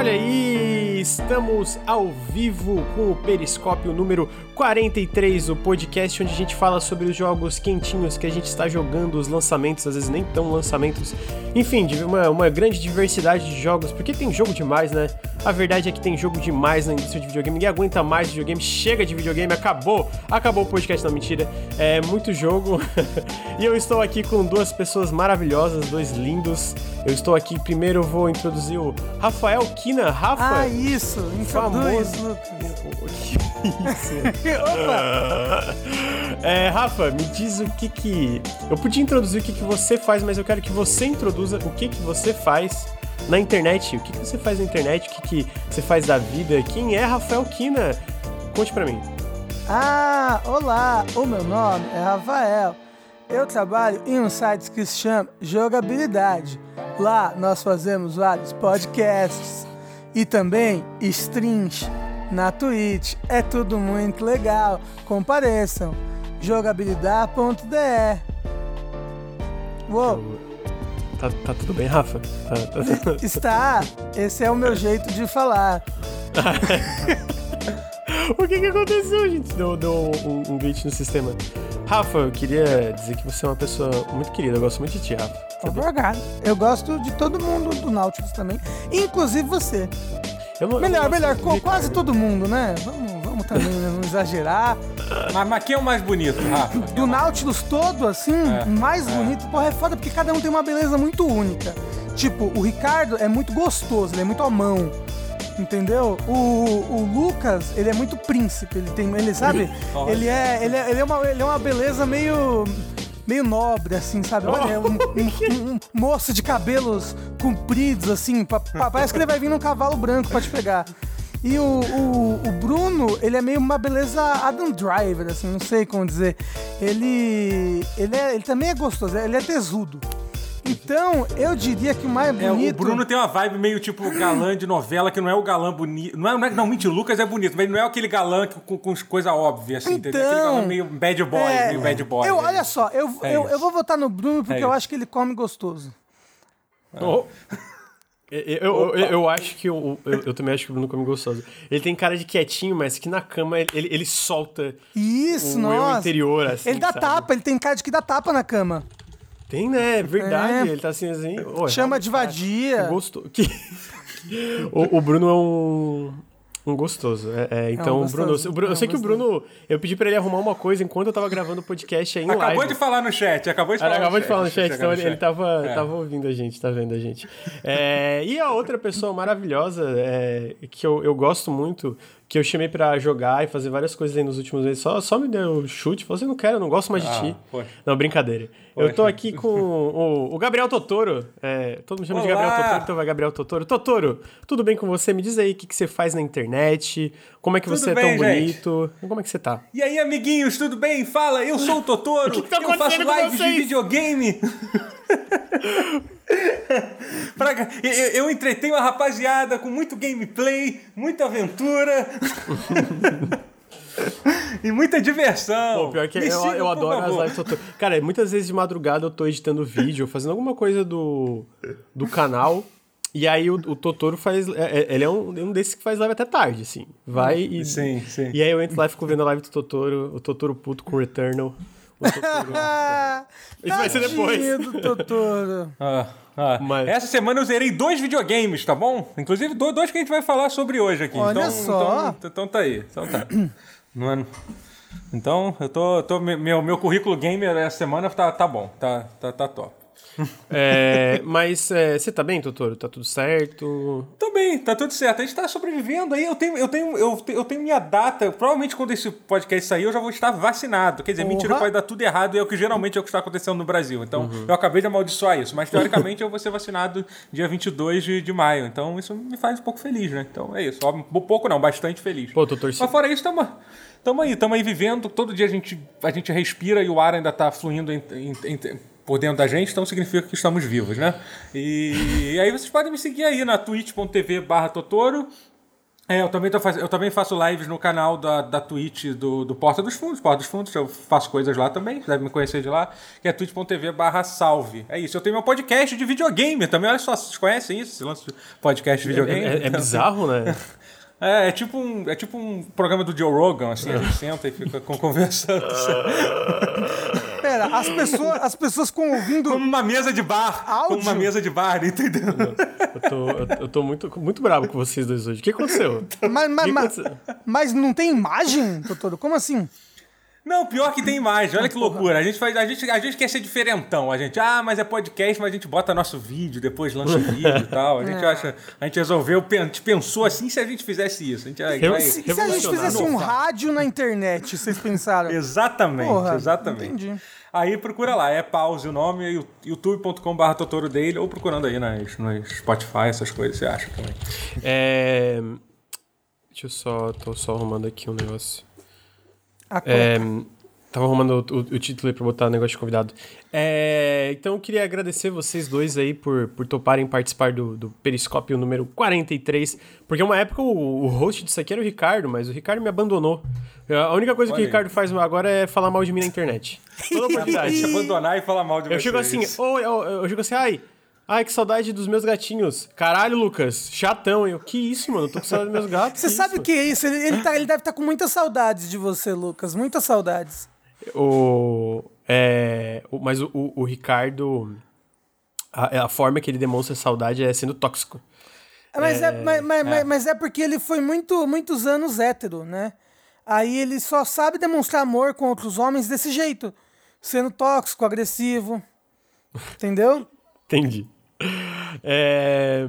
Olha aí, estamos ao vivo com o Periscópio número 43, o podcast onde a gente fala sobre os jogos quentinhos que a gente está jogando, os lançamentos, às vezes nem tão lançamentos. Enfim, uma, uma grande diversidade de jogos, porque tem jogo demais, né? A verdade é que tem jogo demais na indústria de videogame, ninguém aguenta mais videogame, chega de videogame, acabou, acabou o podcast, não, mentira. É muito jogo. e eu estou aqui com duas pessoas maravilhosas, dois lindos. Eu estou aqui, primeiro eu vou introduzir o Rafael Kina. Rafa! Ah, isso! Que isso? Opa! É, Rafa, me diz o que que... Eu podia introduzir o que que você faz, mas eu quero que você introduza o que que você faz na internet. O que, que você faz na internet? O que, que você faz da vida? Quem é Rafael Kina? Conte pra mim. Ah, olá! O meu nome é Rafael. Eu trabalho em um site que se chama Jogabilidade. Lá nós fazemos vários podcasts e também streams na Twitch. É tudo muito legal. Compareçam. Jogabilidade.de. Uou! Tá, tá tudo bem, Rafa? Tá, tá... Está. Esse é o meu jeito de falar. o que que aconteceu, gente? Deu, deu um, um glitch no sistema. Rafa, eu queria dizer que você é uma pessoa muito querida. Eu gosto muito de ti, Rafa. Obrigado. Eu gosto de todo mundo do Nautilus também, inclusive você. Não, melhor, melhor, quase todo mundo, né? Vamos, vamos também não exagerar. Mas, mas quem é o mais bonito, Rafa? Do Nautilus todo, assim, é, mais é. bonito. Porra, é foda porque cada um tem uma beleza muito única. Tipo, o Ricardo é muito gostoso, ele é muito à mão. Entendeu? O, o Lucas, ele é muito príncipe, ele tem, ele sabe? ele é, ele é, ele é uma, ele é uma beleza meio meio nobre, assim, sabe? Olha, é um, um, um, moço de cabelos compridos, assim, pa, pa, parece que ele vai vir num cavalo branco pra te pegar. E o, o, o, Bruno, ele é meio uma beleza Adam Driver, assim, não sei como dizer. Ele, ele, é, ele também é gostoso, ele é tesudo. Então, eu diria que o mais bonito. É, o Bruno tem uma vibe meio tipo galã de novela, que não é o galã bonito. Não, é, não, é, não mentira, o Lucas é bonito, mas não é aquele galã com, com coisas óbvias, assim. Então, aquele galã meio bad boy, é, meio bad boy. Eu, olha só, eu, é eu, eu, vou votar no Bruno porque é eu acho que ele come gostoso. Oh. Eu, eu, eu, acho que eu, eu, eu, também acho que o Bruno come gostoso. Ele tem cara de quietinho, mas que na cama ele, ele solta Isso, o nossa. interior, assim. Ele dá sabe? tapa, ele tem cara de que dá tapa na cama. Tem, né? É verdade. É. Ele tá assim, assim. Oh, Chama de vadia. Gosto. Que... o, o Bruno é um um gostoso. É, é, então, é um gostoso. Bruno, o Bruno, eu sei que o Bruno. Eu pedi pra ele arrumar uma coisa enquanto eu tava gravando o podcast aí em acabou live. Acabou de falar no chat, acabou de falar acabou no de falar no chat, então ele, ele tava, é. tava ouvindo a gente, tá vendo a gente. É, e a outra pessoa maravilhosa é, que eu, eu gosto muito, que eu chamei para jogar e fazer várias coisas aí nos últimos meses, só, só me deu chute, falou assim, não quero, não gosto mais de ah, ti. Poxa. Não, brincadeira. Poxa. Eu tô aqui com o, o Gabriel Totoro, é, todo mundo chama Olá. de Gabriel Totoro, então vai Gabriel Totoro. Totoro, tudo bem com você? Me diz aí o que, que você faz na internet, como é que tudo você bem, é tão gente? bonito, como é que você tá? E aí, amiguinhos, tudo bem? Fala, eu sou o Totoro, o que que tá eu faço lives de videogame. pra, eu, eu entretenho a rapaziada com muito gameplay, muita aventura. e muita diversão. Pô, pior que eu, eu adoro as lives. Tô... Cara, muitas vezes de madrugada eu tô editando vídeo, fazendo alguma coisa do, do canal. E aí o, o Totoro faz. É, é ele é um, um desses que faz live até tarde, assim. Vai e. Sim, sim. E aí eu entro lá e fico vendo a live do Totoro, o Totoro puto com o Returnal. Isso vai ser depois. do Totoro. Ah, ah. Mas... Essa semana eu zerei dois videogames, tá bom? Inclusive dois que a gente vai falar sobre hoje aqui. Olha então, só. Então, então tá aí. Então tá. Não é... Então, eu tô. tô meu, meu currículo gamer essa semana tá, tá bom, tá, tá, tá top. É, mas é, você tá bem, doutor? Tá tudo certo? Tô bem, tá tudo certo. A gente tá sobrevivendo aí. Eu tenho, eu tenho, eu, eu tenho minha data. Provavelmente quando esse podcast sair, eu já vou estar vacinado. Quer dizer, uhum. mentira, pode dar tudo errado e é o que geralmente é o que está acontecendo no Brasil. Então, uhum. eu acabei de amaldiçoar isso. Mas, teoricamente, eu vou ser vacinado dia 22 de, de maio. Então, isso me faz um pouco feliz, né? Então, é isso. Um pouco não, bastante feliz. Pô, doutor, Mas fora isso, tamo, tamo aí. Tamo aí vivendo. Todo dia a gente, a gente respira e o ar ainda tá fluindo em, em, em por dentro da gente, então significa que estamos vivos, né? E, e aí vocês podem me seguir aí na twitch.tv barra Totoro. É, eu também, faz... eu também faço lives no canal da, da Twitch do, do Porta dos Fundos. Porta dos Fundos, eu faço coisas lá também, deve me conhecer de lá, que é twitch.tv barra salve. É isso, eu tenho meu podcast de videogame também, olha só, vocês conhecem isso? Esse lance de podcast de videogame? É, é, é bizarro, né? É, é tipo um, é tipo um programa do Joe Rogan, assim, a gente senta e fica conversando. Pera, as pessoas, as pessoas ficam ouvindo. Como uma mesa de bar. Áudio? Como uma mesa de bar, entendeu? Eu tô, eu, eu tô muito, muito bravo com vocês dois hoje. O que aconteceu? Mas, mas, que mas, mas não tem imagem, doutor? Como assim? Não, pior que tem imagem, olha que loucura. A gente, faz, a, gente, a gente quer ser diferentão. A gente, ah, mas é podcast, mas a gente bota nosso vídeo, depois lança o vídeo e tal. A gente É. acha. A gente resolveu, a gente pensou assim se a gente fizesse isso. A gente, vai- Eu- vai- E se a gente fizesse um rádio na internet, vocês pensaram? Exatamente, Porra, exatamente. entendi. Aí procura lá, é pause o nome, youtube.com.br Totoro dele, ou procurando aí nas, nos Spotify, essas coisas, você acha também. É... Deixa eu só... Tô só arrumando aqui um negócio. A É, tava arrumando o, o- o título aí pra botar o negócio de convidado. É, então eu queria agradecer vocês dois aí por, por toparem participar do, do Periscópio número 43. Porque uma época o, o host disso aqui era o Ricardo, mas o Ricardo me abandonou. A única coisa que Olha o aí. Ricardo faz agora é falar mal de mim na internet. Toda oportunidade. Abandonar e falar mal de Eu vocês. chego assim, ô, eu, eu chego assim, ai, ai, que saudade dos meus gatinhos. Caralho, Lucas, chatão. Eu, que isso, mano? Eu tô com saudade dos meus gatos. Você sabe o que é isso? Ele, ele, tá- ele deve estar com muitas saudades de você, Lucas. Muitas saudades. O, é, o- mas o, o- Ricardo, a, a forma que ele demonstra saudade é sendo tóxico. Mas é, mas, mas, mas- mas é porque ele foi muito, muitos anos hétero, né? Aí ele só sabe demonstrar amor com outros homens desse jeito. Sendo tóxico, agressivo. Entendeu? Entendi. É,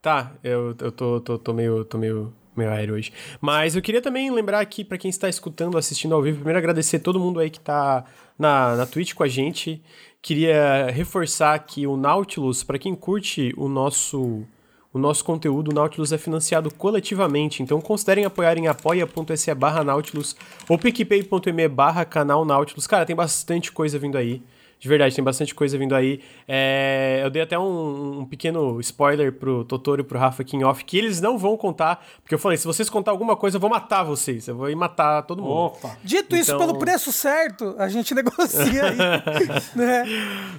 tá, eu, eu tô, tô, tô meio, tô meio, meio aéreo hoje. Mas eu queria também lembrar aqui, pra quem está escutando, assistindo ao vivo, primeiro agradecer todo mundo aí que tá na, na Twitch com a gente. Queria reforçar que o Nautilus, pra quem curte o nosso o nosso conteúdo, o Nautilus é financiado coletivamente, então considerem apoiar em apoia.se barra Nautilus ou picpay.me barra canal Nautilus. Cara, tem bastante coisa vindo aí. De verdade, tem bastante coisa vindo aí. É, eu dei até um, um pequeno spoiler pro Totoro e pro Rafa aqui em off, que eles não vão contar, porque eu falei, se vocês contar alguma coisa, eu vou matar vocês. Eu vou ir matar todo mundo. Opa! Dito isso, Então- pelo preço certo, a gente negocia aí. né?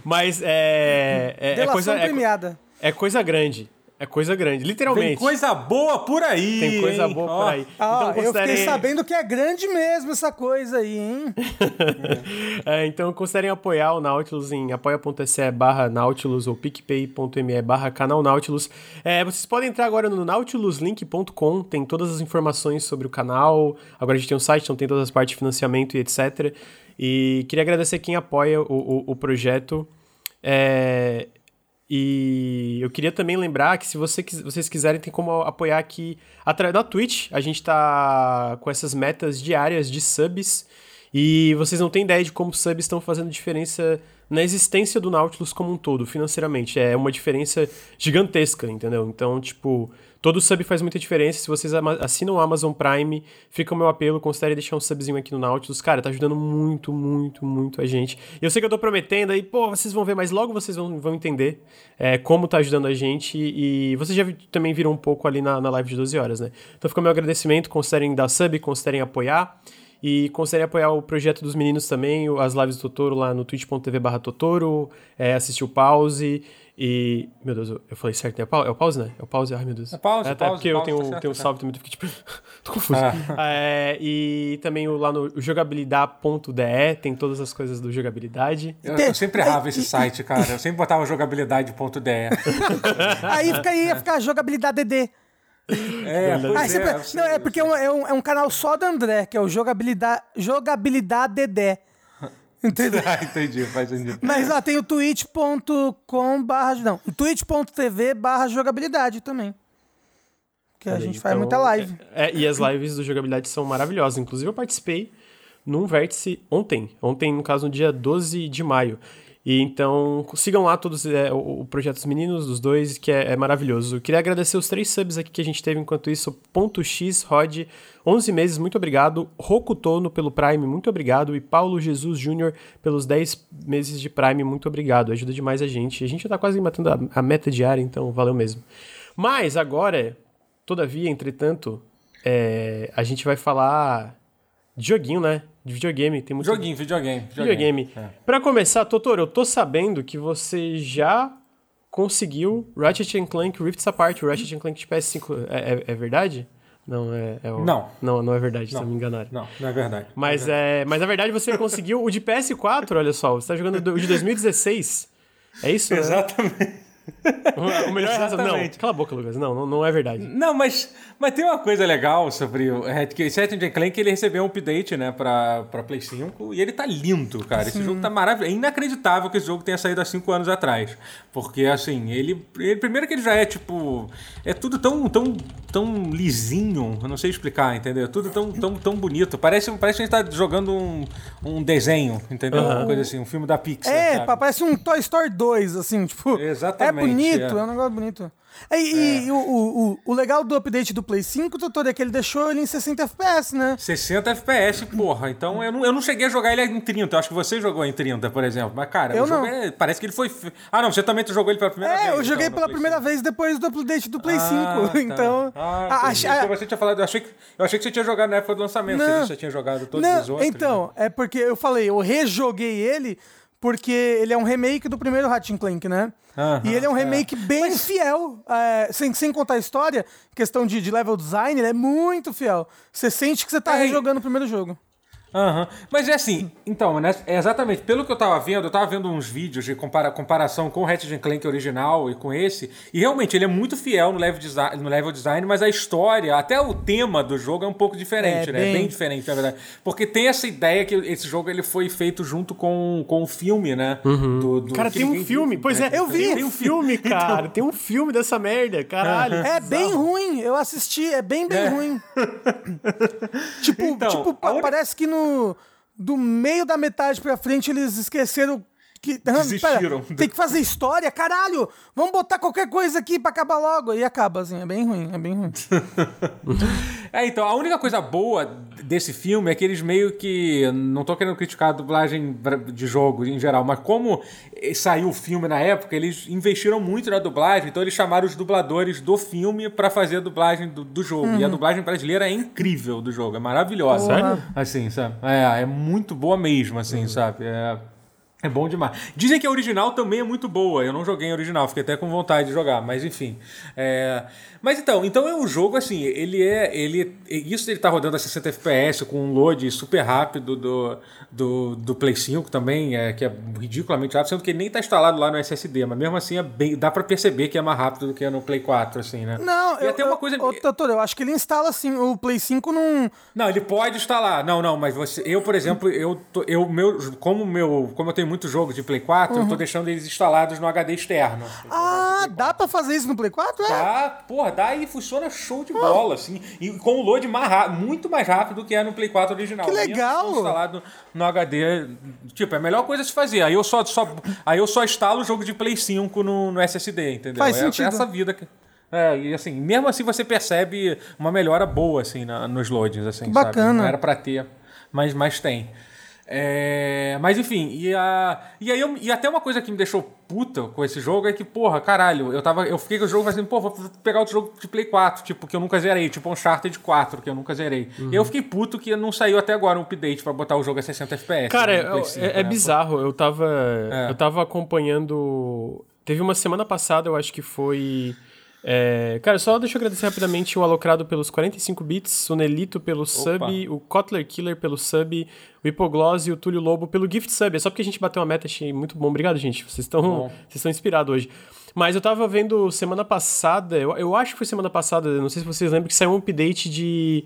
Mas é. É, é Delação coisa, é, premiada. é coisa grande. É coisa grande, literalmente. Tem coisa boa por aí! Tem coisa hein? boa Ó, por aí. Ah, então eu fiquei considerem- sabendo que é grande mesmo essa coisa aí, hein? É, então considerem apoiar o Nautilus em apoia.se barra Nautilus ou picpay.me barra canal Nautilus. É, vocês podem entrar agora no nautiluslink.com, tem todas as informações sobre o canal. Agora a gente tem um site, então tem todas as partes de financiamento e etc. E queria agradecer quem apoia o, o, o projeto. É, e eu queria também lembrar que se você, vocês quiserem, tem como apoiar aqui através da Twitch. A gente tá com essas metas diárias de subs. E vocês não têm ideia de como subs estão fazendo diferença na existência do Nautilus como um todo, financeiramente. É uma diferença gigantesca, entendeu? Então, tipo, todo sub faz muita diferença. Se vocês assinam o Amazon Prime, fica o meu apelo, considere deixar um subzinho aqui no Nautilus. Cara, tá ajudando muito, muito, muito a gente. E eu sei que eu tô prometendo aí, pô, vocês vão ver, mas logo vocês vão, vão entender é, como tá ajudando a gente. E vocês já também viram um pouco ali na, na live de 12 horas, né? Então fica o meu agradecimento, considerem dar sub, considerem apoiar. E considerem apoiar o projeto dos meninos também, as lives do Totoro lá no twitch.tv barra Totoro, é, assistir o pause. E. Meu Deus, eu, eu falei certo, né? É o pause, é o pause, né? É o pause, ai meu Deus. É pause, tá, pause, porque eu pause, tenho, tá certo, tenho um tá salve também, eu fiquei tipo. tô confuso. É, e também o, lá no jogabilidade.de, tem todas as coisas do jogabilidade. Eu, eu sempre errava esse site, cara. Eu sempre botava jogabilidade.de. Aí fica, ia ficar jogabilidade DD. É, Aí é, eu não, é eu porque é um, é, um, é um canal só do André, que é o Jogabilidade, jogabilidade DD. Entendeu? Ah, entendi, faz sentido. Mas ó, tem o twitch.com barra. Não, twitch.tv barra jogabilidade também. Que a gente faz Então, muita live. É, é, e as lives do jogabilidade são maravilhosas. Inclusive, eu participei num vértice ontem. Ontem, no caso, no dia 12 de maio. E então, sigam lá todos é, o, projeto dos meninos, dos dois, que é, é maravilhoso. Queria agradecer os três subs aqui que a gente teve enquanto isso. Ponto X, Rod, 11 meses, muito obrigado. Rokutono pelo Prime, muito obrigado. E Paulo Jesus Júnior pelos 10 meses de Prime, muito obrigado. Ajuda demais a gente. A gente já tá quase matando a, a meta diária, então valeu mesmo. Mas agora, todavia, entretanto, é, a gente vai falar de joguinho, né? De videogame. Tem muito... Joguinho, videogame. Videogame. videogame. É. Pra começar, Totoro, eu tô sabendo que você já conseguiu Ratchet Clank Rift Apart, o Ratchet Clank de PS5. É, é, é verdade? Não, é, é o... Não. Não, não é verdade, não. me enganaram. Não, não é verdade. Mas, é, é, mas na verdade você conseguiu o de PS4, olha só, você tá jogando o de 2016. É isso? Exatamente. Né? O melhor é Não, cala a boca, Lucas. Não, não, não é verdade. Não, mas, mas tem uma coisa legal sobre o Ratchet Clank, ele recebeu um update, né, pra, pra Play 5 e ele tá lindo, cara. Sim. Esse jogo tá maravilhoso. É inacreditável que esse jogo tenha saído há 5 anos atrás. Porque, assim, ele, ele... Primeiro que ele já é, tipo... É tudo tão, tão, tão lisinho. Eu não sei explicar, entendeu? Tudo tão, tão, tão bonito. Parece, parece que a gente tá jogando um, um desenho, entendeu? Uma coisa assim, um filme da Pixar, É, sabe? parece um Toy Story 2, assim, tipo... Exatamente. É bonito, é, é um negócio bonito. E, é. e o, o, o, legal do update do Play 5, doutor, é que ele deixou ele em 60 FPS, né? 60 FPS, porra. Então eu não, eu não cheguei a jogar ele em 30. Eu acho que você jogou em 30, por exemplo. Mas, cara, eu não. É, parece que ele foi. Ah, não, você também jogou ele pela primeira é, vez. É, eu joguei então, pela primeira 5. vez depois do update do Play ah, 5. Tá. Então. Ah, a, então você tinha falado. Eu achei, que, eu achei que você tinha jogado na época do lançamento. Não, você já tinha jogado todos não, os outros. Então, né? é porque eu falei, eu rejoguei ele porque ele é um remake do primeiro Ratchet Clank, né? e ele é um é. remake é. bem Mas... fiel, é, sem, sem contar a história, questão de, de level design, ele é muito fiel. Você sente que você tá é, rejogando o primeiro jogo. Uhum. Mas é assim, então, né, é exatamente, pelo que eu tava vendo, eu tava vendo uns vídeos de compara comparação com o Ratchet Clank original e com esse, e realmente ele é muito fiel no level, design, no level design, mas a história, até o tema do jogo é um pouco diferente, é, né? Bem... É bem diferente, na verdade. Porque tem essa ideia que esse jogo ele foi feito junto com, com o filme, né? Uhum. Do, do, cara, tem um filme, viu, pois né? é, eu vi. Tem um filme, cara, então... tem um filme dessa merda, caralho. É bem ruim, eu assisti, é bem, bem é. ruim. tipo, então, tipo parece que no do meio da metade pra frente eles esqueceram que. Desistiram. Pera, tem que fazer história, caralho! Vamos botar qualquer coisa aqui pra acabar logo. E acaba, assim, é bem ruim, é bem ruim. é, então, a única coisa boa desse filme é que eles meio que. Não tô querendo criticar a dublagem de jogo em geral, mas como saiu o filme na época, eles investiram muito na dublagem, então eles chamaram os dubladores do filme para fazer a dublagem do, do jogo. Uhum. E a uhum. dublagem brasileira é incrível do jogo, é maravilhosa. Sério? Assim, sabe? É, é muito boa mesmo, assim, uhum. sabe? É, é bom demais. Dizem que a original também é muito boa. Eu não joguei em original, fiquei até com vontade de jogar, mas enfim. É... Mas então, então é um jogo assim, ele é. Ele, isso ele tá rodando a 60 FPS com um load super rápido do, do, do Play 5 também, é, que é ridiculamente rápido, sendo que ele nem tá instalado lá no SSD, mas mesmo assim é bem, dá para perceber que é mais rápido do que no Play 4, assim, né? Não, e eu, até uma coisa. Ô, doutor, eu acho que ele instala assim, o Play 5 não. Não, ele pode instalar. Não, não, mas você. Eu, por exemplo, eu, eu meu, como meu. Como eu tenho muito jogo de Play 4, uhum. eu tô deixando eles instalados no HD externo. Ah, dá pra fazer isso no Play 4? É? Dá, porra, dá e funciona show de bola, assim. E com o load mais muito mais rápido do que é no Play 4 original. Que legal! Instalado no HD. Tipo, é a melhor coisa a se fazer. Aí eu só, só, aí eu só instalo o jogo de Play 5 no, no SSD, entendeu? Faz é, sentido. essa vida que. É, e assim, mesmo assim você percebe uma melhora boa, assim, na, nos loads, assim, que bacana. Sabe? Não era pra ter, mas, mas tem. É, mas enfim, e, a, e aí eu, e até uma coisa que me deixou puta com esse jogo é que, porra, caralho, eu tava. Eu fiquei com o jogo assim, pô, vou pegar outro jogo de Play 4, tipo, que eu nunca zerei, tipo Uncharted 4, que eu nunca zerei. Uhum. Eu fiquei puto que não saiu até agora um update pra botar o jogo a 60 FPS. Cara, né, 5, é, é né? bizarro, eu tava. É. Eu tava acompanhando. Teve uma semana passada, eu acho que foi. É, cara, só deixa eu agradecer rapidamente o Alocrado pelos 45 bits, o Nelito pelo Opa. sub, o Kotler Killer pelo sub, o Hipogloss e o Túlio Lobo pelo gift sub. É só porque a gente bateu uma meta, achei muito bom. Obrigado, gente. Vocês estão vocês estão inspirados hoje. Mas eu tava vendo semana passada, eu, eu acho que foi semana passada, não sei se vocês lembram, que saiu um update de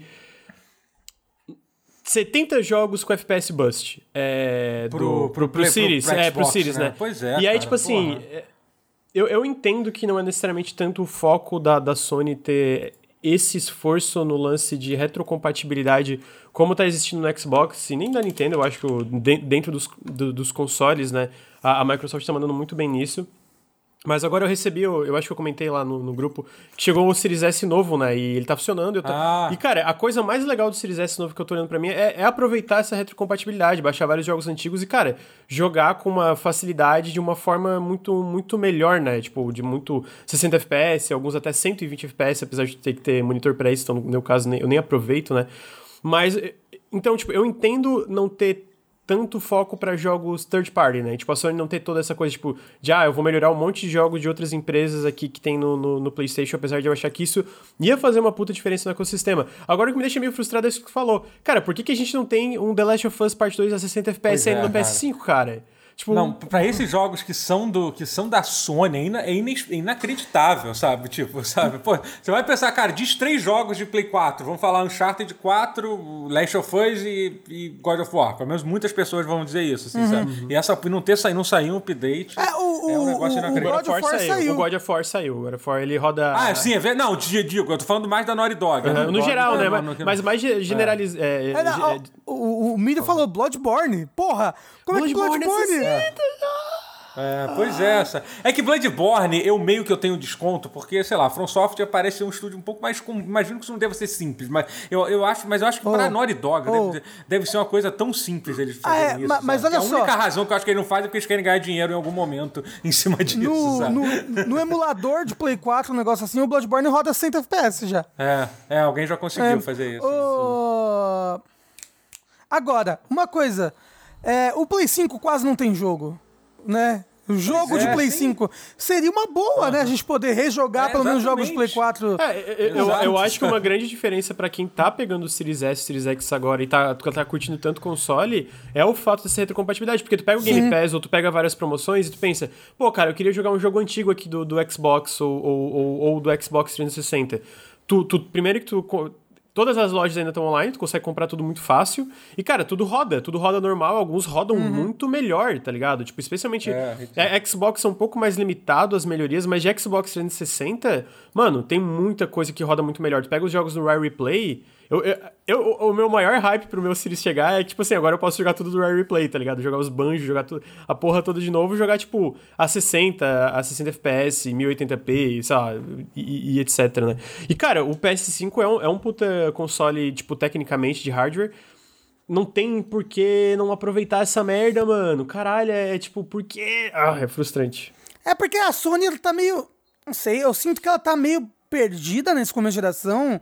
70 jogos com FPS Bust. É, pro, do, pro, pro, pro, pro Series. Pro, é, pro Series, né? né? Pois é. E aí, cara, tipo assim. Porra eu, eu entendo que não é necessariamente tanto o foco da, da Sony ter esse esforço no lance de retrocompatibilidade como está existindo no Xbox e nem da Nintendo, eu acho que dentro dos, do, dos consoles, né, a, a Microsoft está mandando muito bem nisso. Mas agora eu recebi, eu, eu acho que eu comentei lá no, no, grupo, que chegou o Series S novo, né? E ele tá funcionando. Tá... Ah. E, cara, a coisa mais legal do Series S novo que eu tô olhando pra mim é, é, aproveitar essa retrocompatibilidade, baixar vários jogos antigos e, cara, jogar com uma facilidade de uma forma muito, muito melhor, né? Tipo, de muito 60 FPS, alguns até 120 FPS, apesar de ter que ter monitor pra isso, então no meu caso eu nem aproveito, né? Mas, então, tipo, eu entendo não ter tanto foco para jogos third party, né? Tipo, a Sony não ter toda essa coisa, tipo, de, ah, eu vou melhorar um monte de jogos de outras empresas aqui que tem no, no, no, PlayStation, apesar de eu achar que isso ia fazer uma puta diferença no ecossistema. Agora o que me deixa meio frustrado é isso que tu falou. Cara, por que, que a gente não tem um The Last of Us Part 2 a 60 FPS ainda é, no PS5, cara? Tipo, não, para esses jogos que são do que são da Sony, é, ina, é, inacreditável, sabe? Tipo, sabe? Pô, você vai pensar, cara, diz três jogos de Play 4. Vamos falar Uncharted 4, Last of Us e, e God of War. Pelo menos muitas pessoas vão dizer isso, assim, uhum. sabe? E essa não ter saído, não sair um update. É, o, é um negócio inacreditável. O God of War saiu. saiu. O God of War saiu. O God of War ele roda. Ah, sim, é verdade. Não, digo, eu tô falando mais da Naughty Dog. Uhum. Né? No geral, né? Mas, mas mais generalizado. É. É, é, o, o Mídia falou Bloodborne. Porra! Como Bloodborne é que Bloodborne. É. É, pois é, essa. É que Bloodborne, eu meio que eu tenho desconto, porque, sei lá, From Software parece um estúdio um pouco mais. Com... Imagino que isso não deve ser simples, mas eu, eu acho, mas eu acho que oh, pra Naughty Dog oh. deve, deve, ser uma coisa tão simples eles fazerem ah, é, isso. Mas, mas olha a só. A única razão que eu acho que eles não fazem é porque eles querem ganhar dinheiro em algum momento em cima disso. No, no, no, emulador de Play 4, um negócio assim, o Bloodborne roda 100 FPS já. É, é alguém já conseguiu é, fazer isso. Oh... Agora, uma coisa. É, o Play 5 quase não tem jogo, né? O jogo de é, Play sim. 5 seria uma boa, uhum. né? A gente poder rejogar é, pelo menos jogos de Play 4. É, eu, eu, acho que uma grande diferença para quem tá pegando o Series S, Series X agora e tá, tá curtindo tanto console é o fato dessa retrocompatibilidade. Porque tu pega o Game sim. Pass ou tu pega várias promoções e tu pensa, pô, cara, eu queria jogar um jogo antigo aqui do, do Xbox ou, ou, ou, ou do Xbox 360. Tu, tu, primeiro que tu Todas as lojas ainda estão online, tu consegue comprar tudo muito fácil. E, cara, tudo roda, tudo roda normal. Alguns rodam uhum. muito melhor, tá ligado? Tipo, especialmente. É, é, Xbox é um pouco mais limitado as melhorias, mas de Xbox 360, mano, tem muita coisa que roda muito melhor. Tu pega os jogos do Rare Replay eu, eu, eu, o meu maior hype pro meu Series chegar é tipo assim, agora eu posso jogar tudo do Rare Replay, tá ligado? Jogar os banjos, jogar tudo, a porra toda de novo, jogar tipo a 60, a 60 FPS, 1080p, sei lá, e, e, etc, né? E cara, o PS5 é um, é um puta console, tipo, tecnicamente de hardware. Não tem por que não aproveitar essa merda, mano. Caralho, é tipo, por quê? Ah, é frustrante. É porque a Sony tá meio. Não sei, eu sinto que ela tá meio perdida nesse começo de geração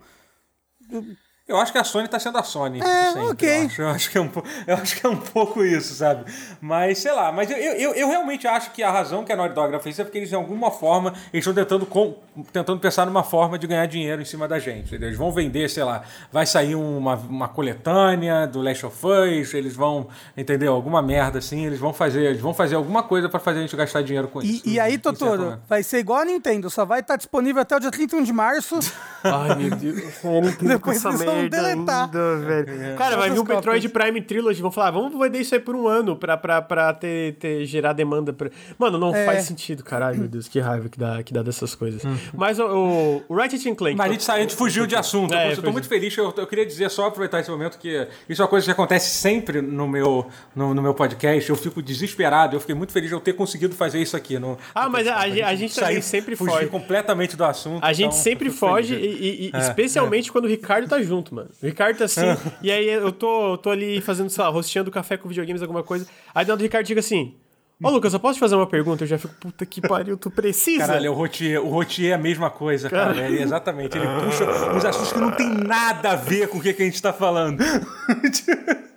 eu acho que a Sony tá sendo a Sony. É, sempre, ok. Eu acho. Eu, acho que é um, eu acho que é um pouco isso, sabe? Mas, sei lá, mas eu, eu, eu realmente acho que a razão que a Naughty Dog fez é porque eles, de alguma forma, eles estão tentando, com, tentando pensar numa forma de ganhar dinheiro em cima da gente. Entendeu? Eles vão vender, sei lá, vai sair uma, uma coletânea do Last of Us, eles vão, entendeu? Alguma merda assim, eles vão fazer, eles vão fazer alguma coisa para fazer a gente gastar dinheiro com e, isso. E aí, Totoro, vai ser igual a Nintendo, só vai estar disponível até o dia 31 de março. Ai, meu Deus. Eu não Depois eles vão deletar. Velho. É. Cara, vai vir o Metroid Prime Trilogy. Vão falar, vamos vender isso aí por um ano pra, pra, pra ter, ter, gerar demanda. Pra... Mano, não é. faz sentido, caralho, meu Deus. Que raiva que dá, que dá dessas coisas. Hum. Mas o, o, Ratchet Clank... Mas a gente, a gente fugiu de assunto. É, eu tô muito feliz. Eu, eu queria dizer, só aproveitar esse momento, que isso é uma coisa que acontece sempre no meu, no, no meu podcast. Eu fico desesperado. Eu fiquei muito feliz de eu ter conseguido fazer isso aqui. No, ah, no mas a, a, a, gente também sempre foge. completamente do assunto. A gente então, sempre foge, e, e, é, especialmente é. quando o Ricardo tá junto, mano. O Ricardo tá assim, e aí eu tô, tô ali fazendo, sei lá, rosteando café com videogames, alguma coisa. Aí do Ricardo diga assim: Ô, Lucas, eu posso te fazer uma pergunta? Eu já fico, puta que pariu, tu precisa? Caralho, o Rotier, o Rotier é a mesma coisa, cara. É, exatamente. Ele puxa uns assuntos que não tem nada a ver com o que, que a gente tá falando.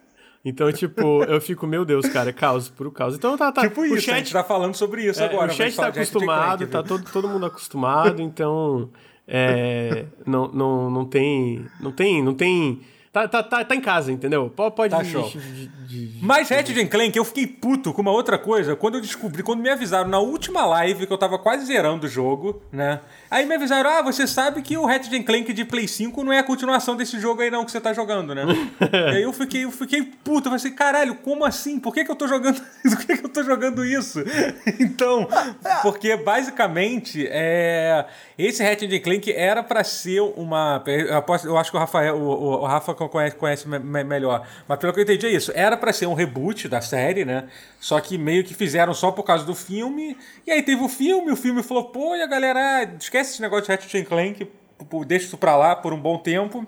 Então, tipo, eu fico, meu Deus, cara, é caos, puro caos. Então tá, tá. Tipo o isso, chat, a gente tá falando sobre isso é, agora. O chat tá acostumado, tá todo, todo mundo acostumado, então. É, não, não, não tem. Não tem. Não tem Tá, tá, tá, tá em casa, entendeu? Pode. Tá show. De, de, de, Mas Ratchet Clank, eu fiquei puto com uma outra coisa. Quando eu descobri, quando me avisaram na última live que eu tava quase zerando o jogo, né? Aí me avisaram: ah, você sabe que o Ratchet Clank de Play 5 não é a continuação desse jogo aí, não, que você tá jogando, né? e aí eu fiquei, eu fiquei puto. Eu falei assim: caralho, como assim? Por que, que eu tô jogando isso? Por que, que eu tô jogando isso? então, porque basicamente, é, esse Ratchet Clank era para ser uma. Eu, acho que o Rafael, o, o Rafa conhece, conhece me melhor. Mas pelo que eu entendi é isso. Era para ser um reboot da série, né? Só que meio que fizeram só por causa do filme. E aí teve o filme, o filme falou, pô, e a galera, ah, esquece esse negócio de Ratchet Clank, deixa isso pra lá por um bom tempo.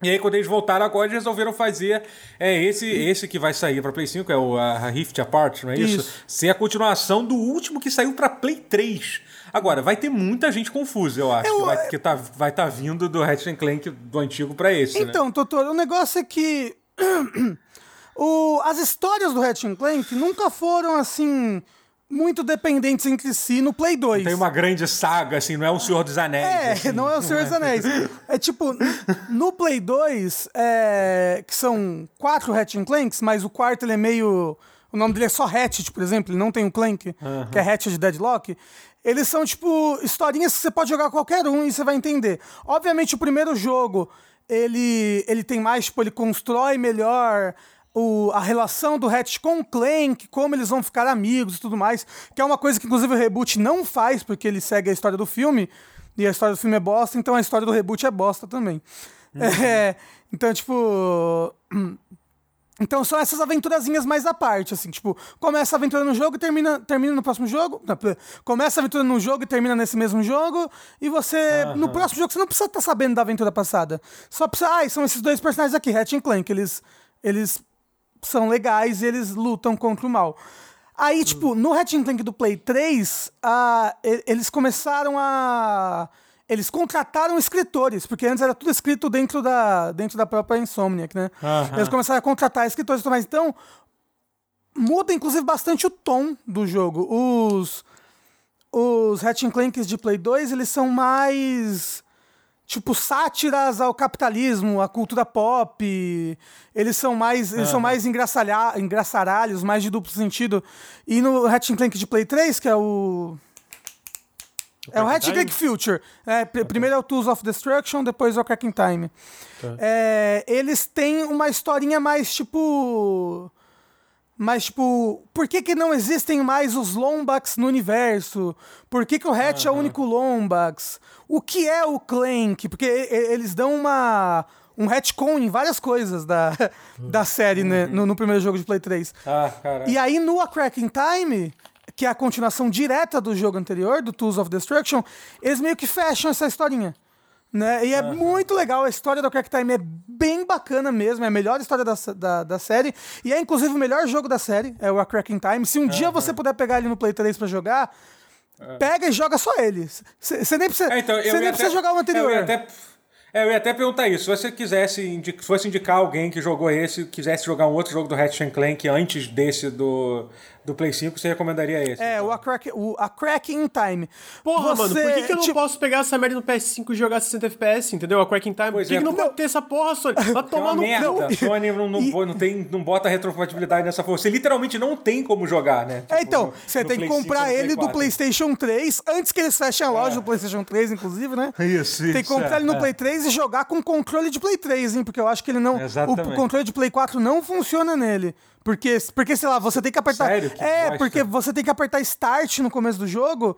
E aí, quando eles voltaram agora, eles resolveram fazer é esse esse que vai sair para Play 5, é o a Rift Apart, não é isso? isso? Ser a continuação do último que saiu para Play 3. Agora, vai ter muita gente confusa, eu acho, eu, que, vai, que tá, vai tá vindo do Ratchet Clank do antigo para esse, Então, né? Doutor, o negócio é que o, as histórias do Ratchet Clank nunca foram assim muito dependentes entre si no Play 2. Tem uma grande saga, assim, não é o Senhor dos Anéis. É, assim. não é o Senhor dos Anéis. É tipo, no Play 2, é, que são quatro Ratchet Clanks, mas o quarto ele é meio. O nome dele é só Hatchet, por exemplo, ele não tem o Clank, que é Hatchet de Deadlock. Eles são, tipo, historinhas que você pode jogar qualquer um e você vai entender. Obviamente, o primeiro jogo, ele, ele tem mais, tipo, ele constrói melhor o, a relação do Hatch com o Clank, como eles vão ficar amigos e tudo mais, que é uma coisa que inclusive o reboot não faz, porque ele segue a história do filme, e a história do filme é bosta, então a história do reboot é bosta também. Uhum. É, então, tipo. Então são essas aventurazinhas mais à parte, assim, tipo, começa a aventura no jogo e termina, termina no próximo jogo. Começa a aventura no jogo e termina nesse mesmo jogo. E você. Uhum. No próximo jogo você não precisa estar tá sabendo da aventura passada. Só precisa. Ah, são esses dois personagens aqui, Hatch e Clank. Eles. Eles são legais e eles lutam contra o mal. Aí, tipo, no Ratchet Clank do Play 3, uh, eles começaram a... Eles contrataram escritores, porque antes era tudo escrito dentro da, dentro da própria Insomniac, né? Eles começaram a contratar escritores e tudo mais. Então, muda, inclusive, bastante o tom do jogo. Os, os Ratchet Clanks de Play 2, eles são mais tipo sátiras ao capitalismo, à cultura pop. Eles são mais, eles são mais engraçaralhos, mais de duplo sentido. E no Ratchet Clank de Play 3, que é o é o Ratchet Clank Future. É, pr okay. Primeiro é o Tools of Destruction, depois é o Cracking Time. Tá. É, eles têm uma historinha mais tipo. Mas, tipo, por que, que não existem mais os Lombax no universo? Por que, que o Hatch uhum. é o único Lombax? O que é o Clank? Porque eles dão uma um retcon em várias coisas da, da série, né? No, no, primeiro jogo de Play 3. Ah, caralho. E aí no A Cracking Time, que é a continuação direta do jogo anterior, do Tools of Destruction, eles meio que fecham essa historinha. Né? E é uhum. muito legal, a história do Crack Time é bem bacana mesmo, é a melhor história da, da, da, série, e é inclusive o melhor jogo da série, é o A Cracking Time. Se um uhum. dia você puder pegar ele no Play 3 pra jogar, é. Pega e joga só ele. Você nem precisa, é, então, nem precisa até, jogar o anterior. Eu ia, até, é, eu ia até perguntar isso. Se você quisesse, se fosse indicar alguém que jogou esse, quisesse jogar um outro jogo do Ratchet Clank antes desse do, do Play 5, você recomendaria esse? É, o, a crack, o A Crack in Time. Porra, você, mano, por que, que eu não tipo... posso pegar essa merda no PS5 e jogar 60 FPS, entendeu? A Crack in Time. Pois por que, é, que não pode ter essa porra, Sony? Vai tomar no merda. Não. Sony não, não, e... não, tem, não bota retrocompatibilidade nessa porra. Você literalmente não tem como jogar, né? Tipo, é, então, você tem que comprar ele do PlayStation 3, antes que eles fechem a loja é. do PlayStation 3, inclusive, né? Isso, isso. Tem que comprar é, ele no é. Play 3 jogar com controle de Play 3, hein? Porque eu acho que ele não. Exatamente. O controle de Play 4 não funciona nele. Porque, porque, sei lá, você tem que apertar. Sério? Que é, bosta. porque você tem que apertar Start no começo do jogo.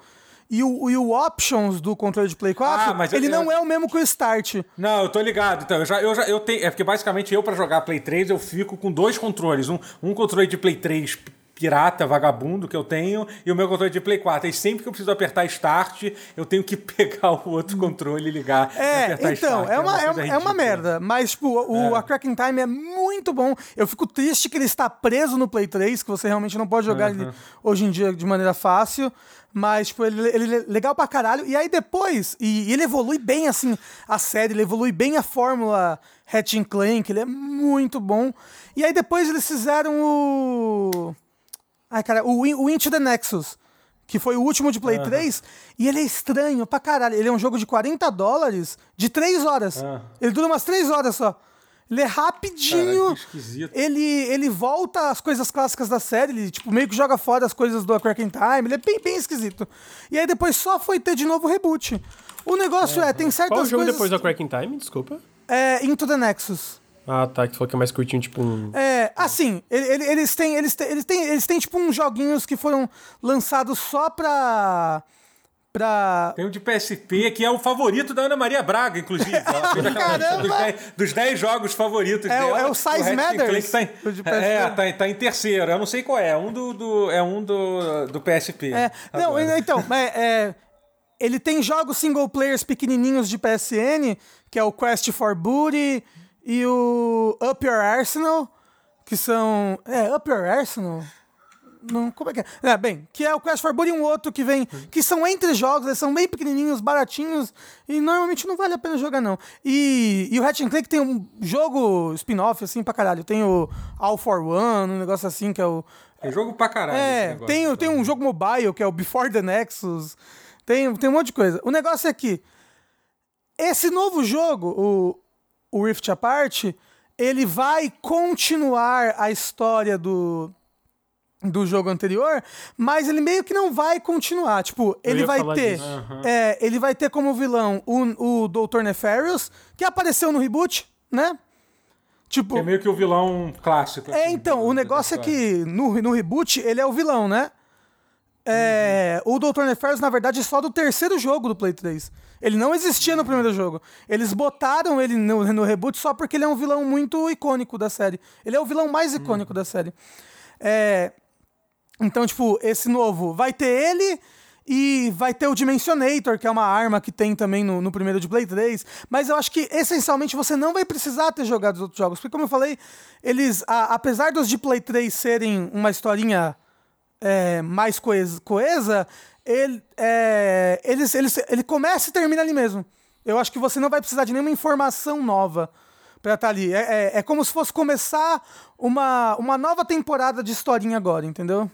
E o, e o Options do controle de Play 4, ah, mas ele eu, não eu... é o mesmo que o Start. Não, eu tô ligado. Então, eu já, eu já eu tenho. É porque basicamente eu, para jogar Play 3, eu fico com dois controles. Um, um controle de Play 3 pirata, vagabundo que eu tenho, e o meu controle de Play 4. E sempre que eu preciso apertar Start, eu tenho que pegar o outro controle e ligar. É, e apertar então, start. É, uma, é, uma, é uma merda. Mas, tipo, o, é. a Cracking Time é muito bom. Eu fico triste que ele está preso no Play 3, que você realmente não pode jogar uhum. ele hoje em dia de maneira fácil. Mas, tipo, ele, ele é legal pra caralho. E aí depois, e, e ele evolui bem, assim, a série, ele evolui bem a fórmula Hatch Clank, ele é muito bom. E aí depois eles fizeram o. Ai, cara, o, o Into the Nexus, que foi o último de Play uhum. 3, e ele é estranho pra caralho. Ele é um jogo de 40 dólares de 3 horas. Uhum. Ele dura umas 3 horas só. Ele é rapidinho. Cara, ele, ele volta às coisas clássicas da série. Ele, tipo, meio que joga fora as coisas do A Crack in Time. Ele é bem, bem esquisito. E aí depois só foi ter de novo o reboot. O negócio é, tem certas Qual o jogo coisas... depois do A Crack in Time? Desculpa. É Into the Nexus. Ah, tá. Que tu falou que é mais curtinho, tipo um. É, assim, eles têm, eles têm, eles têm, eles têm, tipo, uns joguinhos que foram lançados só pra. pra. Tem um de PSP que é o favorito da Ana Maria Braga, inclusive. Aquela dos 10 jogos favoritos é, dela. É o Size Matters. Tá em, é, tá, tá, em terceiro. Eu não sei qual é. Um do, do é um do, do PSP. É. Não, então, é, é, ele tem jogos single players pequenininhos de PSN, que é o Quest for Booty e o Up Your Arsenal, que são. É, Up Your Arsenal? Não, como é que é? é? Bem, que é o Quest for e um outro que vem. Que são entre jogos, eles são bem pequenininhos, baratinhos. E normalmente não vale a pena jogar, não. E, e o Hatch Clank tem um jogo spin-off, assim, pra caralho. Tem o All for One, um negócio assim, que é o. Tem jogo pra caralho. É, tem, então. tem um jogo mobile, que é o Before the Nexus. Tem, tem um monte de coisa. O negócio é que. Esse novo jogo, o, o Rift Apart, ele vai continuar a história do do jogo anterior, mas ele meio que não vai continuar. Tipo, ele vai ter. Uhum. É, ele vai ter como vilão o, o Dr. Nefarious, que apareceu no reboot, né? Tipo, que é meio que o vilão clássico. É, assim, então, o negócio é que no, no reboot ele é o vilão, né? É. O Dr. Nefarious, na verdade, é só do terceiro jogo do Play 3. Ele não existia no primeiro jogo. Eles botaram ele no, no reboot só porque ele é um vilão muito icônico da série. Ele é o vilão mais icônico uhum. da série. É, então, tipo, esse novo vai ter ele e vai ter o Dimensionator, que é uma arma que tem também no, no primeiro de Play 3. Mas eu acho que, essencialmente, você não vai precisar ter jogado os outros jogos. Porque, como eu falei, eles, a, apesar dos de Play 3 serem uma historinha é, mais coesa, coesa ele, é, eles, eles, ele começa e termina ali mesmo. Eu acho que você não vai precisar de nenhuma informação nova pra estar tá ali. É, é, é como se fosse começar uma, uma nova temporada de historinha agora, entendeu?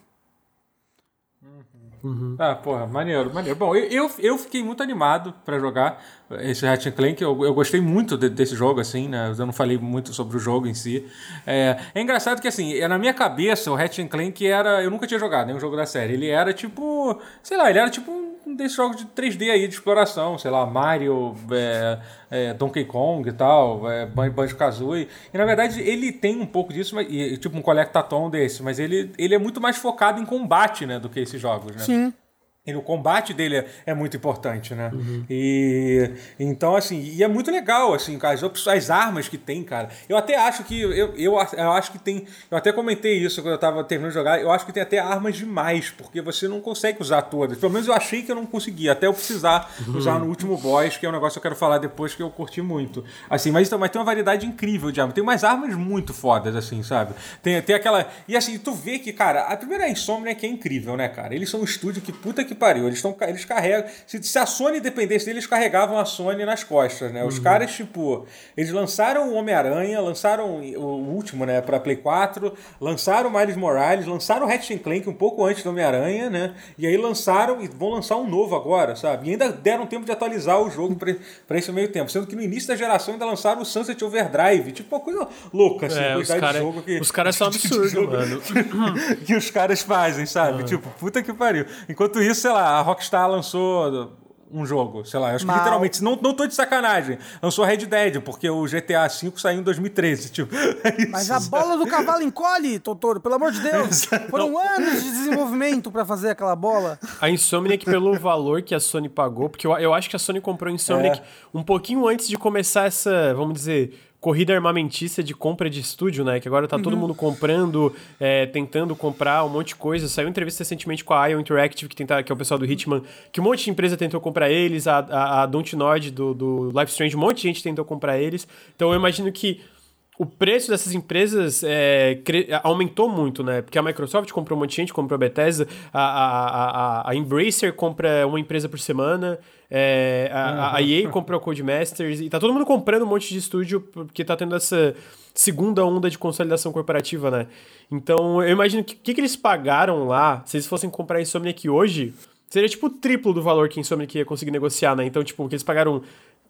Uhum. Ah, porra, maneiro, maneiro. Bom, eu, eu fiquei muito animado para jogar esse Ratchet Clank. Eu, eu gostei muito de, desse jogo, assim, né? Eu não falei muito sobre o jogo em si. É, é engraçado que, assim, na minha cabeça, o Ratchet Clank era... Eu nunca tinha jogado nenhum jogo da série. Ele era tipo... Sei lá, ele era tipo um desses jogos de 3D aí, de exploração. Sei lá, Mario, é, é, Donkey Kong e tal, é, Banjo-Kazooie. E, na verdade, ele tem um pouco disso, mas, e, tipo um Collectathon desse. Mas ele, ele é muito mais focado em combate, né? Do que esses jogos, né? Sim. O combate dele é, é, muito importante, né? Uhum. E então, assim, e é muito legal, assim, cara, as, as armas que tem, cara. Eu até acho que. Eu, eu, eu acho que tem. Eu até comentei isso quando eu tava terminando de jogar. Eu acho que tem até armas demais, porque você não consegue usar todas. Pelo menos eu achei que eu não conseguia, até eu precisar uhum. usar no último boss, que é um negócio que eu quero falar depois que eu curti muito. Assim, mas, então, mas tem uma variedade incrível de armas. Tem umas armas muito fodas, assim, sabe? Tem, tem aquela. E assim, tu vê que, cara, a primeira Insomnia que é incrível, né, cara? Eles são um estúdio que puta que pariu. Eles, tão, eles carregam. Se, se a Sony dependesse deles, eles carregavam a Sony nas costas, né? Os uhum. caras, tipo, eles lançaram o Homem-Aranha, lançaram o último, né, pra Play 4, lançaram o Miles Morales, lançaram o Ratchet Clank um pouco antes do Homem-Aranha, né? E aí lançaram e vão lançar um novo agora, sabe? E ainda deram tempo de atualizar o jogo pra, pra esse meio tempo. Sendo que no início da geração ainda lançaram o Sunset Overdrive. Tipo, uma coisa louca, assim, é, os cara, jogo que. Os caras são absurdos, mano. que os caras fazem, sabe? Uhum. Tipo, puta que pariu. Enquanto isso, sei lá, Rockstar lançou um jogo, sei lá, acho que Mal. literalmente, não, não tô de sacanagem, lançou Red Dead, porque o GTA V saiu em 2013, tipo. É Mas a bola do cavalo encolhe, Totoro, pelo amor de Deus. Foram anos de desenvolvimento para fazer aquela bola. A Insomniac, pelo valor que a Sony pagou, porque eu, eu acho que a Sony comprou a Insomniac é. um pouquinho antes de começar essa, vamos dizer, corrida armamentista de compra de estúdio, né? Que agora tá uhum. todo mundo comprando, é, tentando comprar um monte de coisa. Saiu uma entrevista recentemente com a IO Interactive, que, tenta, que é o pessoal do Hitman, que um monte de empresa tentou comprar eles, a, a, a Dontnod do, do Life Strange, um monte de gente tentou comprar eles. Então eu imagino que o preço dessas empresas é, aumentou muito, né? Porque a Microsoft comprou um monte de gente, comprou a Bethesda, a, a, a, a Embracer compra uma empresa por semana, é, a, a EA comprou a Codemasters, e tá todo mundo comprando um monte de estúdio porque tá tendo essa segunda onda de consolidação corporativa, né? Então, eu imagino que o que, que, eles pagaram lá, se eles fossem comprar a Insomniac hoje, seria tipo o triplo do valor que a Insomniac ia conseguir negociar, né? Então, tipo, o que eles pagaram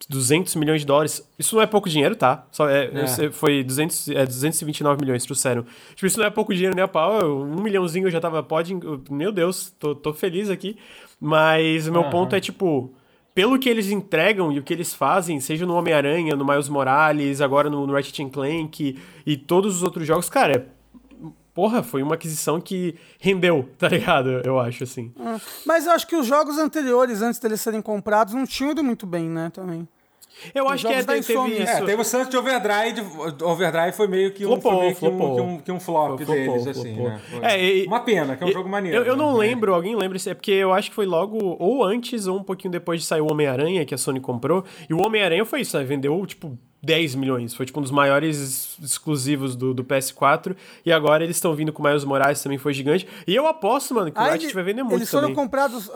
200 milhões de dólares. Isso não é pouco dinheiro, tá? Só é, é. Foi 200, é, 229 milhões, trouxeram. Tipo, isso não é pouco dinheiro nem a pau. Um milhãozinho eu já tava, pode. Meu Deus, tô, tô feliz aqui. Mas o meu uhum. ponto é, tipo, pelo que eles entregam e o que eles fazem, seja no Homem-Aranha, no Miles Morales, agora no, no Ratchet Clank e todos os outros jogos, cara, porra, foi uma aquisição que rendeu, tá ligado? Eu acho, assim. Ah, mas eu acho que os jogos anteriores, antes deles serem comprados, não tinham ido muito bem, né, também. Eu acho que é, teve, teve isso. É, teve o Sunset Overdrive. Overdrive foi meio que um, flopou, meio que um, que um, que um flop flopou, deles, flopou, assim, né? É, e, Uma pena, que é um e, jogo maneiro. Eu, eu não né? lembro, alguém lembra, é porque eu acho que foi logo ou antes ou um pouquinho depois de sair o Homem-Aranha, que a Sony comprou. E o Homem-Aranha foi isso, né? Vendeu, tipo, 10 milhões. Foi tipo um dos maiores exclusivos do, do PS4. E agora eles estão vindo com o Miles Morales, também foi gigante. E eu aposto, mano, que o Ratchet vai vender muito Eles foram também. comprados...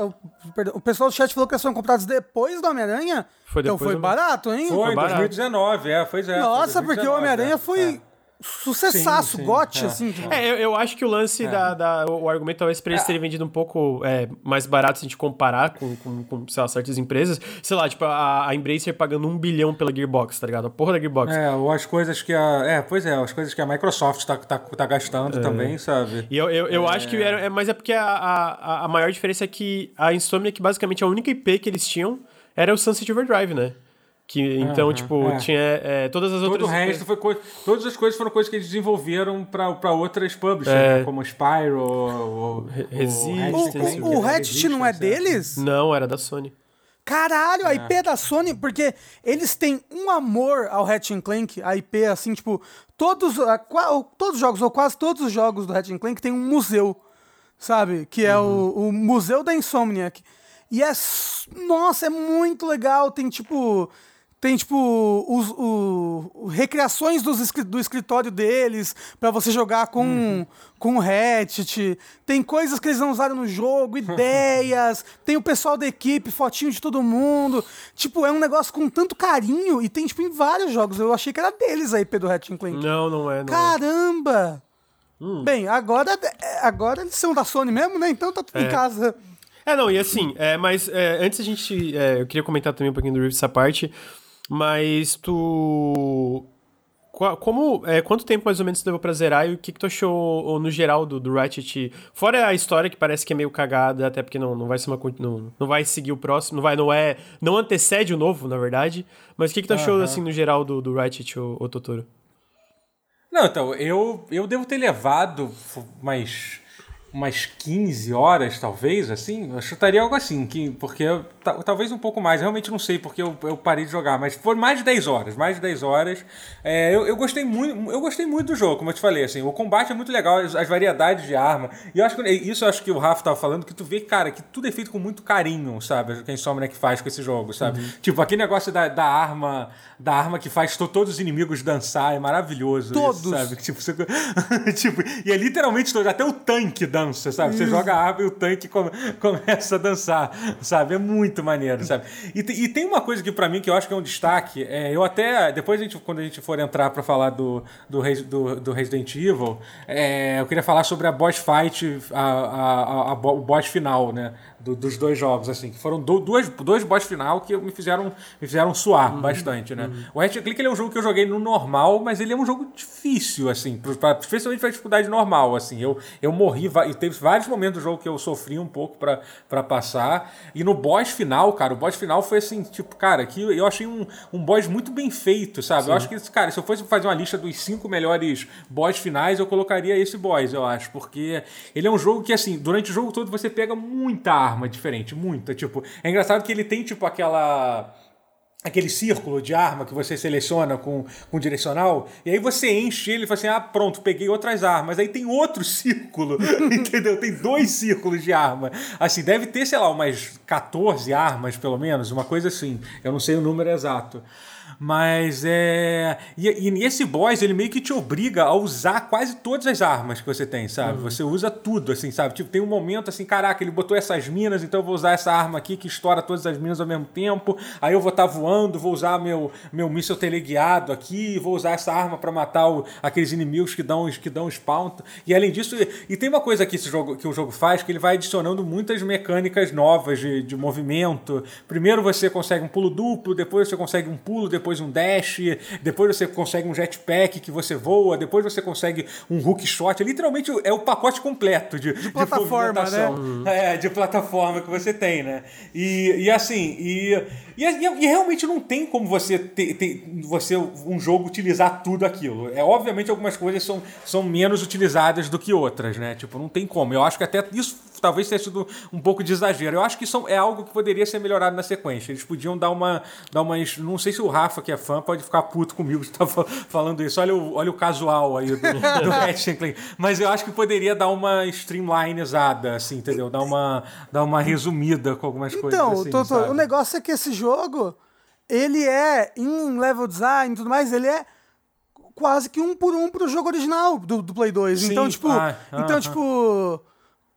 Perdão, o pessoal do chat falou que eles foram comprados depois do Homem-Aranha? Foi então foi barato, hein? Foi, foi em 2019, é, foi é. Nossa, porque o Homem-Aranha é, foi... É sucessaço, sim, sim. gote, é. assim. Tipo. É, eu, eu, acho que o lance é. da, da, O argumento talvez pra eles é. terem vendido um pouco é, mais barato se a gente comparar com, com, com sei lá, certas empresas. Sei lá, tipo, a, a Embracer pagando um bilhão pela Gearbox, tá ligado? A porra da Gearbox. É, ou as coisas que a. É, pois é, as coisas que a Microsoft tá, tá, tá gastando é. também, sabe? E eu, eu, eu acho que. Era, mas é porque a, a, a maior diferença é que a Insomniac, basicamente, a única IP que eles tinham era o Sunset Overdrive, né? Que, então, uhum, tipo, é. tinha é, todas as Todo outras... o resto foi coisa... Todas as coisas foram coisas que eles desenvolveram para outras publishers, é. né? como Spyro, ou, Resistance. O, o, o Ratchet não é deles? Não, era da Sony. Caralho, a IP é da Sony, porque eles têm um amor ao Ratchet Clank, a IP, assim, tipo, todos, todos os jogos, ou quase todos os jogos do Ratchet Clank tem um museu, sabe? Que é uhum. o, o Museu da Insomniac. E é. Nossa, é muito legal. Tem tipo tem, tipo, os, o, recriações dos, do escritório deles para você jogar com, uhum. com o Hatchet. Tem coisas que eles não usaram no jogo, ideias. tem o pessoal da equipe, fotinho de todo mundo. Tipo, é um negócio com tanto carinho e tem, tipo, em vários jogos. Eu achei que era deles a IP do Hatchet Clank. Não, não é. Não Caramba! É. Hum. Bem, agora, agora eles são da Sony mesmo, né? Então tá tudo é. em casa. É, não, e assim, é, mas é, antes a gente. É, eu queria comentar também um pouquinho do Rift essa parte. Mas tu. Como, é, quanto tempo mais ou menos tu levou pra zerar e o que, que tu achou no geral do, do Ratchet? Fora a história que parece que é meio cagada, até porque não, não vai ser uma. Não, não vai seguir o próximo, não vai, não é. Não antecede o novo, na verdade. Mas o que, que tu achou, uhum. assim, no geral do, do Ratchet, o, o Totoro? Não, então, eu, eu devo ter levado mais umas 15 horas, talvez, assim. Eu chutaria algo assim, que, porque talvez um pouco mais, realmente não sei porque eu, eu parei de jogar, mas foi mais de 10 horas, mais de 10 horas. É, eu, eu, gostei muito, eu gostei muito do jogo, como eu te falei, assim, o combate é muito legal, as, as variedades de arma. E eu acho que isso eu acho que o Rafa tava falando, que tu vê, cara, que tudo é feito com muito carinho, sabe? O que a Insomniac faz com esse jogo, sabe? Uhum. Tipo, aquele negócio da, da arma, da arma que faz to, todos os inimigos dançar, é maravilhoso. Todos! Isso, sabe? Tipo, você, tipo, e é literalmente todo, até o tanque dança, sabe? Você joga a arma e o tanque come, começa a dançar, sabe? É muito maneiro, sabe? E, e tem uma coisa que para mim que eu acho que é um destaque, é, eu até, depois a gente, quando a gente for entrar para falar do, do, do, do Resident Evil, é, eu queria falar sobre a boss fight, a, a, a, a o boss final, né? Do, dos dois jogos, assim, que foram do, dois, dois boss final que me fizeram, me fizeram suar uhum, bastante, né? Uhum. O Ratchet Clank ele é um jogo que eu joguei no normal, mas ele é um jogo difícil, assim, pra, especialmente pra dificuldade normal, assim. Eu, eu morri, e teve vários momentos do jogo que eu sofri um pouco pra, pra passar. E no boss final, cara, o boss final foi assim, tipo, cara, que eu achei um, um boss muito bem feito, sabe? Sim. Eu acho que, cara, se eu fosse fazer uma lista dos cinco melhores boss finais, eu colocaria esse boss, eu acho, porque ele é um jogo que, assim, durante o jogo todo você pega muita arma diferente, muita. Tipo, é engraçado que ele tem, tipo, aquela aquele círculo de arma que você seleciona com, com direcional, e aí você enche ele e fala assim: ah, pronto, peguei outras armas. Aí tem outro círculo, entendeu? Tem dois círculos de arma. Assim, deve ter, sei lá, umas 14 armas, pelo menos, uma coisa assim. Eu não sei o número exato. Mas é. E, e nesse boss, ele meio que te obriga a usar quase todas as armas que você tem, sabe? Uhum. Você usa tudo, assim, sabe? Tipo, tem um momento assim, caraca, ele botou essas minas, então eu vou usar essa arma aqui que estoura todas as minas ao mesmo tempo. Aí eu vou estar tá voando, vou usar meu, meu míssil teleguiado aqui, vou usar essa arma para matar o, aqueles inimigos que dão, que dão spawn. E além disso, e tem uma coisa que, esse jogo, que o jogo faz, que ele vai adicionando muitas mecânicas novas de, de movimento. Primeiro você consegue um pulo duplo, depois você consegue um pulo, depois depois um dash, depois você consegue um jetpack que você voa, depois você consegue um hook shot. Literalmente é o pacote completo de, de plataforma, de né? É, de plataforma que você tem, né? E, e assim, e, e, e, realmente não tem como você ter, ter, você um jogo utilizar tudo aquilo. É obviamente algumas coisas são, são menos utilizadas do que outras, né? Tipo, não tem como. Eu acho que até isso talvez tenha sido um pouco de exagero. Eu acho que isso é algo que poderia ser melhorado na sequência. Eles podiam dar uma. Dar uma não sei se o Rafa, que é fã, pode ficar puto comigo de estar falando isso. Olha o, olha o casual aí do, do Ratchet Mas eu acho que poderia dar uma streamlinezada, assim, entendeu? Dar uma, dar uma resumida com algumas então, coisas. Então, assim, o negócio é que esse jogo, ele é, em level design e tudo mais, ele é quase que um por um pro jogo original do, do Play 2. Sim, então, tipo. Ah, então, tipo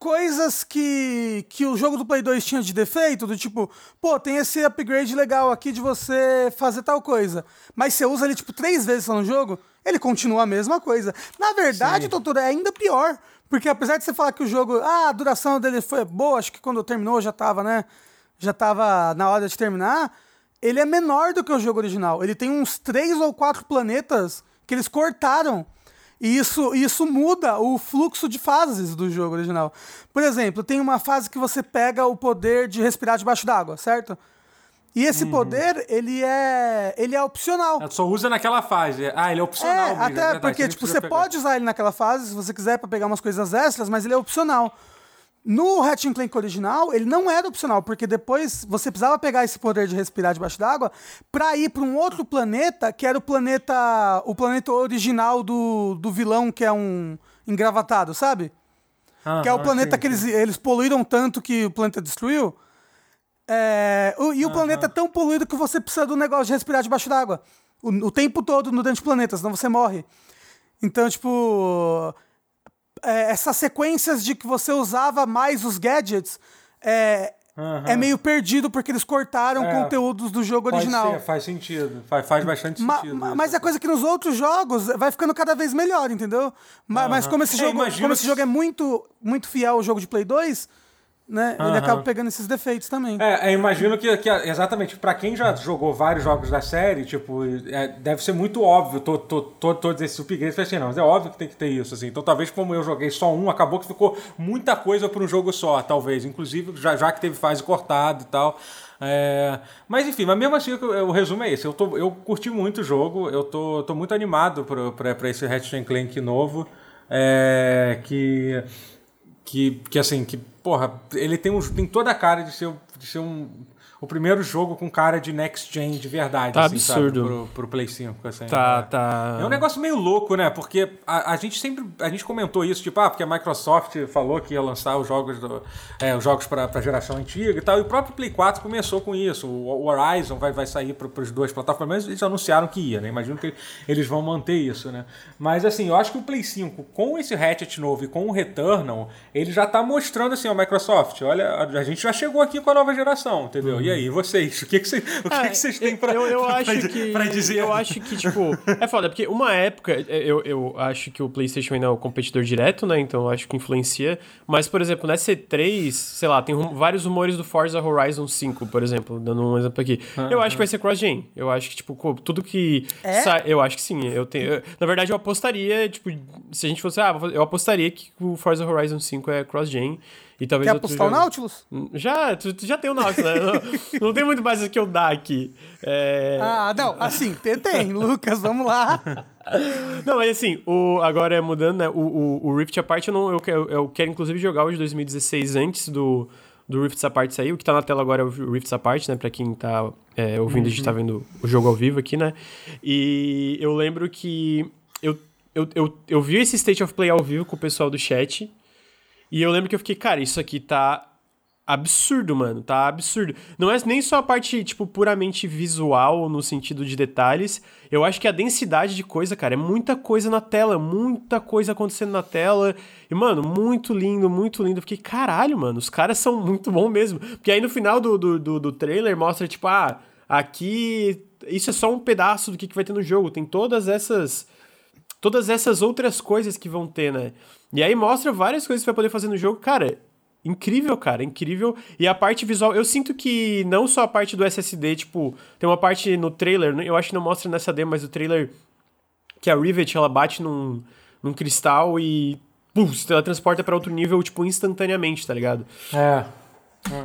coisas que, que o jogo do Play 2 tinha de defeito, do tipo, pô, tem esse upgrade legal aqui de você fazer tal coisa, mas você usa ele tipo três vezes só no jogo, ele continua a mesma coisa. Na verdade, doutor, é ainda pior, porque apesar de você falar que o jogo, ah, a duração dele foi boa, acho que quando terminou já tava, né, já tava na hora de terminar, ele é menor do que o jogo original. Ele tem uns três ou quatro planetas que eles cortaram e isso, isso muda o fluxo de fases do jogo original. Por exemplo, tem uma fase que você pega o poder de respirar debaixo d'água, certo? E esse uhum. poder, ele é ele é opcional. Só usa naquela fase. Ah, ele é opcional. É, até é porque, tipo, você pegar. pode usar ele naquela fase, se você quiser, para pegar umas coisas extras, mas ele é opcional. No Ratchet Clank original, ele não era opcional, porque depois você precisava pegar esse poder de respirar debaixo d'água para ir para um outro planeta, que era o planeta o planeta original do, do vilão, que é um engravatado, sabe? Ah, que é o planeta que eles, eles poluíram tanto que o planeta destruiu. É, o, e o planeta é tão poluído que você precisa do negócio de respirar debaixo d'água. O, o tempo todo no dentro do planeta, senão você morre. Então, tipo é, essas sequências de que você usava mais os gadgets é, uhum. é meio perdido porque eles cortaram é, conteúdos do jogo original. Ser, faz sentido, faz, faz bastante sentido. Ma, mas é coisa que nos outros jogos vai ficando cada vez melhor, entendeu? Mas, uhum. mas como esse é, jogo, como esse jogo é muito, muito fiel ao jogo de Play 2 né? Uhum. Ele acaba pegando esses defeitos também. É, eu imagino que, que exatamente, para quem já jogou vários jogos da série, tipo, é, deve ser muito óbvio to, to, to, todos esses upgrades. Assim, não, mas é óbvio que tem que ter isso, assim. Então talvez como eu joguei só um, acabou que ficou muita coisa para um jogo só, talvez. Inclusive, já, já que teve fase cortada e tal. É, mas enfim, mas mesmo assim o, o resumo é esse. Eu, tô, eu curti muito o jogo, eu tô, tô muito animado para esse Ratchet Clank novo. É, que, que, que assim, que porra, ele tem, um, tem toda a cara de ser, de ser um, o primeiro jogo com cara de next gen de verdade, tá assim, absurdo. Sabe, pro, pro Play 5. Assim, tá, né? tá. É um negócio meio louco, né? Porque a, a, gente sempre. A gente comentou isso, tipo, ah, porque a Microsoft falou que ia lançar os jogos do, é, os jogos pra, pra geração antiga e tal. E o próprio Play 4 começou com isso. O, Horizon vai, vai sair para as duas plataformas, eles anunciaram que ia, né? Imagino que eles vão manter isso, né? Mas assim, eu acho que o Play 5, com esse Hatchet novo e com o Returnal, ele já tá mostrando assim, ó, Microsoft, olha, a gente já chegou aqui com a nova geração, entendeu? Uhum. E aí, vocês? O que, que, vocês, o que, é, que vocês têm pra, eu, eu pra, acho que, pra dizer? Eu acho que, tipo, é foda, porque uma época, é, eu, eu acho que o PlayStation ainda é o competidor direto, né? Então eu acho que influencia. Mas, por exemplo, na C3, sei lá, tem vários rumores do Forza Horizon 5, por exemplo, dando um exemplo aqui. Eu acho que vai ser cross-gen. Eu acho que, tipo, tudo que. É? Sa... Eu acho que sim. Eu tenho. Eu, na verdade, eu apostaria, tipo, se a gente fosse. Ah, eu apostaria que o Forza Horizon 5 é cross-gen. E talvez Quer apostar o Nautilus? Já, tu, tu, já tem o Nautilus, né? não, não, tem muito mais o que eu dar aqui. É... Ah, não, assim, tem, tem. Lucas, vamos lá. Não, mas assim, o, agora mudando, né? O, o, o Rift Apart, eu, não, eu, eu, eu quero inclusive jogar o de 2016 antes do, do Rift Apart sair. O que tá na tela agora é o Rift Apart, né? Pra quem tá é, ouvindo, uhum. a gente tá uhum. vendo o jogo ao vivo aqui, né? E eu lembro que eu, eu, eu, eu vi esse State of Play ao vivo com o pessoal do chat. E eu lembro que eu fiquei, cara, isso aqui tá absurdo, mano. Tá absurdo. Não é nem só a parte, tipo, puramente visual, no sentido de detalhes. Eu acho que a densidade de coisa, cara, é muita coisa na tela, muita coisa acontecendo na tela. E, mano, muito lindo, muito lindo. Eu fiquei, caralho, mano, os caras são muito bons mesmo. Porque aí no final do, do, do, do trailer mostra, tipo, ah, aqui. Isso é só um pedaço do que, que vai ter no jogo. Tem todas essas. Todas essas outras coisas que vão ter, né? E aí mostra várias coisas que você vai poder fazer no jogo. Cara, incrível, cara, incrível. E a parte visual, eu sinto que não só a parte do SSD, tipo, tem uma parte no trailer, eu acho que não mostra nessa demo, mas o trailer que a Rivet ela bate num, num cristal e pum, se teletransporta para outro nível, tipo, instantaneamente, tá ligado? É.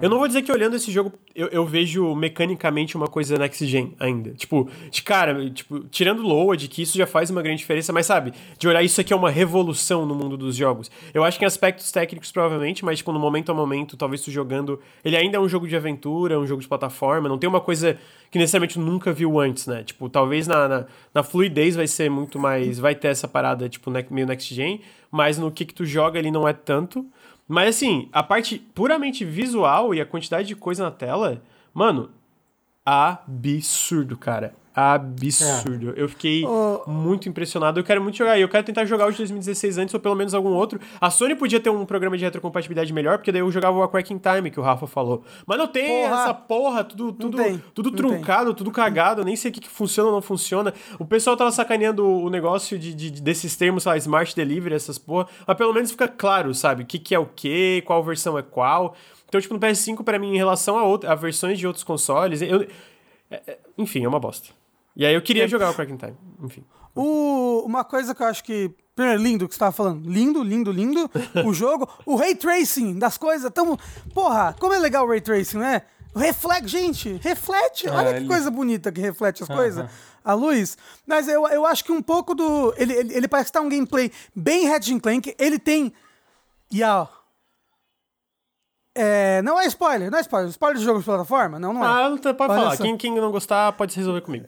Eu não vou dizer que olhando esse jogo eu, eu, vejo mecanicamente uma coisa next gen ainda. Tipo, de cara, tipo, tirando load, que isso já faz uma grande diferença, mas sabe, de olhar isso aqui é uma revolução no mundo dos jogos. Eu acho que em aspectos técnicos provavelmente, mas tipo, no momento a momento, talvez tu jogando, ele ainda é um jogo de aventura, um jogo de plataforma, não tem uma coisa que necessariamente nunca viu antes, né? Tipo, talvez na, na, na fluidez vai ser muito mais, vai ter essa parada, tipo, meio next gen, mas no que que tu joga ele não é tanto. Mas assim, a parte puramente visual e a quantidade de coisa na tela, mano, absurdo, cara absurdo. É. Eu fiquei oh. muito impressionado. Eu quero muito jogar. E eu quero tentar jogar o de 2016 antes, ou pelo menos algum outro. A Sony podia ter um programa de retrocompatibilidade melhor, porque daí eu jogava o A Cracking Time, que o Rafa falou. Mas não tem porra. essa porra, tudo, tudo, tudo truncado, tudo cagado. Eu nem sei o que, que funciona ou não funciona. O pessoal tava sacaneando o negócio de, de, desses termos, lá, Smart Delivery, essas porra. Mas pelo menos fica claro, sabe? O que, que é o que, qual versão é qual. Então, tipo, no PS5, para mim, em relação a, outra, a versões de outros consoles, eu, é, é, enfim, é uma bosta. E aí eu queria jogar o Cracking Time, enfim. O, uma coisa que eu acho que. Primeiro, lindo que você tava falando. Lindo, lindo, lindo. o jogo. O ray tracing das coisas. Tão. Porra, como é legal o ray tracing, né? Reflete, gente, reflete. É, Olha que ele... coisa bonita que reflete as coisas. A luz. Mas eu, eu acho que um pouco do. Ele, ele, ele parece que tá um gameplay bem Ratchet Clank. Ele tem. E ó. É, não é spoiler, não é spoiler. Spoiler de jogo de plataforma? Não, não é. Ah, pode falar. Quem, quem não gostar pode se resolver comigo.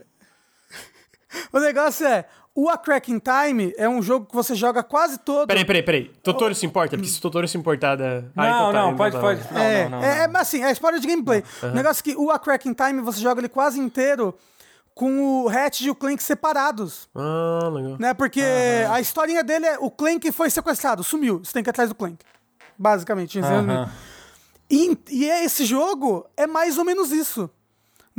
O negócio é, o A Cracking Time é um jogo que você joga quase todo. Peraí, peraí, peraí. Totoro se importa? Porque se Totoro se importar da. Não, então tá, não, pode, pode. Não, é, não, não, é, mas assim, é spoiler de gameplay. O negócio é que o A Cracking Time você joga ele quase inteiro com o Hatch e o Clank separados. Ah, legal. Né? Porque a historinha dele é o Clank foi sequestrado, sumiu. Você tem que ir atrás do Clank. Basicamente. E, e esse jogo é mais ou menos isso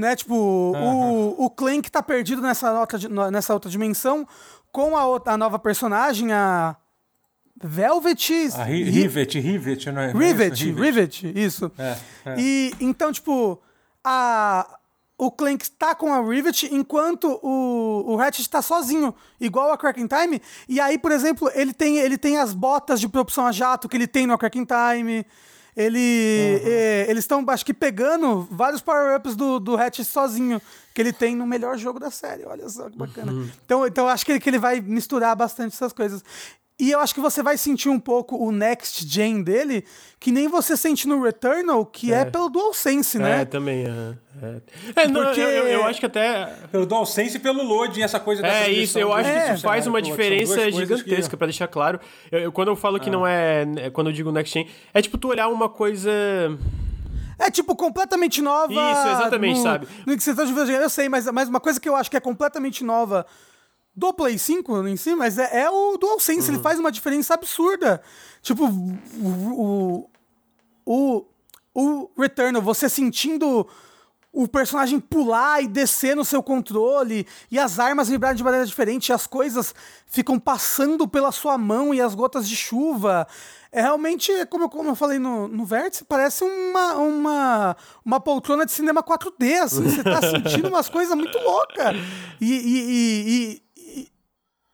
né? Tipo, uhum. o, o Clank tá perdido nessa outra, nessa outra dimensão com a, outra, a nova personagem, a Velvet... A Rivet, Rivet, não é? Rivet, Rivet, Rivet isso. É, é. E, então, tipo, a... O Clank tá com a Rivet enquanto o, o Ratchet tá sozinho, igual a Cracking Time. E aí, por exemplo, ele tem, ele tem as botas de propulsão a jato que ele tem no Cracking Time. Ele, uhum. é, eles estão, acho que, pegando vários power-ups do, do Hatch sozinho, que ele tem no melhor jogo da série. Olha só que bacana. Uhum. Então, então acho que ele, que ele vai misturar bastante essas coisas. E eu acho que você vai sentir um pouco o next gen dele, que nem você sente no Returnal, que é, é pelo DualSense, né? É, também. É, é. é não, Porque... eu, eu, acho que até. Pelo DualSense e pelo loading, essa coisa É isso, eu acho que isso faz uma diferença gigantesca, que... para deixar claro. Eu, eu, quando eu falo que não é. Quando eu digo next gen, é tipo tu olhar uma coisa. É, tipo, completamente nova. Isso, exatamente, no, sabe? No que você tá eu sei, mas, mas uma coisa que eu acho que é completamente nova do Play 5 em si, mas é, é o DualSense, uhum. ele faz uma diferença absurda. Tipo, o, o, o Returnal, você sentindo o personagem pular e descer no seu controle, e as armas vibrarem de maneira diferente, e as coisas ficam passando pela sua mão e as gotas de chuva. É realmente, como eu, como eu falei no, no Vértice, parece uma, uma, uma poltrona de cinema 4D, assim, você tá sentindo umas coisas muito loucas. E, e, e,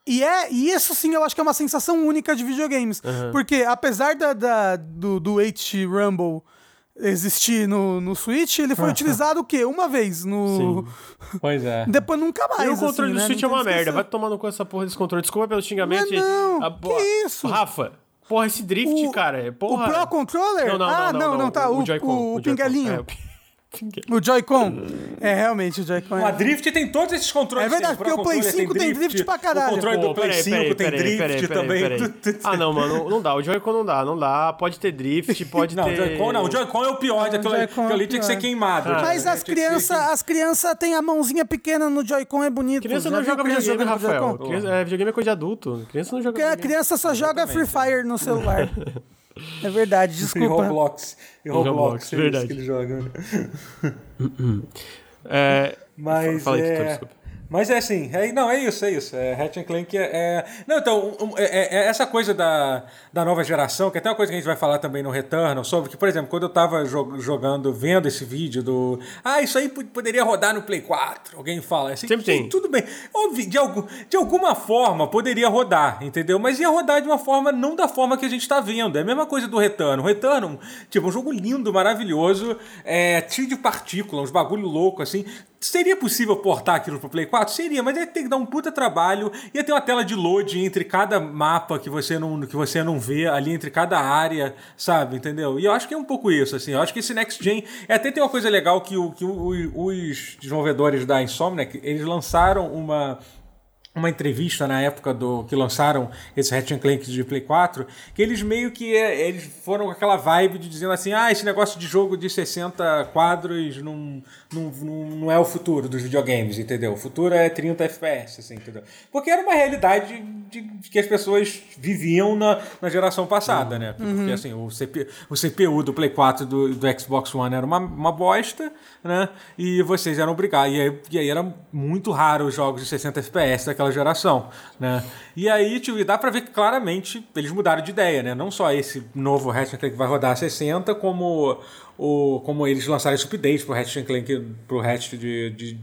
e, é, e isso sim eu acho que é uma sensação única de videogames. Uhum. Porque apesar da, da, do, do H Rumble existir no, no Switch, ele foi utilizado o quê? Uma vez no. Sim. Pois é. Depois nunca mais. E o controle assim, do né? Switch é uma merda. Vai tomando com essa porra desse controle. Desculpa pelo xingamento. Não, não. A, que isso? Rafa. Porra, esse drift, o, cara. Porra. O Pro Controller? Não, não, ah, não, não, não, não tá. O, o, o, o pingalinho. É, o... O Joy-Con. É, realmente, o Joy-Con. É... A Drift tem todos esses controles. É verdade, porque o Play 5 tem drift, tem drift pra caralho. O controle do Play 5 tem drift também. ah, não, mano, não dá. O Joy-Con não dá, não dá. Pode ter drift, pode não, ter... O Joy-Con não, o Joy-Con é o pior. Aquilo ali é tinha que ser queimado. Ah, Mas as crianças as criança têm a mãozinha pequena no Joy-Con, é bonito. Criança não joga videogame, Rafael. É, videogame é coisa de adulto. Criança não joga A criança só joga Free Fire no celular. É verdade, desculpa. E Roblox. E Roblox, Roblox é verdade. que ele joga. é, Mas fala aí, é... Tutor, desculpa. Mas é assim, é, não, é isso, é isso. É, Ratchet Clank é, é. Não, então, um, é, é, é, essa coisa da, da nova geração, que é até uma coisa que a gente vai falar também no Returnal, sobre que, por exemplo, quando eu tava jogando, vendo esse vídeo do. Ah, isso aí poderia rodar no Play 4. Alguém fala assim. Sempre tem. Tudo bem. De, algum, de alguma forma poderia rodar, entendeu? Mas ia rodar de uma forma, não da forma que a gente tá vendo. É a mesma coisa do Returnal. O Returnal, tipo, um jogo lindo, maravilhoso, é, cheio de partículas, uns bagulho louco, assim. Seria possível portar aquilo pro Play 4? Seria, mas ia ter que dar um puta trabalho. Ia ter uma tela de load entre cada mapa que você não, que você não vê, ali entre cada área, sabe? Entendeu? E eu acho que é um pouco isso, assim. Eu acho que esse Next Gen. É, até tem uma coisa legal que, o, que os desenvolvedores da Insomniac eles lançaram uma uma entrevista na época do que lançaram esse Ratchet Clank de Play 4, que eles meio que é, eles foram com aquela vibe de dizendo assim, ah, esse negócio de jogo de 60 quadros não, não, não, é o futuro dos videogames, entendeu? O futuro é 30 FPS, assim, entendeu? Porque era uma realidade de, de que as pessoas viviam na, na geração passada, uhum. né? Porque uhum. assim, o, CPU, o CPU do Play 4 do, do Xbox One era uma, uma bosta, né? E vocês eram obrigados. E aí, e aí era muito raro os jogos de 60 FPS daquela geração, né? E aí, tipo, dá pra ver que claramente eles mudaram de ideia, né? Não só esse novo Ratchet que vai rodar a 60, como, o, como eles lançaram esse update pro Ratchet Clank, pro Ratchet de, de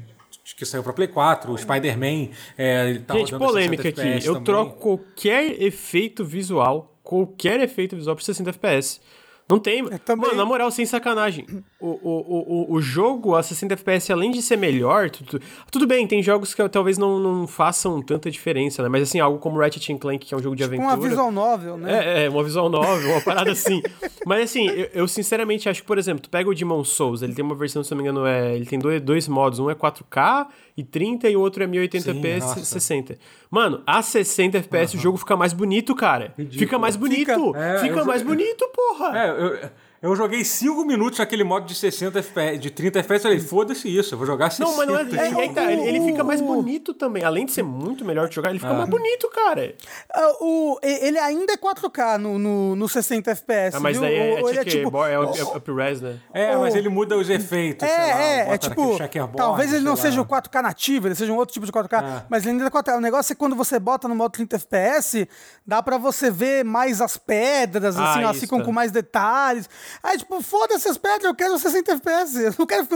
que saiu para Play 4, o Spider-Man. É, tá Gente, polêmica aqui. Eu também. troco qualquer efeito visual, qualquer efeito visual por 60 FPS. Não tem. Também... Mano, na moral, sem sacanagem. O, o, o, o jogo a 60 FPS, além de ser melhor, tudo, tudo bem, tem jogos que talvez não, não façam tanta diferença, né? Mas assim, algo como Ratchet Clank, que é um jogo de tipo aventura. Uma visual novel, né? É, é uma visual novel, uma parada assim. Mas assim, eu, eu, sinceramente acho que, por exemplo, tu pega o Demon Souls, ele tem uma versão, se não me engano, é, ele tem dois, dois modos. Um é 4K e 30 e o outro é 1080p Sim, 60. Mano, a 60 FPS uhum. o jogo fica mais bonito, cara. Ridículo. Fica mais bonito. Fica, é, fica mais eu... bonito, porra. É, eu, eu joguei 5 minutos naquele modo de 60 FPS, de 30 FPS, falei, foda-se isso, eu vou jogar 60. Não, mas não é, é, é tá, ele, ele, fica mais bonito também. Além de ser muito melhor de jogar, ele fica ah. mais bonito, cara. Uh, o, ele ainda é 4K no, no, no 60 FPS. Ah, mas daí é, é, é, tipo, é, o upres, né? É, mas ele muda os efeitos. É, lá, é, é tipo. Talvez ele não seja o 4K nativo, ele seja um outro tipo de 4K, ah. mas ele ainda é 4K. O negócio é que quando você bota no modo 30 FPS, dá pra você ver mais as pedras, assim, ah, assim, com, com mais detalhes. Aí, tipo, foda-se as pedras, eu quero 60 FPS. Eu não, quero,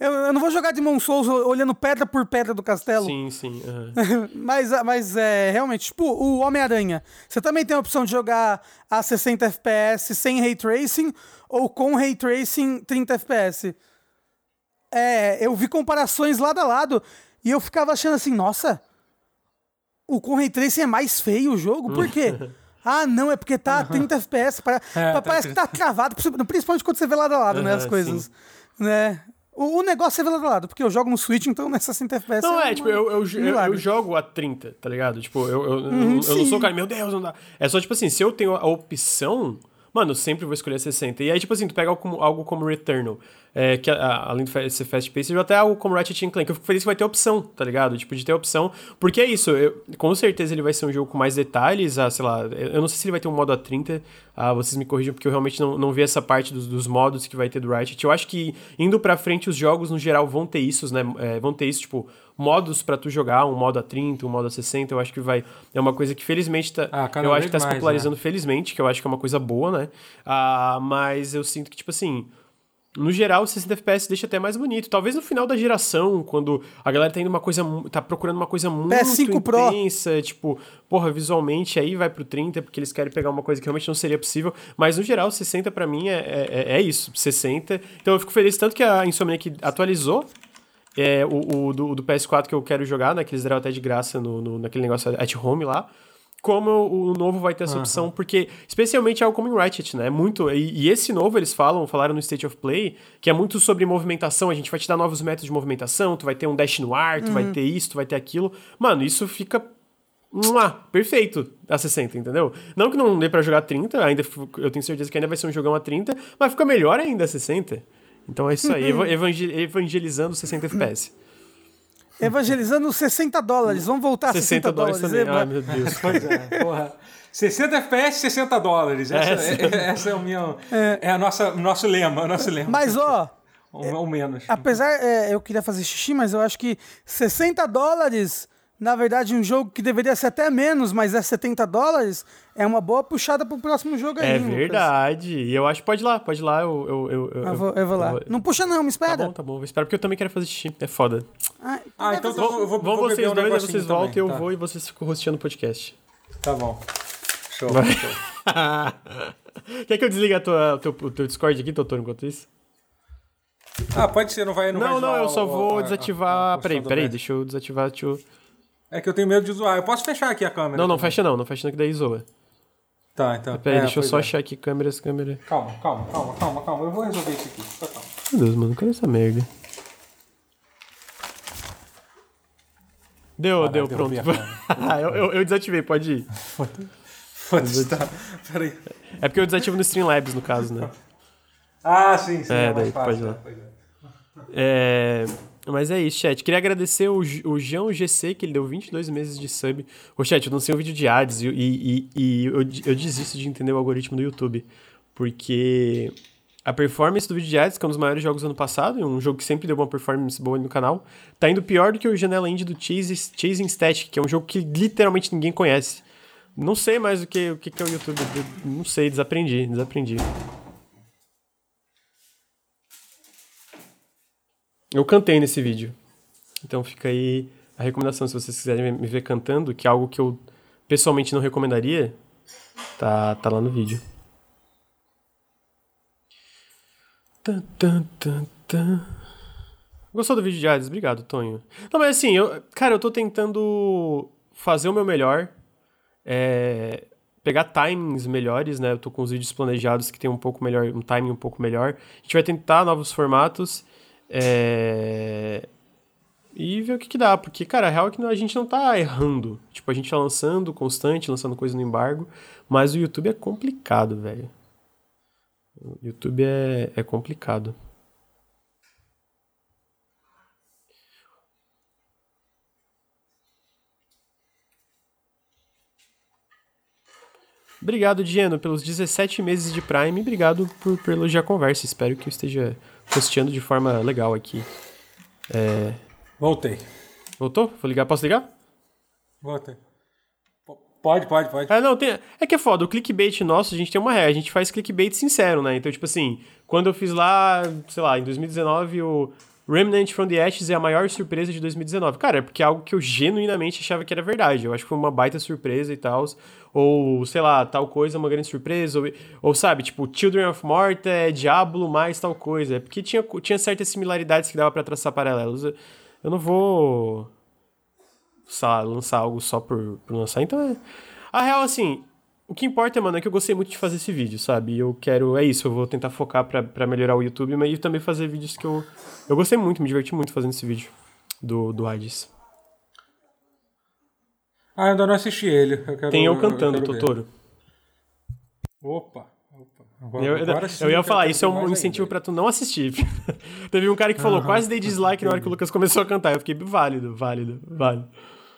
eu, eu não vou jogar de Souls olhando pedra por pedra do castelo. Sim, sim. Uhum. mas, mas é, realmente, tipo, o Homem-Aranha. Você também tem a opção de jogar a 60 FPS sem Ray Tracing ou com Ray Tracing 30 FPS. É, eu vi comparações lado a lado e eu ficava achando assim, nossa, o com Ray Tracing é mais feio o jogo, por quê? Ah, não, é porque tá 30 FPS. Para, é, tá parece que tá travado, principalmente quando você vê lado a lado, uhum, né? As coisas. Né? O, o negócio é ver lado a lado, porque eu jogo no Switch, então nessa 60 FPS. Não, é, é tipo, eu, eu, eu, eu, jogo a 30, tá ligado? Tipo, eu, eu, uhum, eu, eu não sou cara, meu Deus, não dá. É só, tipo assim, se eu tenho a opção, mano, eu sempre vou escolher 60. E aí, tipo assim, tu pega algo como, algo como Returnal é, que a, além de ser fast pace, seja até algo como Ratchet Clank. Eu fico feliz que vai ter opção, tá ligado? Tipo, de ter opção. Porque é isso, eu, com certeza ele vai ser um jogo com mais detalhes, ah, sei lá, eu não sei se ele vai ter um modo A30, ah, vocês me corrijam porque eu realmente não, não vi essa parte dos, dos modos que vai ter do Ratchet. Eu acho que indo pra frente os jogos no geral vão ter isso, né? É, vão ter isso, tipo, modos para tu jogar, um modo a 30, um modo a 60, eu acho que vai. É uma coisa que felizmente tá. Ah, eu acho que tá se popularizando né? felizmente, que eu acho que é uma coisa boa, né? Ah, mas eu sinto que, tipo assim no geral, 60 FPS deixa até mais bonito. Talvez no final da geração, quando a galera tá indo uma coisa. tá procurando uma coisa muito PS5 intensa, Pro. tipo, porra, visualmente aí vai pro 30, porque eles querem pegar uma coisa que realmente não seria possível. Mas no geral, 60 para mim é, é, é, isso, 60. Então eu fico feliz tanto que a Insomniac atualizou. É, o, o do, do, PS4 que eu quero jogar, né? Que eles deram até de graça no, no, naquele negócio at home lá como o novo vai ter essa uhum. opção, porque especialmente algo como em Ratchet, né? Muito. E, e, esse novo eles falam, falaram no State of Play, que é muito sobre movimentação. A gente vai te dar novos métodos de movimentação, tu vai ter um dash no ar, tu uhum. vai ter isso, tu vai ter aquilo. Mano, isso fica. Mua, perfeito a 60, entendeu? Não que não dê para jogar 30, ainda eu tenho certeza que ainda vai ser um jogão a 30, mas fica melhor ainda a 60. Então é isso aí, uhum. evangelizando 60 FPS. Evangelizando 60 dólares. Vamos voltar a 60, 60 dólares. dólares Ai, meu Deus. pois é, porra. 60 FPS, 60 dólares. Essa é, é, essa é o meu. É, é a nossa, nosso lema, nosso lema. Mas, ó, Ou, ou menos. Apesar, é, eu queria fazer xixi, mas eu acho que 60 dólares, na verdade, um jogo que deveria ser até menos, mas é 70 dólares, é uma boa puxada pro próximo jogo aí. É verdade. E eu acho que pode ir lá, pode ir lá. Eu, eu, eu, eu, vou, eu vou lá. Eu vou... Não puxa, não, me espera. Tá bom, tá bom. Vou esperar porque eu também quero fazer xixi. É foda. Ah, ah então eu vou, vou, vocês dois, aí vocês voltam, eu tá. vou e vocês ficam rosteando o podcast. Tá bom. Show. Quer que eu desligue a tua, o, teu, o teu Discord aqui, doutor, enquanto isso? Ah, pode ser, não vai. Não, não, não eu só vou desativar. A, a peraí, peraí, deixa eu desativar. Deixa eu... É que eu tenho medo de zoar. Eu posso fechar aqui a câmera. Não, não, fecha não, não fecha não, que daí zoa. Tá, então. Peraí, é, deixa eu só é. achar aqui câmeras, câmera. Calma, calma, calma, calma, calma. Eu vou resolver isso aqui. Calma. Meu Deus, mano, cadê essa merda? Deu, ah, deu, pronto. eu, eu, eu, desativei, pode ir. Foda-se, tá. Peraí. É porque eu desativo no Streamlabs, no caso, né? Ah, sim, sim. É, é daí, fácil, pode ir lá. É, mas é isso, chat. Queria agradecer o, o João GC, que ele deu 22 meses de sub. Ô, chat, eu não sei um vídeo de ads e, e, e eu, eu desisto de entender o algoritmo do YouTube. Porque a performance do vídeo de ads, que é um dos maiores jogos do ano passado, um jogo que sempre deu uma performance boa no canal, tá indo pior do que o Janela Indie do Chasing Static, que é um jogo que literalmente ninguém conhece. Não sei mais o que, o que, que é o YouTube. Não sei, desaprendi, desaprendi. Eu cantei nesse vídeo. Então fica aí a recomendação, se vocês quiserem me ver cantando, que é algo que eu pessoalmente não recomendaria, tá, tá lá no vídeo. Gostou do vídeo de Hades? Obrigado, Tonho. Não, mas assim, eu, cara, eu tô tentando fazer o meu melhor. É, pegar timings melhores, né? Eu tô com os vídeos planejados que tem um pouco melhor, um timing um pouco melhor. A gente vai tentar novos formatos. É... E ver o que, que dá, porque, cara, a real é que a gente não tá errando. Tipo, a gente tá lançando constante, lançando coisa no embargo, mas o YouTube é complicado, velho. O YouTube é, é complicado. Obrigado, Diano, pelos 17 meses de Prime. Obrigado por, por elogiar a conversa. Espero que eu esteja hosteando de forma legal aqui. É... Voltei. Voltou? Vou ligar? Posso ligar? Voltei. Pode, pode, pode. É, não, tem... é que é foda. O clickbait nosso, a gente tem uma regra. A gente faz clickbait sincero, né? Então, tipo assim, quando eu fiz lá, sei lá, em 2019, o Remnant from the Ashes é a maior surpresa de 2019. Cara, é porque é algo que eu genuinamente achava que era verdade. Eu acho que foi uma baita surpresa e tal. Ou, sei lá, tal coisa uma grande surpresa. Ou, ou sabe, tipo, Children of Morta é Diablo mais tal coisa. É porque tinha, tinha certas similaridades que dava para traçar paralelos. Eu, não vou lançar algo só por, por lançar. Então, é... a real, assim, o que importa, mano, é que eu gostei muito de fazer esse vídeo, sabe? E eu quero, é isso, eu vou tentar focar para melhorar o YouTube, mas também fazer vídeos que eu. Eu gostei muito, me diverti muito fazendo esse vídeo do, do Hades. Ah, ainda não assisti ele. Eu quero, Tem eu cantando, eu Totoro. Opa. Agora, eu, agora eu ia falar, isso é um incentivo para tu não assistir. Teve um cara que falou, uhum. quase dei dislike na hora que o Lucas começou a cantar. Eu fiquei, válido, válido, válido.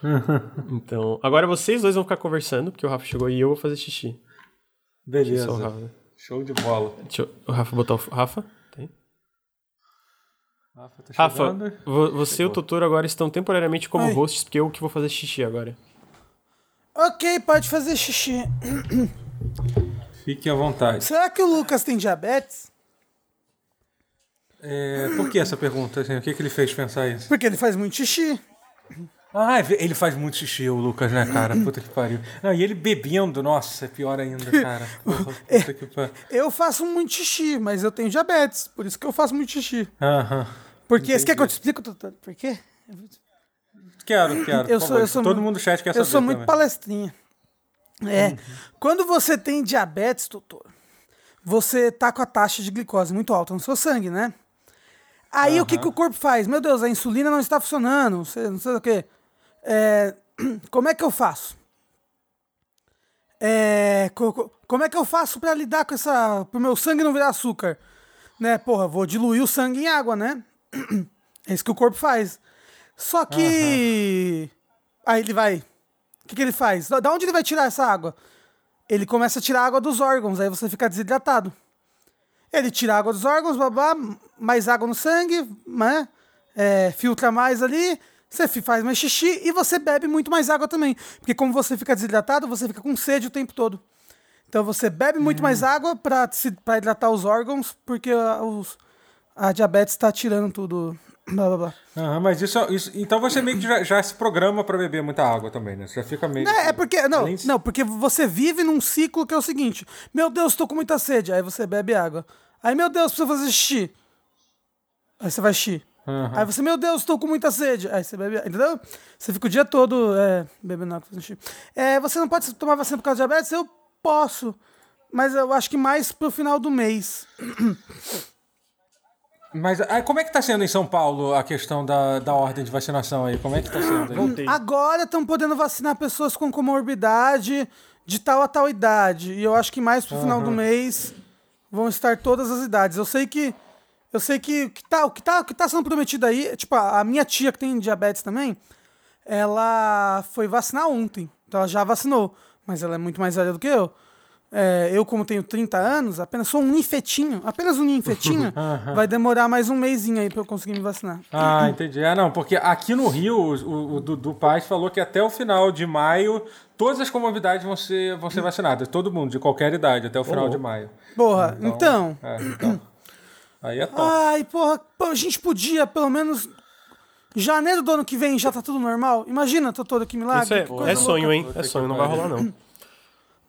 então, agora vocês dois vão ficar conversando, porque o Rafa chegou e eu vou fazer xixi. Beleza. Rafa, né? Show de bola. Deixa eu, o Rafa botar o. Rafa? Tem? Rafa, tá Rafa você e o Totoro agora estão temporariamente como Ai. hosts, porque eu que vou fazer xixi agora. Ok, pode fazer xixi. Fique à vontade. Será que o Lucas tem diabetes? É, por que essa pergunta? Assim, o que, que ele fez pensar isso? Porque ele faz muito xixi. Ah, ele faz muito xixi, o Lucas, né, cara? Puta que pariu. Não, e ele bebendo, nossa, é pior ainda, cara. puta que pariu. Eu faço muito xixi, mas eu tenho diabetes, por isso que eu faço muito xixi. Aham. Porque, você quer que eu te explique, doutor? Por quê? Quero, quero. Eu sou, eu sou Todo muito, mundo chat quer saber Eu sou muito também. palestrinha. É. Uhum. Quando você tem diabetes, doutor, você tá com a taxa de glicose muito alta no seu sangue, né? Aí uhum. o que, que o corpo faz? Meu Deus, a insulina não está funcionando, não sei, não sei o quê. É, como é que eu faço? É, co como é que eu faço para lidar com essa. pro meu sangue não virar açúcar? Né, porra, vou diluir o sangue em água, né? É isso que o corpo faz. Só que. Uhum. Aí ele vai. O que, que ele faz? Da onde ele vai tirar essa água? Ele começa a tirar água dos órgãos, aí você fica desidratado. Ele tira água dos órgãos, babá, mais água no sangue, né? É, filtra mais ali, você faz mais xixi e você bebe muito mais água também. Porque como você fica desidratado, você fica com sede o tempo todo. Então você bebe muito mais água para hidratar os órgãos, porque a, os, a diabetes está tirando tudo. Blá, blá, blá. Ah, mas isso, isso, Então você meio que já, já se programa para beber muita água também, né? Você já fica meio. Não, é porque. Não, não, porque você vive num ciclo que é o seguinte: Meu Deus, estou com muita sede. Aí você bebe água. Aí, meu Deus, preciso fazer xixi. Aí você vai xixi. Uhum. Aí você, meu Deus, estou com muita sede. Aí você bebe, entendeu? Você fica o dia todo é, bebendo água, fazendo xixi. É, você não pode tomar vacina por causa de diabetes? Eu Posso. Mas eu acho que mais pro final do mês. Mas aí, como é que tá sendo em São Paulo a questão da, da ordem de vacinação aí? Como é que tá sendo? Aí? Agora estão podendo vacinar pessoas com comorbidade de tal a tal idade. E eu acho que mais pro uhum. final do mês vão estar todas as idades. Eu sei que. Eu sei que o que tá, o que tá, o que tá sendo prometido aí, tipo, a, minha tia que tem diabetes também, ela foi vacinar ontem. Então ela já vacinou mas ela é muito mais velha do que eu. É, eu, como tenho 30 anos, apenas sou um ninfetinho, apenas um ninfetinho, vai demorar mais um mêsinho aí pra eu conseguir me vacinar. Ah, entendi. É, não, porque aqui no Rio, o, o Dudu Paz falou que até o final de maio, todas as comorbidades vão ser, vão ser vacinadas. Todo mundo, de qualquer idade, até o final oh. de maio. Porra, então. então... É, então aí é top. Ai, porra, a gente podia pelo menos Janeiro do ano que vem já tá tudo normal? Imagina, Totoro, que milagre. Isso é, que é sonho, hein? É sonho, não vai rolar, não.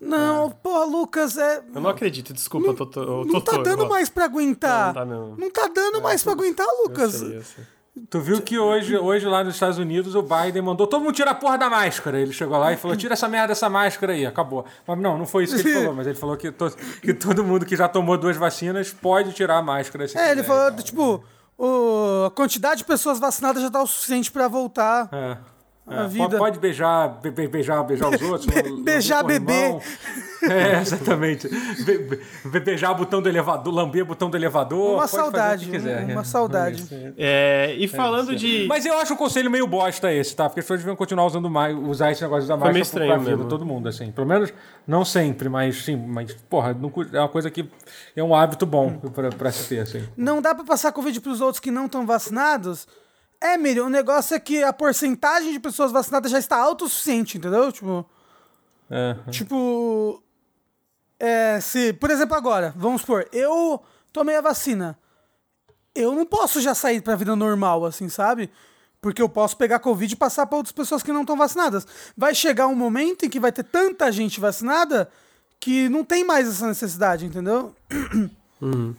Não, é. porra, Lucas, é. Eu não acredito, desculpa, não, Totoro. Não tá dando mais pra aguentar. Não, não tá, não. Não tá dando é, mais pra aguentar, Lucas. Eu sei, eu sei. Tu viu que hoje, hoje lá nos Estados Unidos o Biden mandou todo mundo tirar a porra da máscara. Ele chegou lá e falou: tira essa merda dessa máscara aí, acabou. Mas não, não foi isso que ele falou, mas ele falou que, to, que todo mundo que já tomou duas vacinas pode tirar a máscara. é, quiser, ele falou, tipo o, a quantidade de pessoas vacinadas já está o suficiente para voltar. É. É, vida. Pode beijar, be beijar, beijar os outros. Be beijar bebê. É, exatamente. Be be beijar o botão do elevador, lamber o botão do elevador. Uma saudade. Quiser, uma, uma saudade. É, e falando é, de. Mas eu acho o conselho meio bosta esse, tá? Porque as pessoas deviam continuar usando mais, usar esse negócio da máscara pra vida mesmo. todo mundo, assim. Pelo menos, não sempre, mas sim. Mas, porra, não, é uma coisa que é um hábito bom pra, pra se ter, assim. Não dá pra passar Covid pros outros que não estão vacinados? É, Miriam, o negócio é que a porcentagem de pessoas vacinadas já está autossuficiente, entendeu? Tipo. É. Tipo. É, se, por exemplo, agora, vamos supor, eu tomei a vacina. Eu não posso já sair pra vida normal, assim, sabe? Porque eu posso pegar Covid e passar para outras pessoas que não estão vacinadas. Vai chegar um momento em que vai ter tanta gente vacinada que não tem mais essa necessidade, entendeu? Uhum.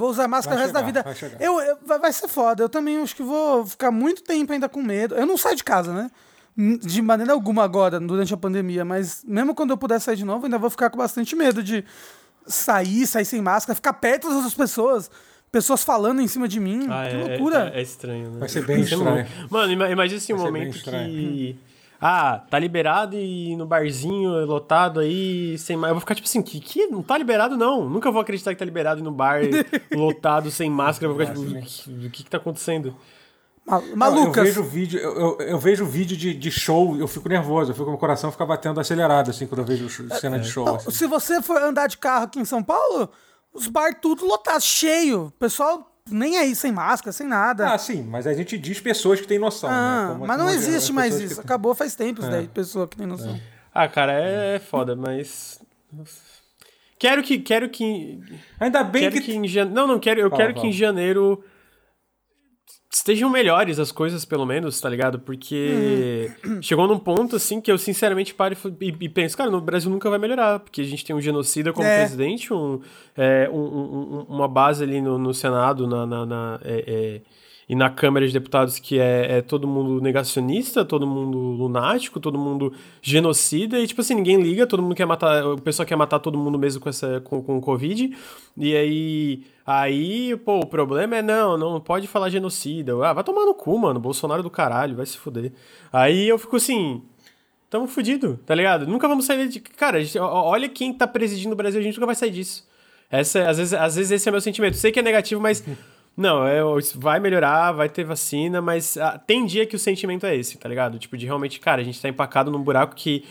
Vou usar máscara o resto da vida. Vai, eu, eu, vai ser foda. Eu também acho que vou ficar muito tempo ainda com medo. Eu não saio de casa, né? De maneira alguma agora, durante a pandemia, mas mesmo quando eu puder sair de novo, ainda vou ficar com bastante medo de sair, sair sem máscara, ficar perto das outras pessoas pessoas falando em cima de mim. Ah, que é, loucura. É, é, estranho, né? Vai ser bem estranho. Mano, imagina assim, um momento que ah, tá liberado e no barzinho lotado aí, sem mais. Eu vou ficar tipo assim, que, que não tá liberado não. Nunca vou acreditar que tá liberado e no bar lotado, sem máscara. Eu vou ficar tipo, o que que tá acontecendo? Malucas. Eu vejo vídeo, eu, eu, eu, vejo vídeo de, de show, eu fico nervoso, eu fico, meu coração fica batendo acelerado, assim, quando eu vejo cena de show. Assim. Se você for andar de carro aqui em São Paulo, os bar tudo lotados, cheio. O pessoal nem aí, sem máscara, sem nada. Ah, sim, mas a gente diz pessoas que têm noção, né? ah, né? mas não existe mais isso. Que... Acabou faz tempo isso é. daí, pessoa que tem noção. É. Ah, cara, é foda, mas. Quero que. Quero que. Ainda bem quero que. que em jane... Não, não, quero. Eu fala, quero fala. que em janeiro estejam melhores as coisas, pelo menos, tá ligado? Porque uhum. chegou num ponto, assim, que eu sinceramente paro e, e, penso, cara, no Brasil nunca vai melhorar, porque a gente tem um genocida como é. presidente, um, é, um, um, uma base ali no, no Senado, na, na, na é, é e na Câmara de Deputados que é, é, todo mundo negacionista, todo mundo lunático, todo mundo genocida, e tipo assim, ninguém liga, todo mundo quer matar, o pessoal quer matar todo mundo mesmo com essa com, com o Covid. E aí, aí, pô, o problema é não, não pode falar genocida. Ah, vai tomar no cu, mano, Bolsonaro do caralho, vai se fuder. Aí eu fico assim, tamo fudido, tá ligado? Nunca vamos sair de. Cara, gente, olha quem tá presidindo o Brasil, a gente nunca vai sair disso. Essa, às, vezes, às vezes esse é meu sentimento. Sei que é negativo, mas Não, é, vai melhorar, vai ter vacina, mas ah, tem dia que o sentimento é esse, tá ligado? Tipo, de realmente, cara, a gente tá empacado num buraco que.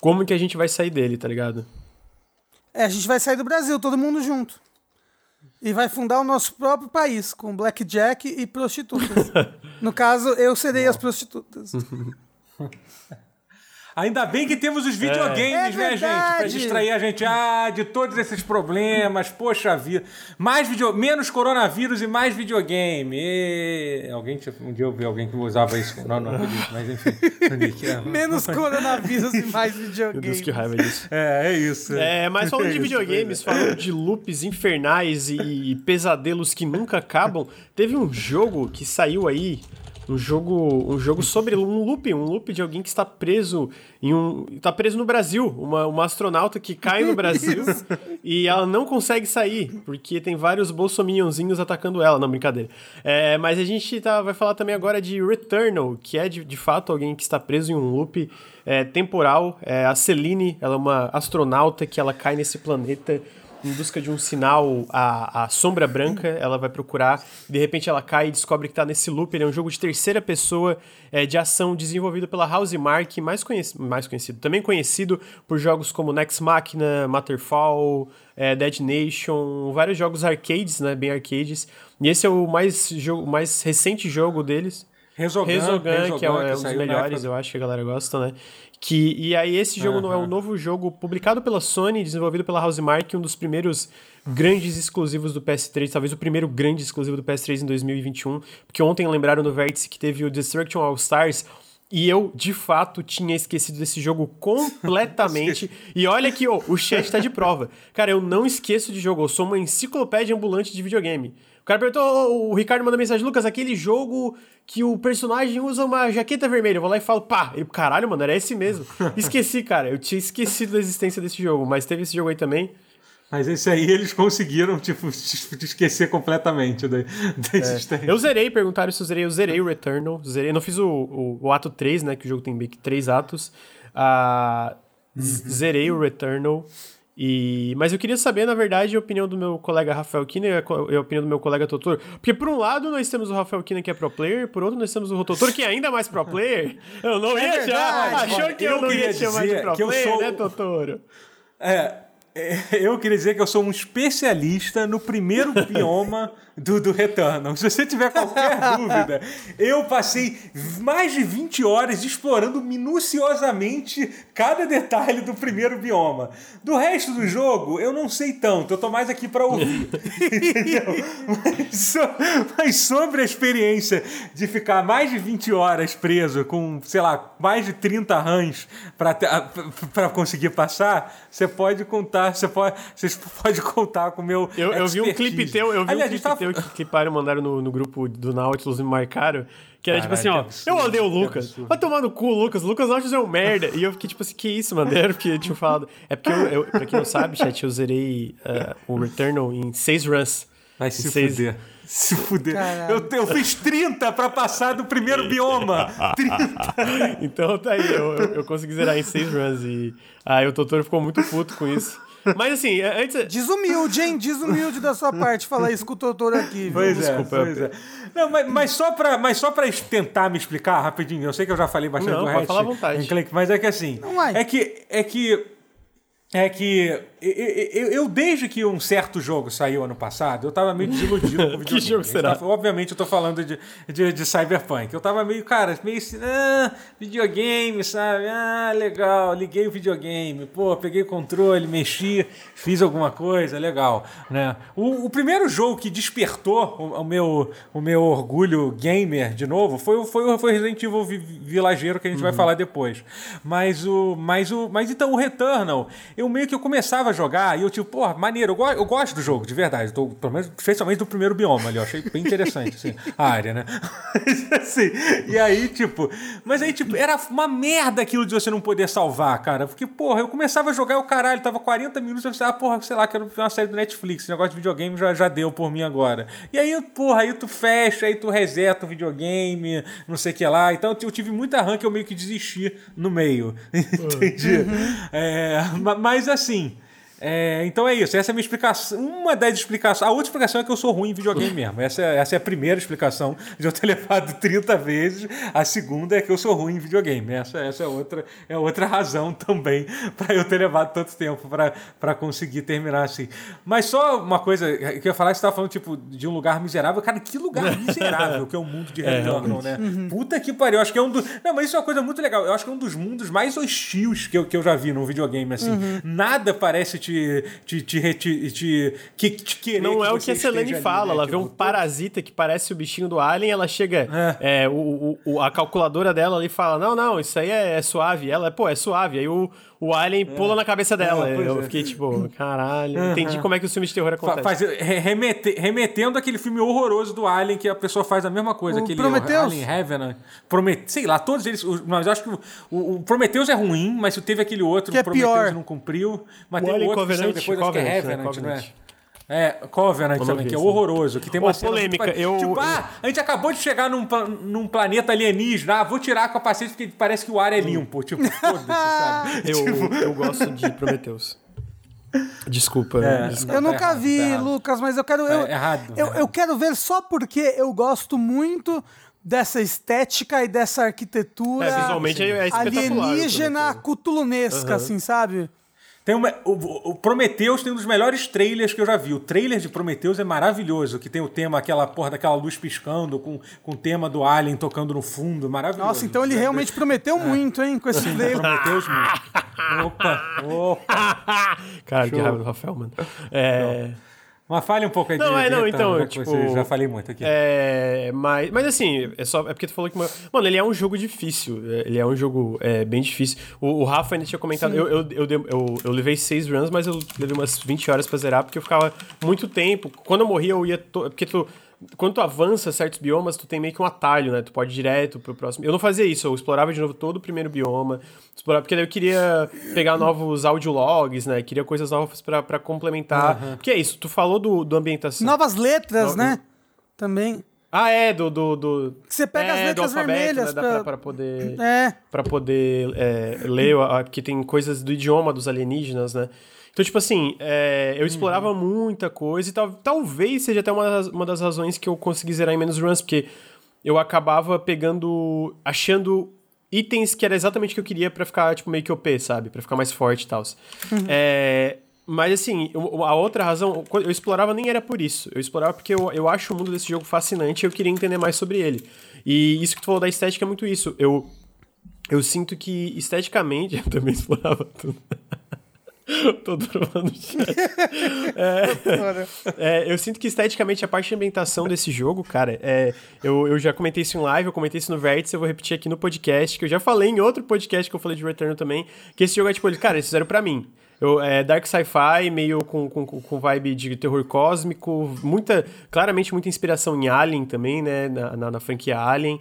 Como que a gente vai sair dele, tá ligado? É, a gente vai sair do Brasil, todo mundo junto. E vai fundar o nosso próprio país, com blackjack e prostitutas. no caso, eu serei as prostitutas. Ainda bem que temos os videogames, é. né, gente? Pra distrair a gente ah, de todos esses problemas. Poxa vida. Mais video... Menos coronavírus e mais videogame. E... Alguém Um dia eu vi alguém que usava isso. Não, não acredito, mas enfim. Menos coronavírus e mais videogame. Meu Deus, que raiva disso. É, é isso. É, mas falando de videogames, falando de loops infernais e pesadelos que nunca acabam, teve um jogo que saiu aí um jogo, um jogo sobre um loop, um loop de alguém que está preso em um, está preso no Brasil, uma, uma astronauta que cai no Brasil e ela não consegue sair porque tem vários bolsominhonzinhos atacando ela, não brincadeira. É, mas a gente tá, vai falar também agora de Returnal, que é de, de fato alguém que está preso em um loop é, temporal. É, a Celine, ela é uma astronauta que ela cai nesse planeta em busca de um sinal, a, a sombra branca, ela vai procurar, de repente ela cai e descobre que está nesse loop. Ele é um jogo de terceira pessoa é, de ação desenvolvido pela Housemarque, mais, conheci mais conhecido, também conhecido por jogos como Next Machina, Matterfall, é, Dead Nation, vários jogos arcades, né, bem arcades. E esse é o mais, jogo, mais recente jogo deles. Resogun, Resogun, que é, é um dos melhores, eu acho que a galera gosta, né? Que, e aí esse jogo não é um novo jogo publicado pela Sony, desenvolvido pela Housemarque, um dos primeiros grandes exclusivos do PS3, talvez o primeiro grande exclusivo do PS3 em 2021, porque ontem lembraram no Vértice que teve o Destruction All Stars, e eu, de fato, tinha esquecido desse jogo completamente. e olha que oh, o chat tá de prova. Cara, eu não esqueço de jogo, eu sou uma enciclopédia ambulante de videogame. O cara perguntou, o Ricardo mandou mensagem, Lucas, aquele jogo que o personagem usa uma jaqueta vermelha. Eu vou lá e falo, pá, ele, caralho, mano, era esse mesmo. Esqueci, cara, eu tinha esquecido da existência desse jogo, mas teve esse jogo aí também. Mas esse aí eles conseguiram, tipo, esquecer completamente da, da é. existência. Eu zerei, perguntaram se eu zerei. Eu zerei o Returnal. Zerei. Não fiz o, o, o ato 3, né? Que o jogo tem meio que três atos. Uh, uhum. Zerei o Returnal. E, mas eu queria saber, na verdade, a opinião do meu colega Rafael Kina e a, opinião do meu colega Totoro. Porque, por um lado, nós temos o Rafael Kina, que é pro player, por outro, nós temos o Totoro, que é ainda mais pro player. Eu não é ia chamar. Achou que eu, eu não ia chamar de pro player, sou... né, Totoro? É, eu queria dizer que eu sou um especialista no primeiro bioma do, do Returnal. Se você tiver qualquer dúvida, eu passei mais de 20 horas explorando minuciosamente cada detalhe do primeiro bioma. Do resto do jogo, eu não sei tanto, eu tô mais aqui para ouvir. entendeu? Mas, so, mas, sobre a experiência de ficar mais de 20 horas preso com, sei lá, mais de 30 runs para conseguir passar, você pode contar, você pode, você pode contar com o meu. Eu, eu vi um clipe teu, eu vi Aliás, um clipe tava... teu que, pariu, mandaram no, no grupo do Nautilus, me marcaram. Que era Caralho, tipo assim, ó, eu odeio o Lucas. Vai tomar no cu, Lucas. Lucas Nautilus é um merda. E eu fiquei tipo assim, que isso, mano? Era porque tinha falado. É porque eu, eu, pra quem não sabe, chat, eu zerei uh, o Returnal em seis runs. Vai se seis... fuder. Se fuder. Eu, eu fiz 30 pra passar do primeiro bioma. 30. então tá aí, eu, eu, consegui zerar em seis runs. E aí o Totoro ficou muito puto com isso. Mas assim, é, antes. Desumilde, hein? Desumilde da sua parte falar isso com o doutor aqui. Viu? Pois é, Desculpa. Pois é. Não, mas, mas, só pra, mas só pra tentar me explicar rapidinho, eu sei que eu já falei bastante Não, do pode falar à vontade. Mas é que assim. Não é que. É que é que eu, eu, desde que um certo jogo saiu ano passado, eu tava meio desiludido com o videogame. que jogo será? Obviamente eu tô falando de, de, de, Cyberpunk. Eu tava meio, cara, meio assim, ah, videogame, sabe? Ah, legal, liguei o videogame, pô, peguei o controle, mexi, fiz alguma coisa, legal, né? O, o primeiro jogo que despertou o, o, meu, o meu orgulho gamer de novo foi, foi, foi Resident Evil Vilageiro, que a gente uhum. vai falar depois. Mas o, mas o, mas então o Returnal, eu meio que eu começava jogar e eu tipo, pô, maneiro, eu, go eu gosto do jogo, de verdade. Tô, pelo menos, especialmente do primeiro bioma ali, eu achei bem interessante, assim, a área, né? assim, e aí, tipo, mas aí, tipo, era uma merda aquilo de você não poder salvar, cara. Porque, porra, eu começava a jogar e o caralho, tava 40 minutos, eu pensava, ah, porra, sei lá, quero ver uma série do Netflix, esse negócio de videogame já, já deu por mim agora. E aí, porra, aí tu fecha, aí tu reseta o videogame, não sei o que lá. Então eu tive muita rã que eu meio que desisti no meio. Entendi? Uhum. É, mas assim. É, então é isso, essa é a minha explicação. Uma das explicações. A outra explicação é que eu sou ruim em videogame mesmo. Essa é, essa é a primeira explicação de eu ter levado 30 vezes. A segunda é que eu sou ruim em videogame. Essa, essa é, outra, é outra razão também para eu ter levado tanto tempo para conseguir terminar assim. Mas só uma coisa que eu ia falar, você estava falando tipo, de um lugar miserável. Cara, que lugar miserável que é o mundo de é, Returnal, né? Uhum. Puta que pariu. Eu acho que é um dos. Não, mas isso é uma coisa muito legal. Eu acho que é um dos mundos mais hostis que eu, que eu já vi num videogame. assim. Uhum. Nada parece te, te, te, te, te, que, te querer. Não é o que a Selene fala. né? Ela tipo, vê um parasita que parece o bichinho do Alien, ela chega. É. É, o, o, a calculadora dela ali fala: Não, não, isso aí é, é suave. Ela, pô, é suave. Aí o, o Alien é. pula na cabeça dela. É, eu fiquei tipo, caralho, uhum. entendi como é que o filme de terror acontece. Faz, remete, remetendo aquele filme horroroso do Alien, que a pessoa faz a mesma coisa. O aquele Prometheus? Alien Heaven. Promet, sei lá, todos eles. Mas eu acho que o, o, Prometheus é ruim, mas teve aquele outro, que o Prometheus pior. não cumpriu. Mas o tem Alien outro Covenant, que depois, Covenant, acho que é Heaven, Covenant. não é? É, Covenant Vamos também, que é horroroso. Que tem uma polêmica. Tipo, eu, tipo, eu... ah, a gente acabou de chegar num, num planeta alienígena, ah, vou tirar a capacete porque parece que o ar é limpo. Tipo, foda-se, sabe? Eu, tipo... eu gosto de Prometheus. Desculpa, é, desculpa. Eu nunca tá vi, tá Lucas, mas eu quero. Eu, é errado, eu, errado. eu quero ver só porque eu gosto muito dessa estética e dessa arquitetura é, visualmente é, é alienígena, cutulunesca, uhum. assim, sabe? Tem uma, o, o Prometheus tem um dos melhores trailers que eu já vi. O trailer de Prometheus é maravilhoso, que tem o tema, aquela porra daquela luz piscando, com, com o tema do Alien tocando no fundo, maravilhoso. Nossa, então ele realmente prometeu é. muito, hein, com esse trailer. Prometheus muito. Opa, opa. Cara, que raiva do Rafael, mano. É... Mas fale um pouco aí não, de é, não, então, né, tipo, você já falei muito aqui. É, mas, mas assim, é só é porque tu falou que mano, ele é um jogo difícil, é, ele é um jogo é, bem difícil. O, o Rafa ainda tinha comentado, eu, eu, eu, eu, eu, levei seis runs, mas eu levei umas 20 horas pra zerar porque eu ficava muito tempo. Quando eu morria, eu ia to... porque tu quando tu avança certos biomas, tu tem meio que um atalho, né? Tu pode ir direto pro próximo. Eu não fazia isso, eu explorava de novo todo o primeiro bioma, explorava, porque daí eu queria pegar novos audiologs, né? Queria coisas novas para complementar. Uhum. Porque é isso, tu falou do, do ambientação. Novas letras, né? Também. Ah, é, do. do, do você pega é, as letras alfabeto, vermelhas né, pra... Pra, pra... poder. É. Pra poder é, ler, porque tem coisas do idioma dos alienígenas, né? Então, tipo assim, é, eu explorava uhum. muita coisa e tal, talvez seja até uma das, uma das razões que eu consegui zerar em menos runs, porque eu acabava pegando. achando itens que era exatamente o que eu queria para ficar, tipo, meio que OP, sabe? para ficar mais forte e tal. Uhum. É, mas assim, a outra razão, eu explorava nem era por isso. Eu explorava porque eu, eu acho o mundo desse jogo fascinante e eu queria entender mais sobre ele. E isso que tu falou da estética é muito isso. Eu, eu sinto que esteticamente eu também explorava tudo. Tô durando é, é, Eu sinto que esteticamente a parte de ambientação desse jogo, cara, é, eu, eu já comentei isso em live, eu comentei isso no Vértice, eu vou repetir aqui no podcast, que eu já falei em outro podcast que eu falei de Return também, que esse jogo é tipo, cara, eles fizeram pra mim. Eu, é Dark Sci-Fi, meio com, com, com vibe de terror cósmico, muita, claramente muita inspiração em Alien também, né, na, na, na franquia Alien.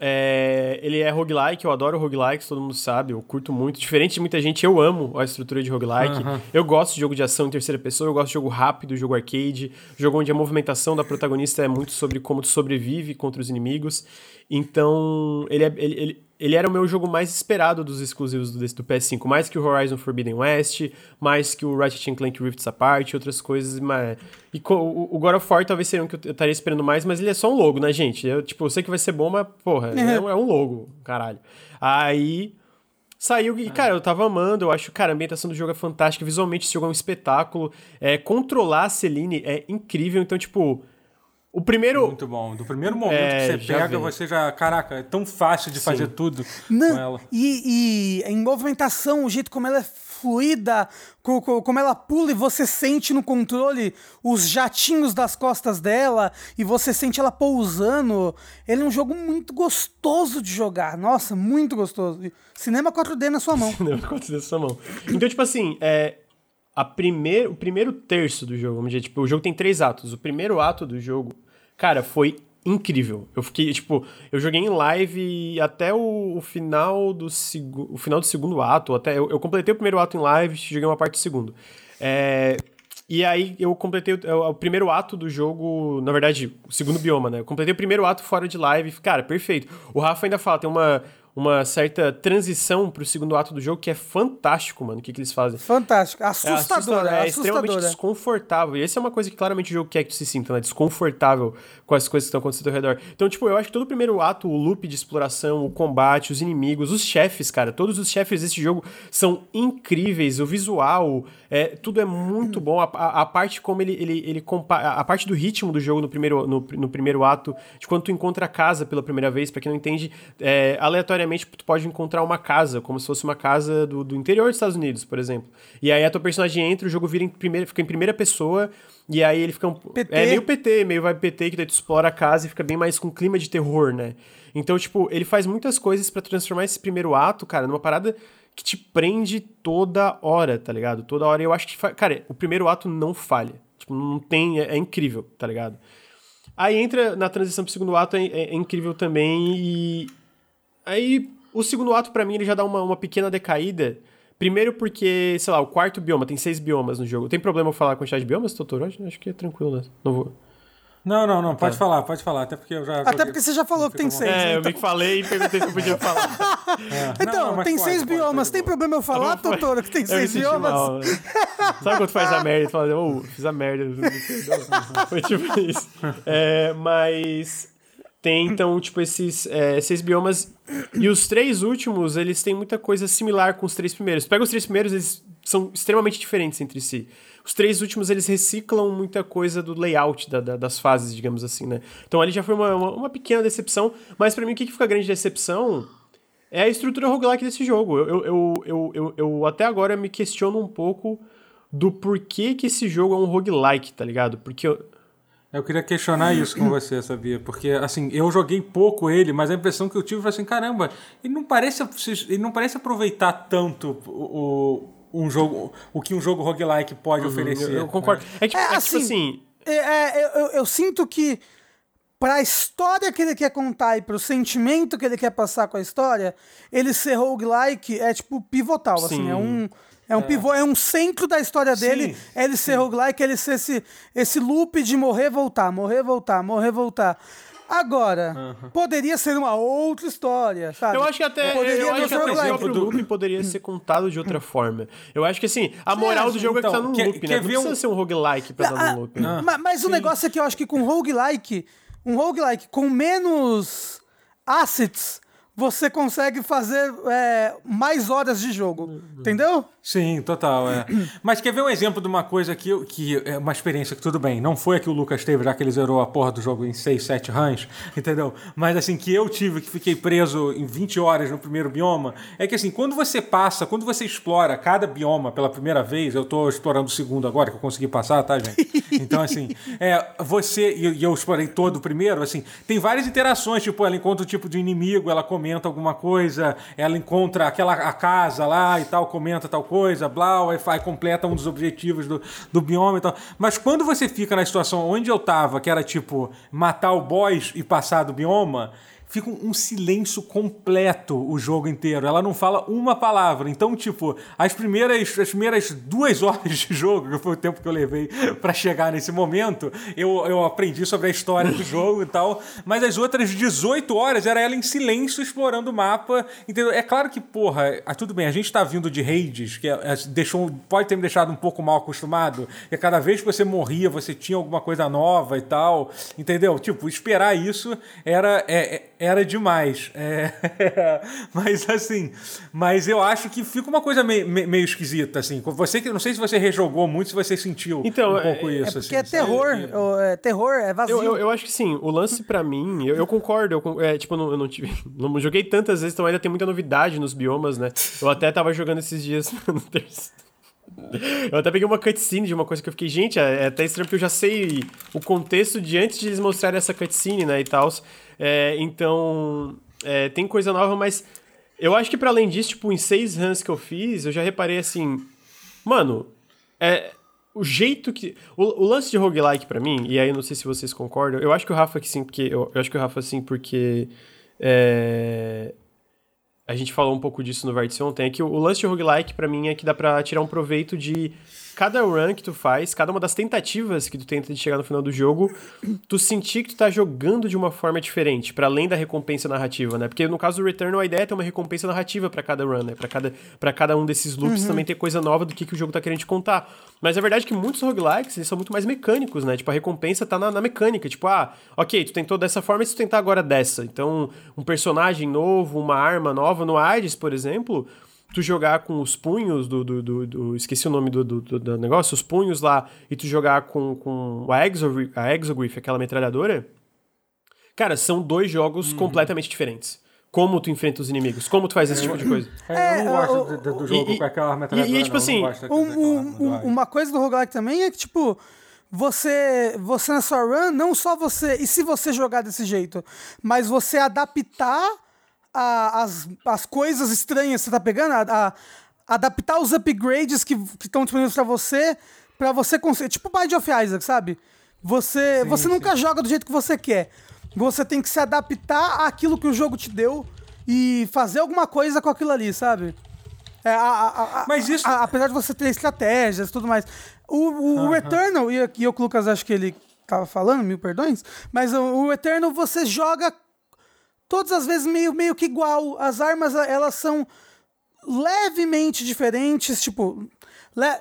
É, ele é roguelike, eu adoro roguelikes, todo mundo sabe, eu curto muito. Diferente de muita gente, eu amo a estrutura de roguelike. Uhum. Eu gosto de jogo de ação em terceira pessoa, eu gosto de jogo rápido, jogo arcade, jogo onde a movimentação da protagonista é muito sobre como tu sobrevive contra os inimigos. Então, ele, é, ele, ele ele era o meu jogo mais esperado dos exclusivos do, do, PS5, mais que o Horizon Forbidden West, mais que o Ratchet Clank Rifts Apart outras coisas. Mas... E o, o God of War talvez seria um que eu estaria esperando mais, mas ele é só um logo, né, gente? Eu, tipo, eu sei que vai ser bom, mas, porra, é, é um logo, caralho. Aí saiu e, cara, eu tava amando, eu acho, cara, a ambientação do jogo é fantástica, visualmente esse jogo é um espetáculo, é, controlar a Celine é incrível, então, tipo, o primeiro. Muito bom. Do primeiro momento é, que você pega, vem. você já. Caraca, é tão fácil de Sim. fazer tudo Não, com ela. E, e em movimentação, o jeito como ela é fluida, como ela pula e você sente no controle os jatinhos das costas dela e você sente ela pousando. Ele é um jogo muito gostoso de jogar. Nossa, muito gostoso. Cinema 4D na sua mão. Cinema 4D na sua mão. Então, tipo assim, é, a primeir, o primeiro terço do jogo, vamos dizer, tipo, o jogo tem três atos. O primeiro ato do jogo, cara, foi incrível. Eu fiquei, tipo, eu joguei em live até o, o final do o final do segundo ato, até eu, eu, completei o primeiro ato em live, joguei uma parte do segundo. É, e aí eu completei o, o, primeiro ato do jogo, na verdade, o segundo bioma, né? Eu completei o primeiro ato fora de live, cara, perfeito. O Rafa ainda fala, tem uma uma certa transição pro segundo ato do jogo que é fantástico, mano. O que, que eles fazem? Fantástico. Assustador. É, assustador, é, é extremamente desconfortável. E essa é uma coisa que claramente o jogo quer que tu se sinta, né? Desconfortável com as coisas que estão acontecendo ao redor. Então, tipo, eu acho que todo o primeiro ato, o loop de exploração, o combate, os inimigos, os chefes, cara, todos os chefes desse jogo são incríveis. O visual, é, tudo é muito bom. A, a, a parte como ele, ele, ele compara. A parte do ritmo do jogo no primeiro, no, no primeiro ato, de quando tu encontra a casa pela primeira vez, para quem não entende, é, aleatoriamente tu pode encontrar uma casa, como se fosse uma casa do, do interior dos Estados Unidos, por exemplo. E aí a tua personagem entra, o jogo vira em primeira, fica em primeira pessoa. E aí ele fica um. PT. É meio PT, meio vai PT, que daí tu explora a casa e fica bem mais com clima de terror, né? Então, tipo, ele faz muitas coisas para transformar esse primeiro ato, cara, numa parada que te prende toda hora, tá ligado? Toda hora. Eu acho que. Cara, o primeiro ato não falha. Tipo, não tem. É, é incrível, tá ligado? Aí entra na transição pro segundo ato, é, é, é incrível também. E. Aí o segundo ato, para mim, ele já dá uma, uma pequena decaída. Primeiro porque, sei lá, o quarto bioma, tem seis biomas no jogo. Tem problema eu falar a quantidade de biomas, Totoro? Acho que é tranquilo, né? Não vou. Não, não, não, pode tá. falar, pode falar, até porque eu já. Até porque você já falou que tem seis. É, eu então... que falei e perguntei se eu podia falar. É. Então, não, tem pode, seis pode, biomas, pode, tem problema eu falar, Totoro, que tem seis biomas? Mal, né? Sabe quando faz a merda e fala, oh, fiz a merda. Foi tipo isso. É, mas tem, então, tipo, esses é, seis biomas. E os três últimos, eles têm muita coisa similar com os três primeiros. Pega os três primeiros, eles são extremamente diferentes entre si. Os três últimos, eles reciclam muita coisa do layout da, da, das fases, digamos assim, né? Então ali já foi uma, uma, uma pequena decepção. Mas para mim, o que, que fica grande decepção é a estrutura roguelike desse jogo. Eu, eu, eu, eu, eu até agora me questiono um pouco do porquê que esse jogo é um roguelike, tá ligado? Porque eu, eu queria questionar isso com você, sabia? Porque, assim, eu joguei pouco ele, mas a impressão que eu tive foi assim, caramba, ele não parece, ele não parece aproveitar tanto o, um jogo, o que um jogo roguelike pode uhum, oferecer. Eu, eu concordo. Né? É, tipo, é, é assim, tipo assim... É, é, eu, eu, sinto que pra história que ele quer contar e pro sentimento que ele quer passar com a história, ele ser roguelike é, tipo, pivotal, assim, Sim. assim, é um é um é. pivô, é um centro da história dele. Sim, é ele ser sim. roguelike, ele ser esse, esse loop de morrer, voltar, morrer, voltar, morrer, voltar. Agora, uhum. poderia ser uma outra história, sabe? Eu acho que até, poderia eu acho que até o próprio loop poderia ser contado de outra forma. Eu acho que assim, a moral do jogo então, é que tá no então, loop, né? Não precisa um... ser um roguelike pra dar no loop. Né? Mas, mas o negócio é que eu acho que com roguelike, um roguelike com menos assets, você consegue fazer é, mais horas de jogo. Entendeu? Sim, total. É. Mas quer ver um exemplo de uma coisa que, que é uma experiência que tudo bem, não foi a que o Lucas teve, já que ele zerou a porra do jogo em 6, 7 runs, entendeu? Mas assim, que eu tive, que fiquei preso em 20 horas no primeiro bioma, é que assim, quando você passa, quando você explora cada bioma pela primeira vez, eu tô explorando o segundo agora, que eu consegui passar, tá, gente? Então, assim, é, você, e eu explorei todo o primeiro, assim, tem várias interações, tipo, ela encontra o tipo de inimigo, ela comenta alguma coisa, ela encontra aquela a casa lá e tal, comenta tal coisa, blá, Wi-Fi completa um dos objetivos do, do bioma e tal. Mas quando você fica na situação onde eu tava, que era tipo matar o boss e passar do bioma, fica um, silêncio completo o jogo inteiro. Ela não fala uma palavra. Então, tipo, as primeiras, as primeiras duas horas de jogo, que foi o tempo que eu levei para chegar nesse momento, eu, eu aprendi sobre a história do jogo e tal. Mas as outras 18 horas era ela em silêncio explorando o mapa. Entendeu? É claro que, porra, ah, tudo bem, a gente tá vindo de raids, que é, é, deixou, pode ter me deixado um pouco mal acostumado. E cada vez que você morria, você tinha alguma coisa nova e tal. Entendeu? Tipo, esperar isso era. É, é era demais. É... mas assim, mas eu acho que fica uma coisa meio, meio esquisita, assim. Você que não sei se você rejogou muito, se você sentiu então, um pouco é, isso. É porque é assim, é terror, é, terror, é vazio. Eu, eu, eu, acho que sim, o lance para mim, eu, eu concordo, eu, é, tipo, eu não, eu não, tive, não joguei tantas vezes, então ainda tem muita novidade nos biomas, né? Eu até tava jogando esses dias no terceiro. Eu até peguei uma cutscene de uma coisa que eu fiquei, gente, é, é até estranho porque eu já sei o contexto de antes de eles mostrarem essa cutscene, né, e tal. É, então, é, tem coisa nova, mas eu acho que para além disso, tipo, em seis runs que eu fiz, eu já reparei assim, mano, é o jeito que. O, o lance de roguelike para mim, e aí eu não sei se vocês concordam, eu acho que o Rafa que sim, porque. Eu, eu acho que o Rafa sim, porque. É, a gente falou um pouco disso no Vértice ontem, é que o, lance de roguelike para mim é que dá pra tirar um proveito de cada run que tu faz, cada uma das tentativas que tu tenta de chegar no final do jogo, tu sentir que tu tá jogando de uma forma diferente, para além da recompensa narrativa, né? Porque no caso do Returnal, a ideia é ter uma recompensa narrativa para cada run, né? Pra cada, pra cada um desses loops uhum. também ter coisa nova do que, que o jogo tá querendo te contar. Mas é verdade que muitos roguelikes, eles são muito mais mecânicos, né? Tipo, a recompensa tá na, na mecânica. Tipo, ah, ok, tu tentou dessa forma e se tu tentar agora dessa. Então, um personagem novo, uma arma nova, no Hades, por exemplo tu jogar com os punhos do. do, do, do esqueci o nome do, do, do, negócio, os punhos lá, e tu jogar com, com a, Exogriff, a Exogriff, aquela metralhadora. Cara, são dois jogos uhum. completamente diferentes. Como tu enfrenta os inimigos, como tu faz esse tipo de coisa. É, eu não gosto do, do jogo e, com aquela metralhadora. E, e tipo não, assim, não um, um, uma coisa do roguelike também é que, tipo, você, você na sua run, não só você, e se você jogar desse jeito, mas você adaptar a, as, as coisas estranhas que você tá pegando, a, a adaptar os upgrades que estão disponíveis para você, para você conseguir. Tipo Bind of Isaac, sabe? Você, sim, você sim. nunca joga do jeito que você quer. Você tem que se adaptar àquilo que o jogo te deu e fazer alguma coisa com aquilo ali, sabe? É, a, a, a, Mas isso. apesar de você ter estratégias e tudo mais. O, o, uh -huh. o Eternal, e, e o Lucas acho que ele tava falando, mil perdões, mas o, o Eternal você joga todas as vezes meio, meio que igual. As armas, elas são levemente diferentes, tipo, le,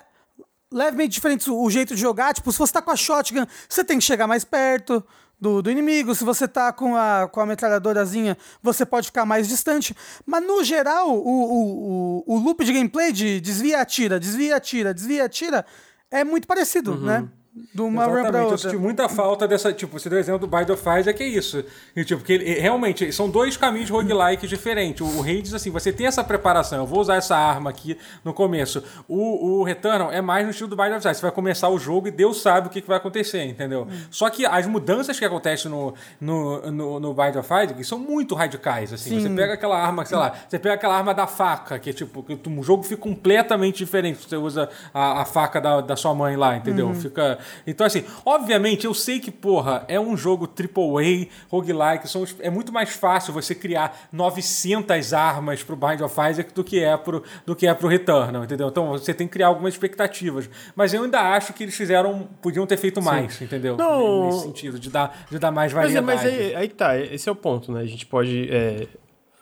levemente diferentes o jeito de jogar. Tipo, se você tá com a shotgun, você tem que chegar mais perto do, do inimigo. Se você tá com a, com a metralhadorazinha, você pode ficar mais distante. Mas no geral, o, o, o, o loop de gameplay de desvia, atira, desvia, atira, desvia, atira, é muito parecido, uhum. né? De uma Exatamente. run pra outra. Eu senti muita falta dessa, tipo, você deu o exemplo do Bind of Isaac, é isso. E, tipo, que ele, realmente, são dois caminhos roguelike diferentes. O, o rei diz assim, você tem essa preparação, eu vou usar essa arma aqui no começo. O, o Returnal é mais no estilo do Bind of Isaac, você vai começar o jogo e Deus sabe o que, que vai acontecer, entendeu? Hum. Só que as mudanças que acontecem no, no, no, no Bind of Isaac são muito radicais, assim. Sim. Você pega aquela arma, sei lá, você pega aquela arma da faca, que é tipo, que o jogo fica completamente diferente. Você usa a, a faca da, da sua mãe lá, entendeu? Uhum. Fica então, assim, obviamente eu sei que, porra, é um jogo AAA, roguelike, são, é muito mais fácil você criar 900 armas pro Bind of Isaac do que é pro, do que é pro Returnal, entendeu? Então você tem que criar algumas expectativas. Mas eu ainda acho que eles fizeram, podiam ter feito mais, Sim. entendeu? Não... Nesse sentido, de dar, de dar mais variedade. Mas, mas aí, aí tá, esse é o ponto, né? A gente pode... É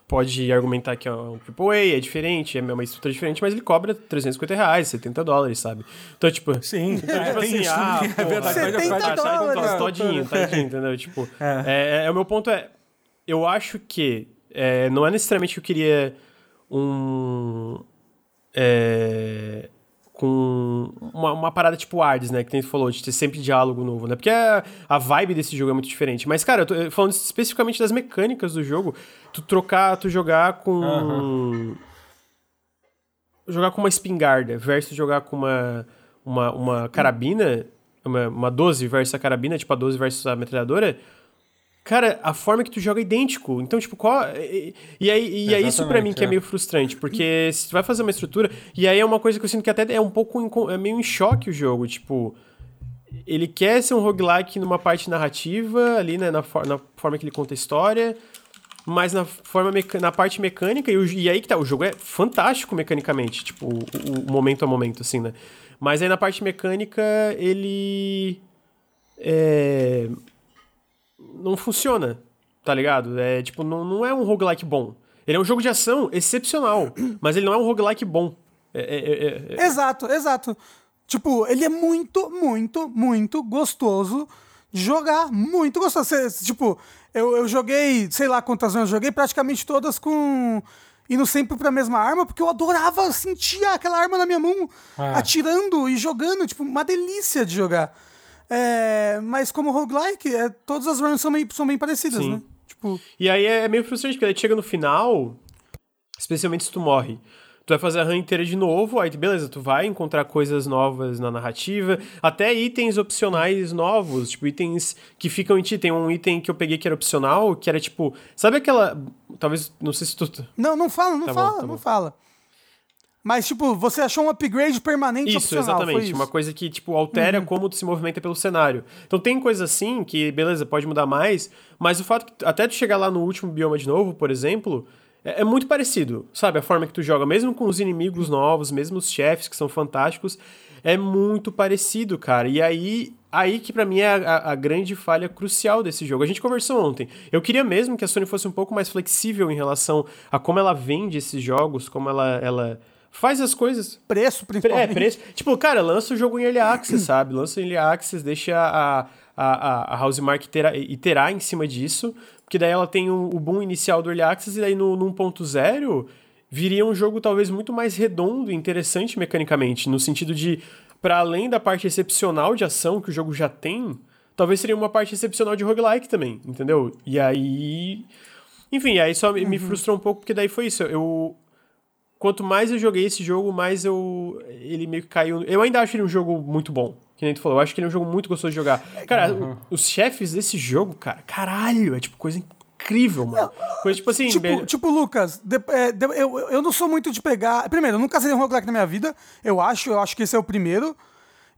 pode argumentar que é um AAA, é diferente, é uma estrutura diferente, mas ele cobra 350 reais, 70 dólares, sabe? Então, tipo... Sim, então, tipo assim, isso, ah, é verdade. 70 dólares. É, todinho, todinho, entendeu? Tipo, é. É, é, o meu ponto é, eu acho que é, não é necessariamente que eu queria um... É, com uma, uma parada tipo Hades, né? Que tem falou, de ter sempre diálogo novo, né? Porque a, a vibe desse jogo é muito diferente. Mas, cara, eu tô falando especificamente das mecânicas do jogo. Tu trocar, tu jogar com. Uhum. Jogar com uma espingarda versus jogar com uma, uma, uma carabina, uma, uma 12 versus a carabina, tipo a 12 versus a metralhadora Cara, a forma que tu joga é idêntico. Então, tipo, qual. E, e aí, e é isso para mim que é. é meio frustrante, porque se tu vai fazer uma estrutura. E aí é uma coisa que eu sinto que até é um pouco. É meio em choque o jogo. Tipo, ele quer ser um roguelike numa parte narrativa, ali, né, na, for, na forma que ele conta a história, mas na, forma na parte mecânica, e, o, e, aí que tá, o jogo é fantástico mecanicamente, tipo, o, o, momento a momento, assim, né? Mas aí na parte mecânica, ele. É não funciona, tá ligado? É tipo, não, não é um roguelike bom. Ele é um jogo de ação excepcional, mas ele não é um roguelike bom. É, é, é, é, exato, exato. Tipo, ele é muito, muito, muito gostoso de jogar. Muito gostoso. tipo, eu, eu joguei, sei lá quantas vezes eu joguei, praticamente todas com. Indo sempre pra mesma arma, porque eu adorava sentir aquela arma na minha mão, ah. atirando e jogando. Tipo, uma delícia de jogar. É, mas como roguelike, é, todas as runs são, meio, são bem parecidas, Sim. né? Tipo... E aí é meio frustrante, porque aí chega no final, especialmente se tu morre. Tu vai fazer a run inteira de novo, aí beleza, tu vai encontrar coisas novas na narrativa, até itens opcionais novos, tipo itens que ficam em ti. Tem um item que eu peguei que era opcional, que era tipo. Sabe aquela. Talvez. Não sei se tu. Não, não fala, não tá fala, bom, tá não bom. fala. Mas, tipo, você achou um upgrade permanente Isso, exatamente. Isso. Uma coisa que, tipo, altera uhum. como tu se movimenta pelo cenário. Então tem coisa assim que, beleza, pode mudar mais, mas o fato que até tu chegar lá no último bioma de novo, por exemplo, é, é muito parecido, sabe? A forma que tu joga, mesmo com os inimigos novos, mesmo os chefes que são fantásticos, é muito parecido, cara. E aí, aí que para mim é a, a, grande falha crucial desse jogo. A gente conversou ontem. Eu queria mesmo que a Sony fosse um pouco mais flexível em relação a como ela vende esses jogos, como ela, ela faz as coisas. Preço, principalmente. É, preço. Tipo, cara, lança o jogo em Early Access, sabe? Lança em Early Access, deixa a, a, a Housemark iterar, iterar em cima disso, porque daí ela tem o, o boom inicial do Early Access e daí no, no 1.0 viria um jogo talvez muito mais redondo e interessante mecanicamente, no sentido de, para além da parte excepcional de ação que o jogo já tem, talvez seria uma parte excepcional de roguelike também, entendeu? E aí... Enfim, aí só uhum. me frustrou um pouco, porque daí foi isso. Eu, quanto mais eu joguei esse jogo, mais eu ele meio que caiu. Eu ainda acho ele um jogo muito bom. Que nem tu falou, eu acho que ele é um jogo muito gostoso de jogar. Cara, uhum. os chefes desse jogo, cara, caralho, é tipo coisa incrível, mano. Coisa tipo assim. Tipo, tipo Lucas, de, é, de, eu, eu não sou muito de pegar. Primeiro, eu nunca zerei um roguelike na minha vida, eu acho, eu acho que esse é o primeiro.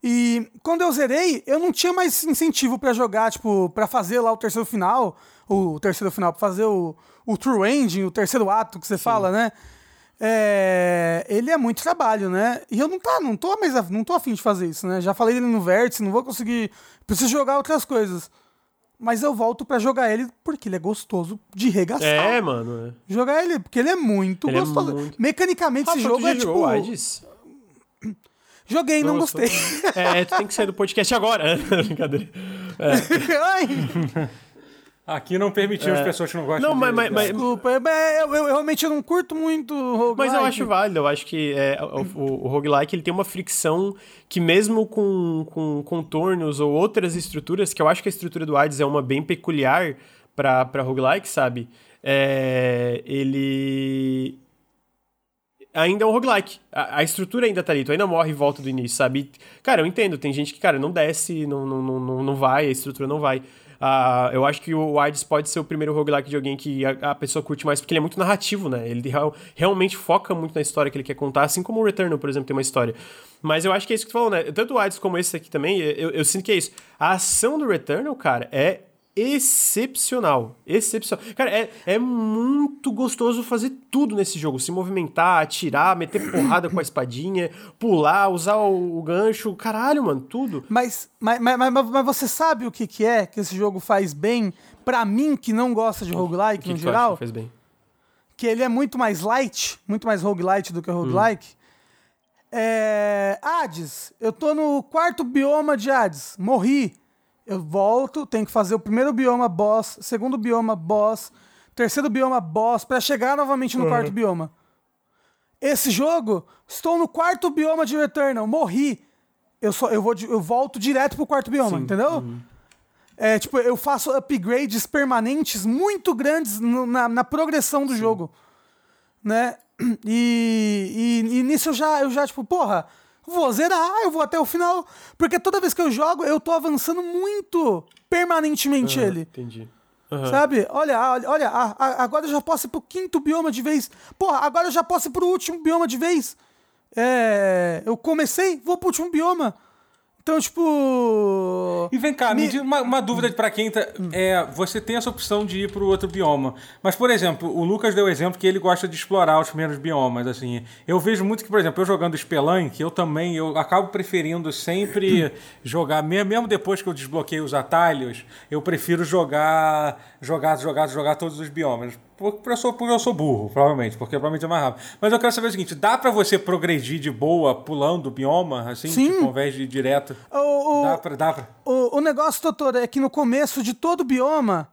E quando eu zerei, eu não tinha mais incentivo para jogar, tipo, para fazer lá o terceiro final, o terceiro final, pra fazer o, o true ending, o terceiro ato que você Sim. fala, né? É, ele é muito trabalho, né? E eu não, tá, não tô mais não tô afim de fazer isso, né? Já falei dele no vértice, não vou conseguir. Preciso jogar outras coisas. Mas eu volto para jogar ele porque ele é gostoso de regaçar. É, mano. É. Jogar ele, porque ele é muito ele é gostoso. É muito... Mecanicamente, esse jogo é tipo. Joguei, não, não gostei. É, tu tem que sair do podcast agora. Brincadeira. É. Aqui não permitimos é. pessoas que não gostam não, mas, mas, mas, Desculpa, eu, eu, eu, realmente não curto muito roguelike. Mas eu acho válido, eu acho que é, o, o, o roguelike ele tem uma fricção que mesmo com, com contornos ou outras estruturas, que eu acho que a estrutura do Hades é uma bem peculiar para roguelike, sabe? É, ele ainda é um roguelike. A, a, estrutura ainda tá ali, tu ainda morre em volta do início, sabe? Cara, eu entendo, tem gente que, cara, não desce, não, não, não, não vai, a estrutura não vai. Uh, eu acho que o Hades pode ser o primeiro roguelike de alguém que a, a, pessoa curte mais, porque ele é muito narrativo, né? Ele real, realmente foca muito na história que ele quer contar, assim como o Returnal, por exemplo, tem uma história. Mas eu acho que é isso que tu falou, né? Tanto o Hades como esse aqui também, eu, eu sinto que é isso. A ação do Returnal, cara, é excepcional. Excepcional. Cara, é, é muito gostoso fazer tudo nesse jogo. Se movimentar, atirar, meter porrada com a espadinha, pular, usar o, o gancho. Caralho, mano, tudo. Mas, mas, mas, mas, mas você sabe o que, que é que esse jogo faz bem pra mim que não gosta de roguelike que no que geral? Que faz bem? Que ele é muito mais light, muito mais roguelite do que roguelike. Hum. É... Hades, eu tô no quarto bioma de Hades. Morri eu volto, tenho que fazer o primeiro bioma boss, segundo bioma boss, terceiro bioma boss, para chegar novamente no uhum. quarto bioma. Esse jogo, estou no quarto bioma de Returnal, morri. Eu, só, eu, vou, eu volto direto pro quarto bioma, Sim. entendeu? Uhum. É, tipo, eu faço upgrades permanentes muito grandes no, na, na, progressão do Sim. jogo. Né? E, e, e, nisso eu já, eu já, tipo, porra, vou zerar, eu vou até o final. Porque toda vez que eu jogo, eu tô avançando muito permanentemente uhum, ele. Entendi. Uhum. Sabe? Olha, olha, olha agora eu já posso ir pro quinto bioma de vez. Porra, agora eu já posso ir pro último bioma de vez. É, eu comecei, vou pro último bioma. Então, tipo. E vem cá, me... me uma, uma, dúvida para quem tá. É, você tem essa opção de ir para o outro bioma. Mas, por exemplo, o Lucas deu o exemplo que ele gosta de explorar os primeiros biomas. Assim, eu vejo muito que, por exemplo, eu jogando Spelunk, eu também eu acabo preferindo sempre jogar, mesmo depois que eu desbloqueio os atalhos, eu prefiro jogar, jogar, jogar, jogar todos os biomas. Porque eu, sou, porque eu sou burro, provavelmente, porque provavelmente é mais rápido. Mas eu quero saber o seguinte: dá para você progredir de boa pulando o bioma, assim, Sim. Tipo, ao invés de ir direto? O, o, dá pra, dá pra... O, o negócio, doutor, é que no começo de todo bioma,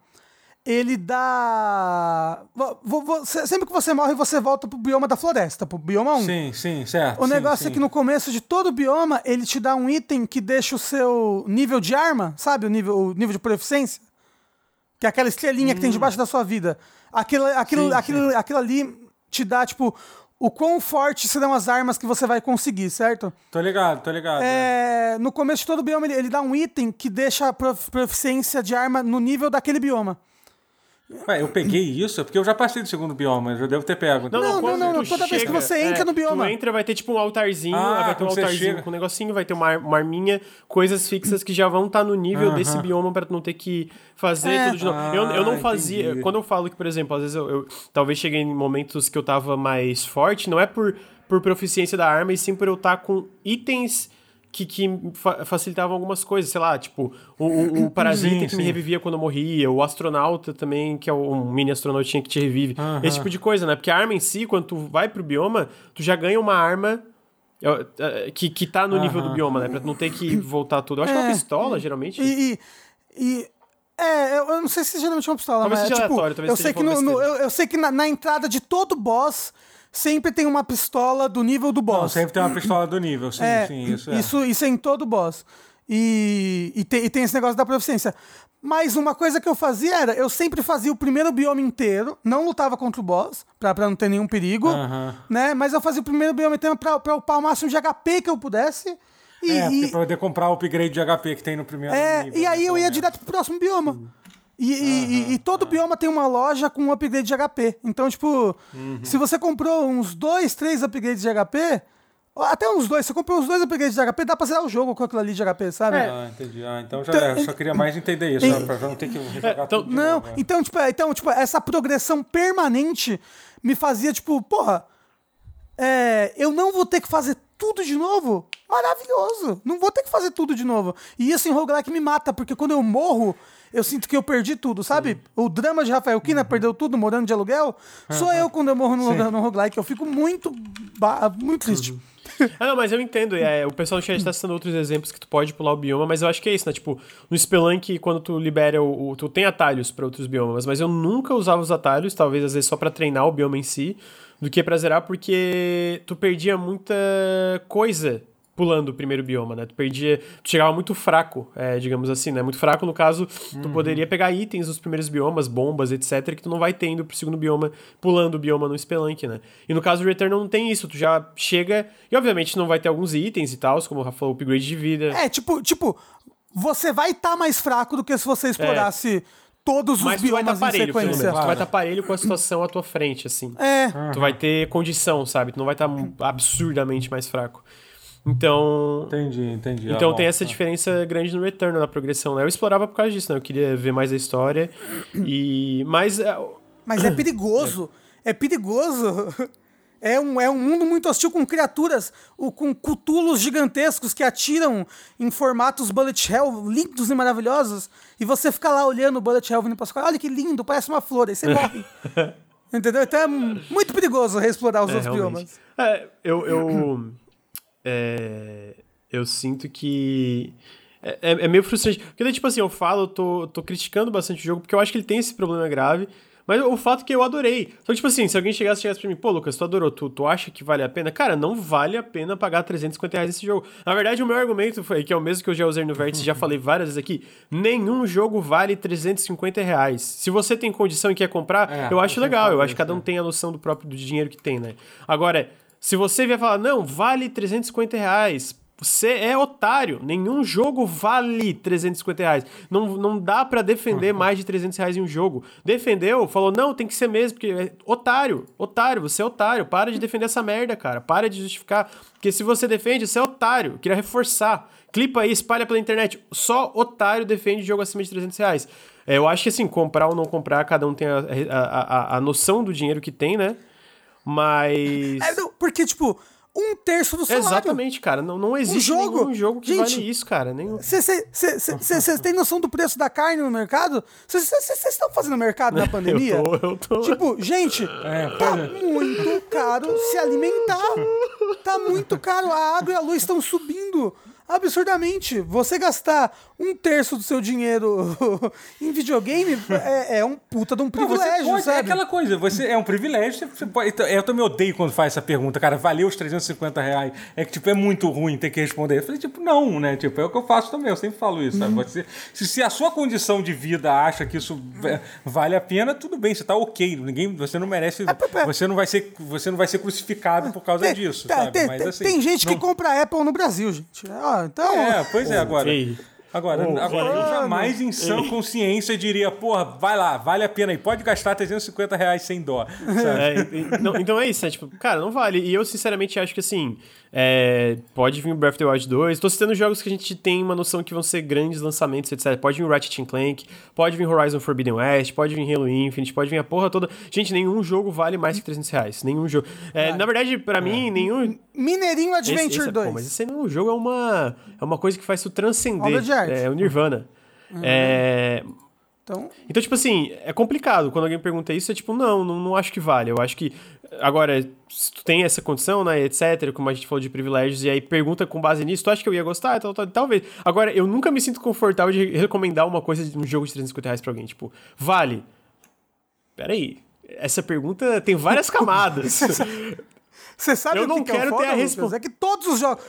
ele dá. Sempre que você morre, você volta pro bioma da floresta, pro bioma 1. Sim, sim, certo. O negócio sim. é que no começo de todo bioma, ele te dá um item que deixa o seu nível de arma, sabe? O nível, o nível de proficiência. Que é aquela estrelinha hum. que tem hum. debaixo da sua vida. Aquilo, aquilo, sim, aquilo, aquilo ali te dá, tipo, o quão forte serão as armas que você vai conseguir, certo? Tô ligado, tô ligado. É, é. No começo de todo bioma, ele, ele dá um item que deixa a proficiência de arma no nível daquele bioma. Ué, eu peguei isso porque eu já passei do segundo bioma, eu devo ter pego. Não, não, não, não, não toda chega, vez que você entra é, no bioma. Tu entra, vai ter tipo um altarzinho, ah, vai ter um altarzinho com um negocinho, vai ter uma, uma arminha, coisas fixas que já vão estar tá no nível uh -huh. desse bioma para tu não ter que fazer é. tudo de novo. Ah, eu, eu não fazia. Entendi. Quando eu falo que, por exemplo, às vezes eu, eu talvez cheguei em momentos que eu tava mais forte, não é por, por proficiência da arma, e sim por eu estar tá com itens que, que fa facilitavam algumas coisas, sei lá, tipo, o, o, o parasita sim, que sim. me revivia quando eu morria, o astronauta também, que é um mini astronautinha que te revive. Esse tipo de coisa, né? Porque a arma em si, quando tu vai pro bioma, tu já ganha uma arma é, que, que tá no nível do bioma, né? Pra não ter que voltar tudo. Eu acho é, que é uma pistola, geralmente. E, e, e é, eu, não sei se geralmente é uma pistola, talvez mas seja tipo, aleatório, talvez eu, sei que no, no, eu, eu, sei que na, na, entrada de todo boss sempre tem uma pistola do nível do boss. Não, sempre tem uma pistola do nível, sim, é, sim, isso é. Isso, isso é em todo boss. E, e, te, e, tem esse negócio da proficiência. Mas uma coisa que eu fazia era, eu sempre fazia o primeiro bioma inteiro, não lutava contra o boss, pra, pra não ter nenhum perigo, né? Mas eu fazia o primeiro bioma inteiro pra, pra upar o máximo de HP que eu pudesse. E, é, e, pra poder comprar o upgrade de HP que tem no primeiro é, nível. E aí né, eu ia direto pro próximo bioma. E, e, e, todo bioma tem uma loja com um upgrade de HP. Então, tipo, uhum. se você comprou uns dois, três upgrades de HP, até uns dois, você comprou uns dois upgrades de HP, dá pra zerar o jogo com aquilo ali de HP, sabe? É. Ah, entendi. Ah, então já então, é, só queria mais entender isso, e, pra já não ter que jogar é, então, Não, novo, né? então, tipo, é, então, tipo, essa progressão permanente me fazia, tipo, porra, é, eu não vou ter que fazer tudo de novo? Maravilhoso! Não vou ter que fazer tudo de novo. E isso em roguelike me mata, porque quando eu morro, eu sinto que eu perdi tudo, sabe? O drama de Rafael Kina uhum. perdeu tudo morando de aluguel. Sou eu quando eu morro no, no roguelike. Eu fico muito, muito triste. Uhum. ah, não, mas eu entendo. É, o pessoal no chat está citando outros exemplos que tu pode pular o bioma, mas eu acho que é isso, né? Tipo, no Spelunk, quando tu libera o. o tu tem atalhos para outros biomas, mas eu nunca usava os atalhos, talvez às vezes só para treinar o bioma em si, do que pra zerar, porque tu perdia muita coisa pulando o primeiro bioma, né? Tu perdia. Tu chegava muito fraco, é, digamos assim, né? Muito fraco, no caso, uhum. tu poderia pegar itens dos primeiros biomas, bombas, etc., que tu não vai tendo pro segundo bioma, pulando o bioma no Spelunk, né? E no caso do Return não tem isso, tu já chega. E obviamente não vai ter alguns itens e tal, como o Rafa falou, upgrade de vida. É, tipo, tipo, você vai estar tá mais fraco do que se você explorasse. É todos os Mas biomas tá parelho, em sequência. Claro. Tu vai estar tá parelho com a situação à tua frente, assim. É. Tu vai ter condição, sabe? Tu não vai estar tá absurdamente mais fraco. Então. Entendi, entendi. Então ah, tem essa diferença grande no Return na progressão, né? Eu explorava por causa disso, né? Eu queria ver mais a história. E. Mas. É, Mas é perigoso. É, é perigoso. É um, é um mundo muito hostil com criaturas, com cutulos gigantescos que atiram em formatos bullet hell lindos e maravilhosos. E você fica lá olhando o bullet hell vindo pra sua Olha que lindo, parece uma flor. Aí você morre. Entendeu? Então é muito perigoso reexplorar os é, outros realmente. biomas. É, eu, eu é, eu sinto que. É, é, é, meio frustrante. Porque, tipo assim, eu falo, eu tô, tô criticando bastante o jogo, porque eu acho que ele tem esse problema grave. Mas o fato é que eu adorei. Só que, tipo assim, se alguém chegasse e chegasse pra mim, pô, Lucas, tu adorou, tu, tu acha que vale a pena? Cara, não vale a pena pagar 350 reais nesse jogo. Na verdade, o meu argumento foi, que é o mesmo que eu já usei no Vértice, já falei várias vezes aqui, nenhum jogo vale 350 reais. Se você tem condição e quer comprar, é, eu acho legal. Eu acho que cada um tem a noção do próprio do dinheiro que tem, né? Agora, se você vier falar, não, vale 350 reais, você é otário. Nenhum jogo vale 350 reais. Não, não dá para defender mais de 300 reais em um jogo. Defendeu, falou, não, tem que ser mesmo, porque é otário. Otário, você é otário. Para de defender essa merda, cara. Para de justificar. Porque se você defende, você é otário. queria reforçar. Clipa aí, espalha pela internet. Só otário defende jogo acima de 300 reais. É, eu acho que assim, comprar ou não comprar, cada um tem a, a, a, a noção do dinheiro que tem, né? Mas. É, não, porque, tipo, um terço do salário. Exatamente, cara. Não, não existe um jogo, nenhum jogo que gente, vale isso, cara. Vocês têm noção do preço da carne no mercado? Vocês estão fazendo mercado na pandemia? eu tô, eu tô. Tipo, gente, é, tá muito caro se alimentar. Tá muito caro. A água e a luz estão subindo absurdamente. Você gastar um terço do seu dinheiro em videogame é, é um puta de um privilégio, pode, é sabe? É aquela coisa, você é um privilégio. Você pode, então, eu também odeio quando faz essa pergunta, cara, valeu os 350 reais. É que, tipo, é muito ruim ter que responder. Eu falei, tipo, não, né? Tipo, é o que eu faço também, eu sempre falo isso, sabe? Uhum. Você, se, se, a sua condição de vida acha que isso vale a pena, tudo bem, você tá ok. Ninguém, você não merece. É, você não vai ser, você não vai ser crucificado por causa tem, disso, tem, sabe? Mas, assim, tem gente não... que compra Apple no Brasil, gente. Então. É, pois é, agora. Okay. Agora, oh, agora eu jamais em sã consciência diria, porra, vai lá, vale a pena aí, pode gastar 350 reais sem dó. É, não, então é isso, é tipo, cara, não vale. E eu sinceramente acho que assim, É, pode vir o Breath of the Wild 2. Tô citando jogos que a gente tem uma noção que vão ser grandes lançamentos, etc. Pode vir o Ratchet Clank, pode vir Horizon Forbidden West, pode vir Halo Infinite, pode vir a porra toda. Gente, nenhum jogo vale mais que 300 reais. Nenhum jogo. É, na verdade, para mim, nenhum. Mineirinho Adventure esse, esse 2. É, pô, mas esse não, o jogo é uma, é uma coisa que faz tu transcender. É o Nirvana. Uhum. É, então... então, tipo assim, é complicado. Quando alguém pergunta isso, é tipo, não, não, não acho que vale. Eu acho que. Agora, se tu tem essa condição, né, etc., como a gente falou de privilégios, e aí pergunta com base nisso, tu acha que eu ia gostar? Tal, tal, talvez. Agora, eu nunca me sinto confortável de recomendar uma coisa de um jogo de 350 reais pra alguém. Tipo, vale. Peraí. Essa pergunta tem várias camadas. Você sabe eu o que não que quero é ter a resposta. É que todos os jogos.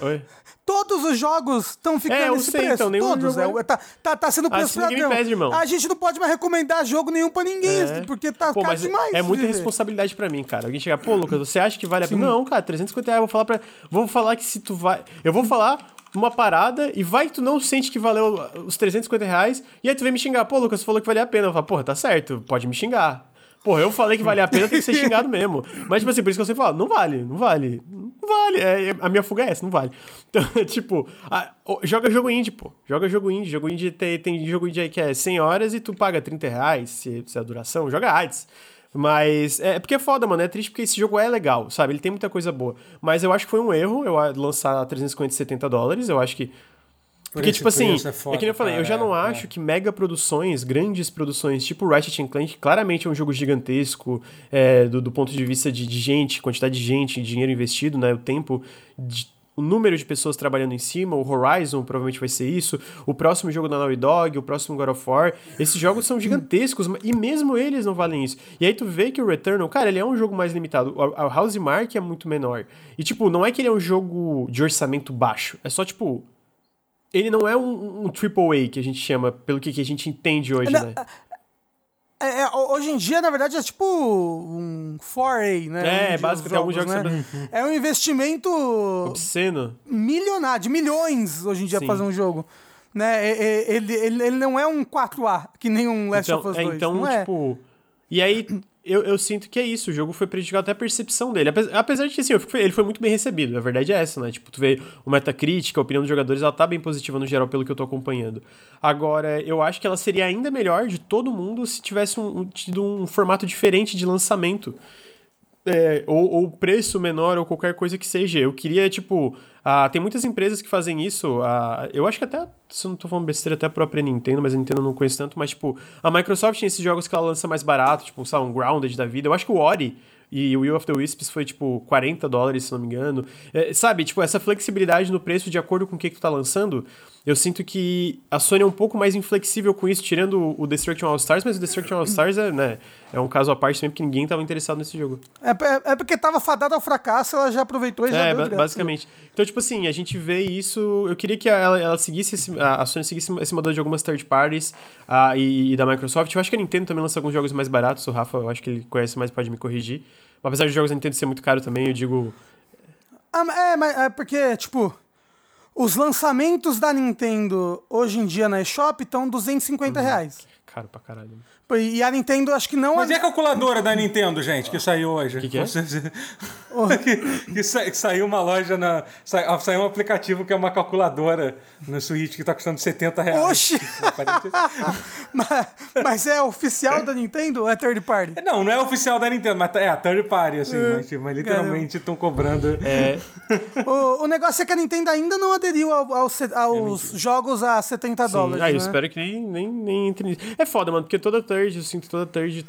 Todos os jogos estão ficando é, eu sei, preço. Então, nenhum todos. Jogo... É, tá, tá, tá sendo preço assim, pede, irmão. A gente não pode mais recomendar jogo nenhum pra ninguém, é. porque tá Pô, caro demais. É muita responsabilidade pra mim, cara. Alguém chegar, pô, Lucas, você acha que vale a pena? Não, cara, 350 reais, eu vou falar pra. Vou falar que se tu vai. Eu vou falar uma parada e vai que tu não sente que valeu os 350 reais, e aí tu vem me xingar, pô, Lucas, você falou que valia a pena. Eu falo, porra, tá certo, pode me xingar. Porra, eu falei que valia a pena, tem que ser xingado mesmo. Mas, tipo assim, por isso que eu sempre falo, não vale, não vale. Não vale. É, a minha fuga é essa, não vale. Então, tipo, a, joga jogo indie, pô. Joga jogo indie. Jogo indie tem, tem jogo indie aí que é 100 horas e tu paga 30 reais se, se é a duração. Joga AIDS. Mas é, é porque é foda, mano. É triste porque esse jogo é legal, sabe? Ele tem muita coisa boa. Mas eu acho que foi um erro eu lançar a 350 70 dólares. Eu acho que porque, tipo assim, é, foda, é que eu falei, cara, eu já não é, acho é. que mega produções, grandes produções, tipo Ratchet Clank, claramente é um jogo gigantesco é, do, do, ponto de vista de, de, gente, quantidade de gente, dinheiro investido, né? O tempo, de, o número de pessoas trabalhando em cima, o Horizon provavelmente vai ser isso, o próximo jogo da Naughty Dog, o próximo God of War, esses jogos são gigantescos, e mesmo eles não valem isso. E aí tu vê que o Returnal, cara, ele é um jogo mais limitado, o House Mark é muito menor. E tipo, não é que ele é um jogo de orçamento baixo, é só tipo ele não é um, um AAA que a gente chama, pelo que, que a gente entende hoje, né? É, é, hoje em dia, na verdade, é tipo um 4A, né? É, basicamente, alguns jogos né? É um investimento... Obsceno. Milionário, de milhões hoje em dia Sim. fazer um jogo. Né? Ele, ele, ele não é um 4A, que nem um Last então, of Us 2. É, então, não tipo... É. E aí, eu, eu sinto que é isso. O jogo foi prejudicado até a percepção dele. Apesar de que, assim, ele foi muito bem recebido. A verdade é essa, né? Tipo, tu vê o Metacritic, a opinião dos jogadores, ela tá bem positiva no geral, pelo que eu tô acompanhando. Agora, eu acho que ela seria ainda melhor de todo mundo se tivesse um, um tido um formato diferente de lançamento. É, ou, ou preço menor, ou qualquer coisa que seja. Eu queria, tipo ah, tem muitas empresas que fazem isso. Ah, eu acho que até, se eu não tô falando besteira, até a própria Nintendo, mas a Nintendo não conheço tanto. Mas, tipo, a Microsoft tem esses jogos que ela lança mais barato, tipo, sei lá, um Grounded da vida. Eu acho que o Ori e o Will of the Wisps foi, tipo, 40 dólares, se não me engano. É, sabe, tipo, essa flexibilidade no preço de acordo com o que, que tu tá lançando eu sinto que a Sony é um pouco mais inflexível com isso, tirando o Destruction All Stars, mas o Destruction All Stars é, né, é um caso à parte também, porque ninguém estava interessado nesse jogo. É, é, é, porque tava fadado ao fracasso, ela já aproveitou e já É, ba basicamente. Então, tipo assim, a gente vê isso. Eu queria que ela, ela seguisse esse, a Sony seguisse esse modelo de algumas third parties uh, e, e, da Microsoft. Eu acho que a Nintendo também lança alguns jogos mais baratos. O Rafa, eu acho que ele conhece mais, pode me corrigir. Apesar de jogos da Nintendo ser muito caro também, eu digo. Ah, é, mas é porque, tipo. Os lançamentos da Nintendo hoje em dia na eShop estão 250 uhum. reais. Caro pra caralho. E a Nintendo, acho que não. Mas e a calculadora da Nintendo, gente, que saiu hoje? O que, que, é? que, que, sa... que, saiu uma loja na. Sa... Saiu um aplicativo que é uma calculadora no Switch que tá custando 70 reais. Oxi! mas, mas, é oficial da Nintendo ou é third party? Não, não é oficial da Nintendo, mas é a third party, assim. É. Mas, mas, literalmente estão cobrando. É. o, o negócio é que a Nintendo ainda não aderiu ao, ao, aos é jogos a 70 Sim. dólares. Ah, eu né? espero que nem, nem, nem entre nisso. É foda, mano, porque toda third, eu sinto toda third,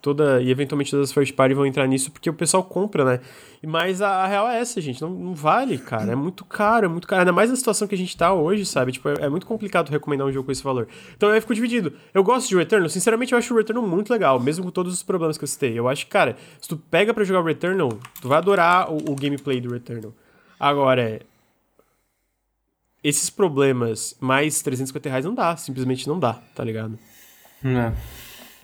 toda, e eventualmente todas as first party vão entrar nisso porque o pessoal compra, né? Mas a, a real é essa, gente, não, não, vale, cara, é muito caro, é muito caro, ainda mais na situação que a gente tá hoje, sabe? Tipo, é, é muito complicado recomendar um jogo com esse valor. Então eu fico dividido. Eu gosto de Returnal, sinceramente eu acho o Returnal muito legal, mesmo com todos os problemas que eu citei. Eu acho que, cara, se tu pega para jogar o Returnal, tu vai adorar o, o gameplay do Returnal. Agora, esses problemas mais 350 reais não dá, simplesmente não dá, tá ligado? É.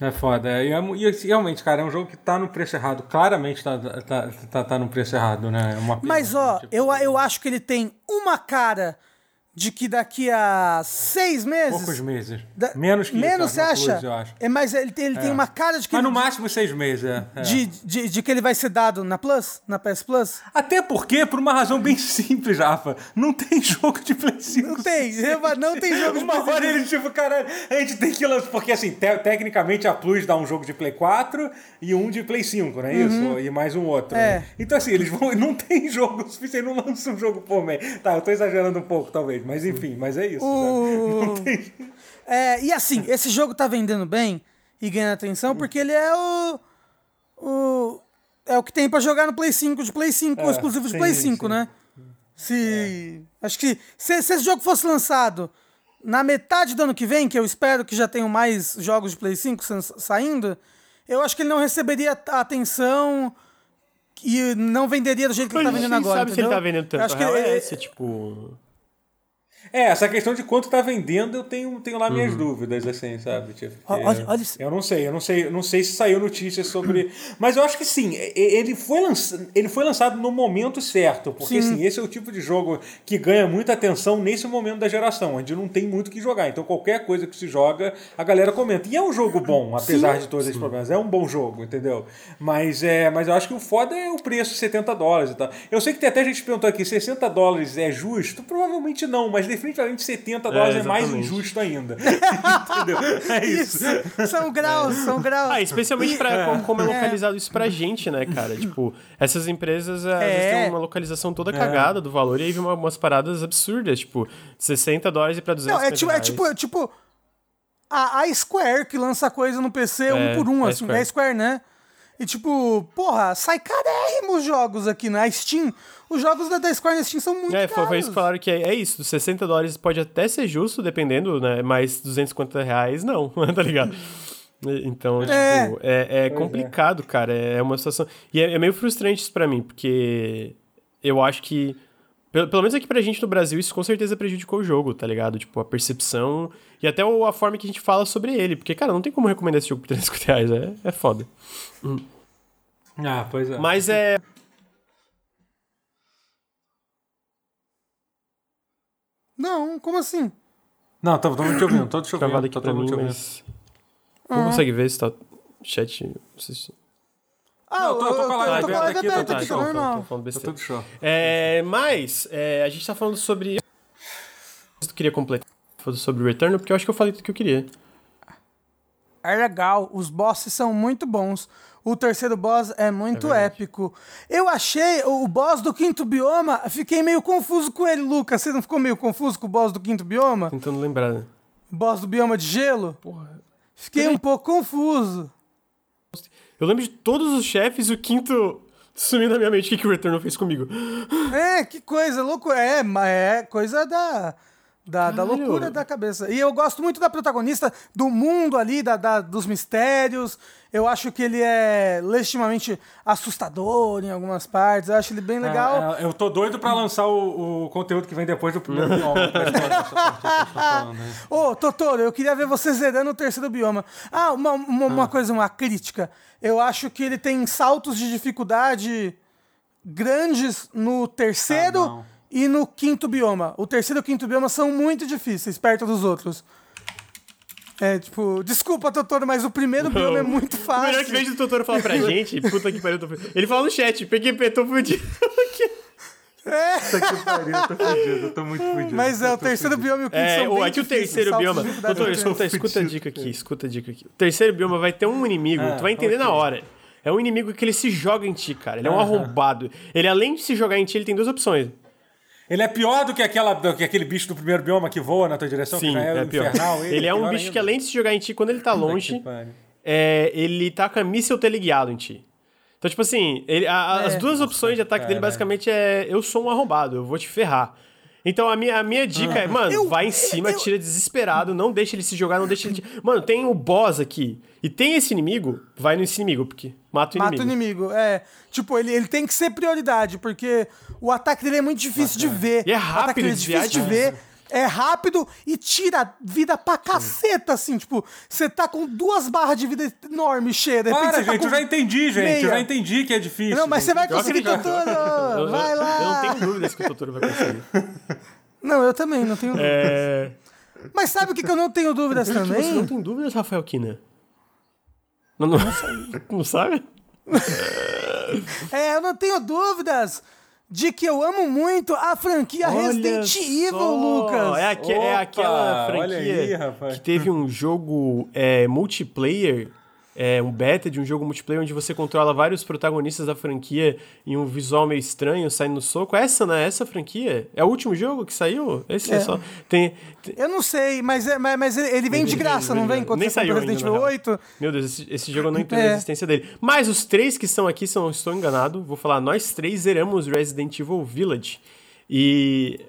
É foda. E, é, e, realmente, cara, é um jogo que tá no preço errado. Claramente tá, tá, tá, tá no preço errado, né? É uma pena, Mas, ó, tipo... eu, eu acho que ele tem uma cara de que daqui a seis meses. Poucos meses. Da, menos que Menos isso, você acha? Plus, eu acho. É, mas ele, tem, ele é. tem uma cara de que. Mas ele, no máximo seis meses, é. é. De, de, de, que ele vai ser dado na Plus? Na PS Plus? Até porque, por uma razão bem simples, Rafa, não tem jogo de Play 5. Não tem, não tem jogo de Play 5. Uma hora ele, tipo, cara, a gente tem que lançar. Porque assim, te, tecnicamente a Plus dá um jogo de Play 4 e um de Play 5, não é isso? Uhum. E mais um outro. É. Né? Então, assim, eles vão. Não tem jogo suficiente, não lança um jogo por mês. Tá, eu tô exagerando um pouco, talvez, mas enfim, mas é isso. O... É, e assim, esse jogo tá vendendo bem e ganhando atenção porque ele é o. o é o que tem para jogar no Play 5 de Play 5, é, exclusivo de sim, Play 5, sim. né? Se. É. Acho que se, se, esse jogo fosse lançado na metade do ano que vem, que eu espero que já tenham mais jogos de Play 5 saindo, eu acho que ele não receberia a atenção e não venderia do jeito que ele tá vendendo agora. sabe entendeu? se ele tá vendendo tanto. acho que ele... é esse, tipo. É, essa questão de quanto tá vendendo, eu tenho, tenho lá minhas uhum. dúvidas, assim, sabe? Tipo, olha, olha isso. Eu não sei, eu não sei, eu não sei se saiu notícias sobre. Mas eu acho que sim, ele foi, lança... ele foi lançado no momento certo. Porque sim. assim, esse é o tipo de jogo que ganha muita atenção nesse momento da geração, onde não tem muito o que jogar. Então qualquer coisa que se joga, a galera comenta. E é um jogo bom, apesar sim. de todos esses problemas. É um bom jogo, entendeu? Mas, é, mas eu acho que o foda é o preço, 70 dólares e tal. Eu sei que tem até gente perguntou aqui, 60 dólares é justo? Provavelmente não, mas definitivamente 70 dólares é, é mais injusto ainda. Entendeu? É isso. isso. São graus, são graus. Ah, especialmente pra é. como, é localizado isso pra gente, né, cara? Tipo, essas empresas às vezes têm é. uma localização toda é. cagada do valor e aí vem umas paradas absurdas, tipo, 60 dólares e pra 200 Não, é tipo, é tipo, é tipo a, a Square que lança coisa no PC um por um, assim. Square. É a Square, né? E tipo, porra, sai carérrimo os jogos aqui na Steam. Os jogos da, da Square na Steam são muito é, caros. Foi isso que falaram que é, é isso. 60 dólares pode até ser justo, dependendo, né? Mas 250 reais não, tá ligado? Então, é. tipo, é, é complicado, cara. É uma situação. E é, é meio frustrante isso pra mim, porque eu acho que. Pelo, pelo menos aqui pra gente no Brasil, isso com certeza prejudicou o jogo, tá ligado? Tipo, a percepção e até a forma que a gente fala sobre ele. Porque, cara, não tem como recomendar esse jogo por 350 reais. É, é foda. Hum. Ah, pois é. Mas é. Não, como assim? Não, tô, tô me te ouvindo, tô te ouvindo. Travado aqui pra mim, mas... Não consegue ver se tá chat... Não sei se... Ah, eu tô, eu tô com a live aberta aqui, tá, aqui, tá normal. Tô, falando besteira. tudo show. É, mas, é, a gente tá falando sobre... Eu queria completar sobre o Returnal, porque eu acho que eu falei tudo que eu queria. É legal, os bosses são muito bons. O terceiro boss é muito é épico. Eu achei o boss do quinto bioma, fiquei meio confuso com ele, Lucas. Você não ficou meio confuso com o boss do quinto bioma? Tentando lembrar. Né? Boss do bioma de gelo? Porra. Fiquei um pouco confuso. Eu lembro de todos os chefes, o quinto sumiu da minha mente. O que, que o Returnal fez comigo? É, que coisa louco. É, mas é coisa da da, da loucura da cabeça. E eu gosto muito da protagonista, do mundo ali, da, da, dos mistérios. Eu acho que ele é legitimamente assustador em algumas partes. Eu acho ele bem legal. É, é, eu tô doido pra lançar o, o, conteúdo que vem depois do primeiro bioma. Ô, oh, Totoro, eu queria ver você zerando o terceiro bioma. Ah, uma, uma, uma ah. coisa, uma crítica. Eu acho que ele tem saltos de dificuldade grandes no terceiro. Ah, e no quinto bioma. O terceiro e o quinto bioma são muito difíceis perto dos outros. É, tipo, desculpa, Totoro, mas o primeiro não. bioma é muito fácil. O melhor que vez do Totoro falar pra gente, puta que pariu, ele fala no chat, peguei, tô fudido. É. Puta que pariu, eu tô fudido, eu tô muito fudido. Mas é, o terceiro fudido. bioma e o quinto é, são bem Aqui o terceiro bioma... Doutor, escuta, escuta a dica aqui, escuta a dica aqui. O terceiro bioma vai ter um inimigo, ah, tu vai entender okay. na hora. É um inimigo que ele se joga em ti, cara. Ele é um uh -huh. arrombado. Ele, além de se jogar em ti, ele tem duas opções. Ele é pior do que, aquela, do que aquele bicho do primeiro bioma que voa na tua direção, Sim, que já é, é infernal. Ele, ele é um bicho ainda. que além de se jogar em ti, quando ele tá longe, é, ele taca míssel teleguiado em ti. Então, tipo assim, ele, a, é, as duas nossa, opções de ataque cara. dele basicamente é eu sou um arrombado, eu vou te ferrar. Então a minha, a minha dica é, mano, eu, vai em cima, eu, tira desesperado, não deixa ele se jogar, não deixa ele. Mano, tem o boss aqui e tem esse inimigo, vai nesse inimigo, porque mata o inimigo. Mata o inimigo, é. Tipo, ele, ele tem que ser prioridade, porque o ataque dele é muito difícil de ver. E é rápido, o ataque dele é difícil de ver é rápido e tira vida pra caceta, assim. Tipo, você tá com duas barras de vida enorme cheia. De Para, tá gente, eu já entendi, gente. Meia. Eu já entendi que é difícil. Não, mas você vai conseguir, Totoro! Vai lá! Eu não tenho dúvidas que o Totoro vai conseguir. Não, eu também, não tenho dúvidas. É... Mas sabe o que, que eu não tenho dúvidas também? Você não tem dúvidas, Rafael Kina? Não, não, não sabe? é, eu não tenho dúvidas de que eu amo muito a franquia olha Resident Evil, Lucas. É, aqu é Opa, é aquela franquia aí, que teve um jogo é, multiplayer é, um beta de um jogo multiplayer onde você controla vários protagonistas da franquia em um visual meio estranho, saindo no soco. Essa, né? Essa franquia? É o último jogo que saiu? Esse é, é só. Tem, tem, Eu não sei, mas, é, mas ele vem de graça, não vem? Quando Nem saiu Resident Evil 8. Meu Deus, esse, esse jogo eu não entendo é. a existência dele. Mas os três que estão aqui, se eu não estou enganado, vou falar, nós três zeramos Resident Evil Village. E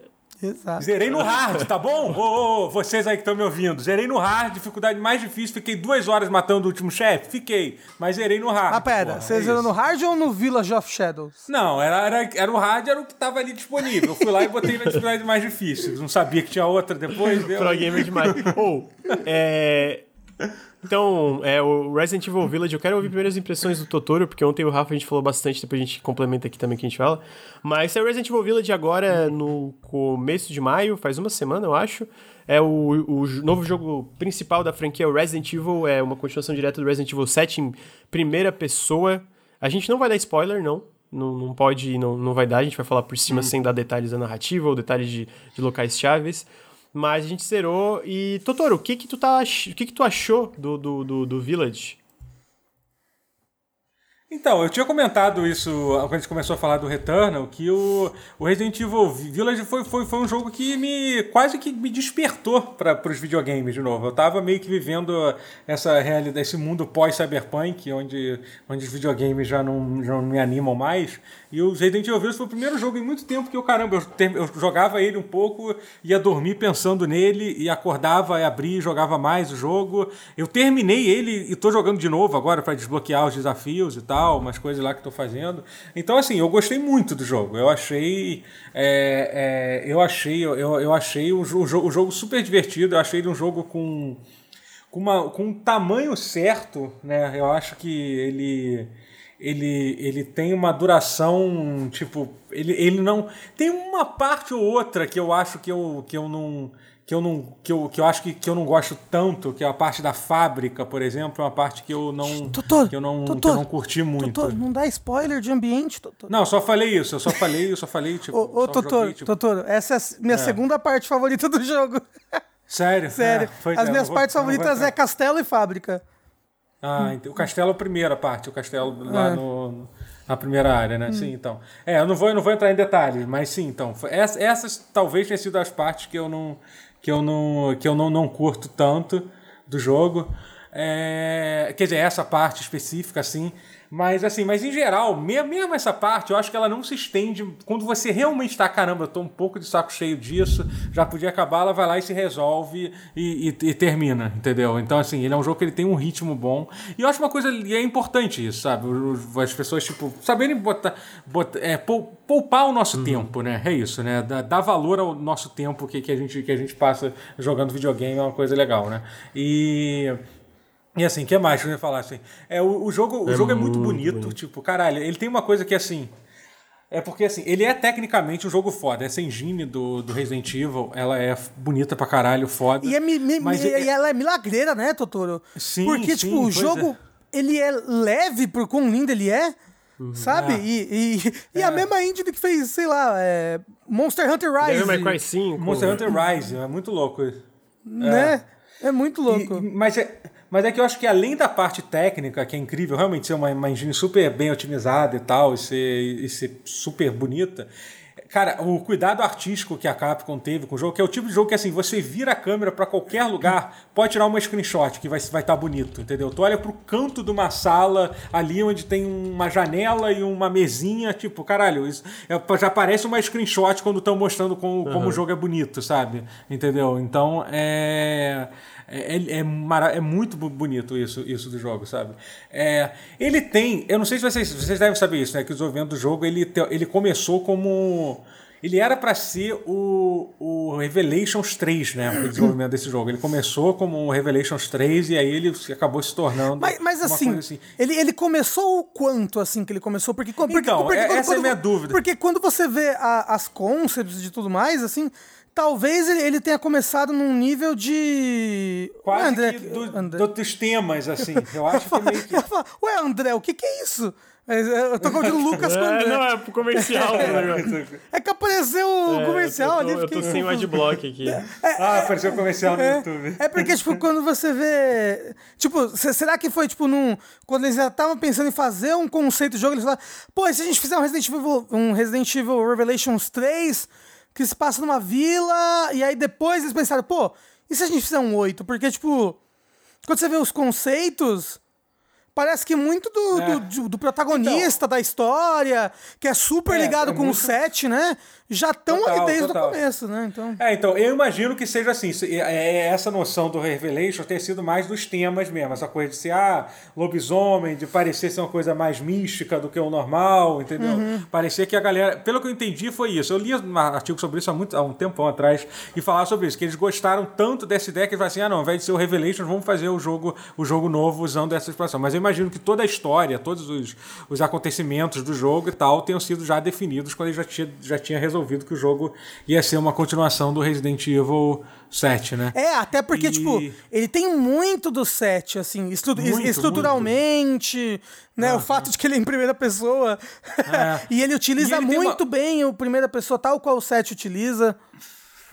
Exato. Zerei no hard, tá bom? Ô, ô, vocês aí que estão me ouvindo. Zerei no hard, dificuldade mais difícil. Fiquei duas horas matando o último chefe? Fiquei. Mas zerei no hard. Ah, pera, porra, você é zerou no hard ou no Village of Shadows? Não, era, era, era o hard, era o que tava ali disponível. Eu fui lá e botei na dificuldade mais difícil. Não sabia que tinha outra depois. Pro gamer demais. Ou, oh, é. Então, é, o Resident Evil Village, eu quero ouvir primeiras impressões do Totoro, porque ontem o Rafa a gente falou bastante, depois a gente complementa aqui também que a gente fala. Mas é o Resident Evil Village agora no começo de maio, faz uma semana, eu acho. É o, o novo jogo principal da franquia, o Resident Evil, é uma continuação direta do Resident Evil 7 em primeira pessoa. A gente não vai dar spoiler, não. Não, não pode, não, não vai dar, a gente vai falar por cima hum. sem dar detalhes da narrativa ou detalhes de, de locais chaves. Mas a gente zerou. E, Totoro, o que que tu, tá, o que que tu achou do, do, do, do Village? Então, eu tinha comentado isso quando a gente começou a falar do Returnal, que o, o Resident Evil Village foi, foi, foi um jogo que me quase que me despertou para os videogames de novo. Eu estava meio que vivendo essa realidade, esse mundo pós-cyberpunk, onde, onde os videogames já não, já não me animam mais. E o Resident Evil Village foi o primeiro jogo em muito tempo que eu, caramba, eu, ter, eu jogava ele um pouco, ia dormir pensando nele, e acordava, e abria, jogava mais o jogo. Eu terminei ele e tô jogando de novo agora para desbloquear os desafios e tal, umas coisas lá que tô fazendo. Então, assim, eu gostei muito do jogo. Eu achei. É, é, eu achei, eu, eu achei o, o, o jogo super divertido, eu achei ele um jogo com. Uma, com um tamanho certo, né? Eu acho que ele ele, ele tem uma duração, tipo, ele, ele não. Tem uma parte ou outra que eu acho que eu, que eu não. Que eu, não, que, eu, que eu acho que, que eu não gosto tanto, que é a parte da fábrica, por exemplo, é uma parte que eu não, doutor, que eu não, doutor, que eu não curti muito. Doutor, não dá spoiler de ambiente, doutor. Não, só falei isso, eu só falei, eu só falei, tipo. Ô, ô doutor, tipo... doutor, essa é a minha é. segunda parte favorita do jogo. Sério? Sério. É, As é, minhas vou, partes favoritas é castelo e fábrica. Ah, o castelo é a primeira parte, o castelo lá é. no, na primeira área, né? Hum. Sim, então. É, eu não vou, eu não vou entrar em detalhes, mas sim, então. Essas, essas talvez tenham sido as partes que eu não, que eu não, que eu não, não curto tanto do jogo. É, quer dizer, essa parte específica, assim. Mas assim, mas em geral, mesmo essa parte, eu acho que ela não se estende. Quando você realmente está, caramba, eu tô um pouco de saco cheio disso, já podia acabar, ela vai lá e se resolve e, e, e termina, entendeu? Então, assim, ele é um jogo que ele tem um ritmo bom. E eu acho uma coisa, e é importante isso, sabe? As pessoas, tipo, saberem botar, botar é, poupar o nosso uhum. tempo, né? É isso, né? Dar, valor ao nosso tempo que, que, a gente, que a gente passa jogando videogame é uma coisa legal, né? E. E assim, o que mais que eu ia falar assim? É, o, o jogo, é, o jogo é muito bonito, bonito, tipo, caralho, ele tem uma coisa que assim. É porque assim, ele é tecnicamente um jogo foda. Essa engine do, do Resident Evil, ela é bonita pra caralho, foda. E, é, mi, mi, mas e, é, ela é milagreira, né, Totoro? Sim, Porque, sim, tipo, o jogo, é. ele é leve por quão lindo ele é. Uhum. Sabe? É. E, e, e a é. mesma engine que fez, sei lá, é, Monster Hunter Rise. Devil May Cry 5. Monster Hunter Rise, é muito louco isso. Né? É, muito louco. E, mas é, mas é que eu acho que além da parte técnica, que é incrível, realmente ser uma, uma engine super bem otimizada e tal, e ser, e ser super bonita, Cara, o cuidado artístico que a Capcom teve com o jogo, que é o tipo de jogo que assim, você vira a câmera para qualquer lugar, pode tirar uma screenshot que vai estar vai tá bonito, entendeu? Tu olha pro canto de uma sala ali onde tem uma janela e uma mesinha, tipo, caralho, isso é, já parece uma screenshot quando estão mostrando como, uhum. como o jogo é bonito, sabe? Entendeu? Então, é é, é, é, é, muito bonito isso, isso do jogo, sabe? É, ele tem, eu não sei se vocês, vocês devem saber isso, né? Que o desenvolvimento do jogo ele, ele começou como. Ele era para ser o, o Revelations 3, né? O desenvolvimento desse jogo. Ele começou como o Revelations 3 e aí ele acabou se tornando. Mas, mas assim, assim, Ele, ele começou o quanto assim que ele começou? Porque, porque, então, porque, essa quando, é a minha dúvida. Porque quando você vê a, as concepts de tudo mais, assim, talvez ele, ele tenha começado num nível de. Quase André, que do, André. dos temas, assim. Eu acho que meio que. Ué, André, o que, que é isso? Eu tô confundindo o Lucas com o André. É, não, é pro comercial. é, é que apareceu o é, comercial ali. Eu tô sem o adblock aqui. É, é, ah, apareceu o comercial no é, YouTube. É porque, tipo, quando você vê... Tipo, será que foi, tipo, num... Quando eles já estavam pensando em fazer um conceito de jogo, eles falaram, pô, e se a gente fizer um Resident Evil, um Resident Evil Revelations 3 que se passa numa vila, e aí depois eles pensaram, pô, e se a gente fizer um 8? Porque, tipo, quando você vê os conceitos parece que muito do, é. do, do, protagonista então, da história, que é super é, ligado é com muito... o set, né? Já estão ali desde total. o começo, né? Então... É, então, eu imagino que seja assim. É, é essa noção do Revelation ter sido mais dos temas mesmo. Essa coisa de ser, ah, lobisomem, de parecer ser uma coisa mais mística do que o normal, entendeu? Uhum. Parecia que a galera. Pelo que eu entendi, foi isso. Eu li um artigo sobre isso há, muito, há um tempão atrás e falava sobre isso, que eles gostaram tanto dessa ideia que eles falaram assim: ah, não, ao invés de ser o Revelation, vamos fazer o jogo, o jogo novo usando essa expressão. Mas eu imagino que toda a história, todos os, os acontecimentos do jogo e tal, tenham sido já definidos quando ele já tinha, já tinha resolvido resolvido que o jogo ia ser uma continuação do Resident Evil 7, né? É, até porque, e... tipo, ele tem muito do 7, assim, estu muito, estruturalmente, muito. né? Ah, o fato de que ele é em primeira pessoa. É. e ele utiliza e ele muito uma... bem o primeira pessoa, tal qual o 7 utiliza.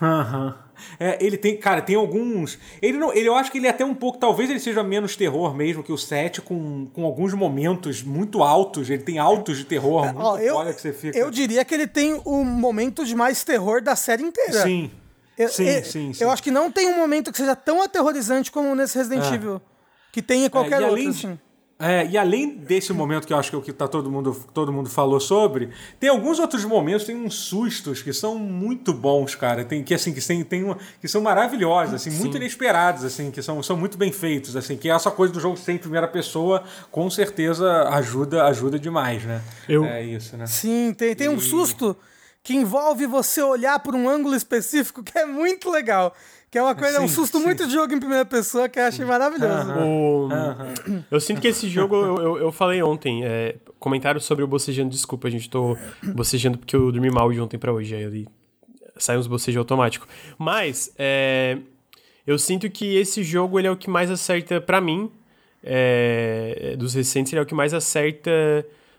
Aham. É, ele tem, cara, tem alguns. Ele não, ele, eu acho que ele é até um pouco, talvez ele seja menos terror mesmo que o 7, com, com alguns momentos muito altos. Ele tem altos de terror, é, muito ó, eu, que você fica. Eu diria que ele tem o momento de mais terror da série inteira. Sim. Eu, sim, eu, sim, sim, Eu acho que não tem um momento que seja tão aterrorizante como nesse Resident é. Evil. Que tem em qualquer é, outro, assim. É, e além desse momento que eu acho que é o que tá todo mundo, todo mundo falou sobre, tem alguns outros momentos, tem uns sustos que são muito bons, cara. Tem que assim que tem, tem uma, que são maravilhosos, assim, muito inesperados, assim, que são, são muito bem feitos, assim, que essa coisa do jogo ser em primeira pessoa, com certeza ajuda, ajuda demais, né? Eu... É isso, né? Sim, tem, tem e... um susto que envolve você olhar por um ângulo específico que é muito legal. Que é uma coisa, sim, um susto sim. muito de jogo em primeira pessoa que eu achei maravilhoso. O... Eu sinto que esse jogo, eu, eu, eu falei ontem, é, comentário sobre o bocejando, desculpa, a gente tô bocejando porque eu dormi mal de ontem para hoje, aí ali sai uns bocejos automático. Mas, é, eu sinto que esse jogo ele é o que mais acerta para mim, é, dos recentes, ele é o que mais acerta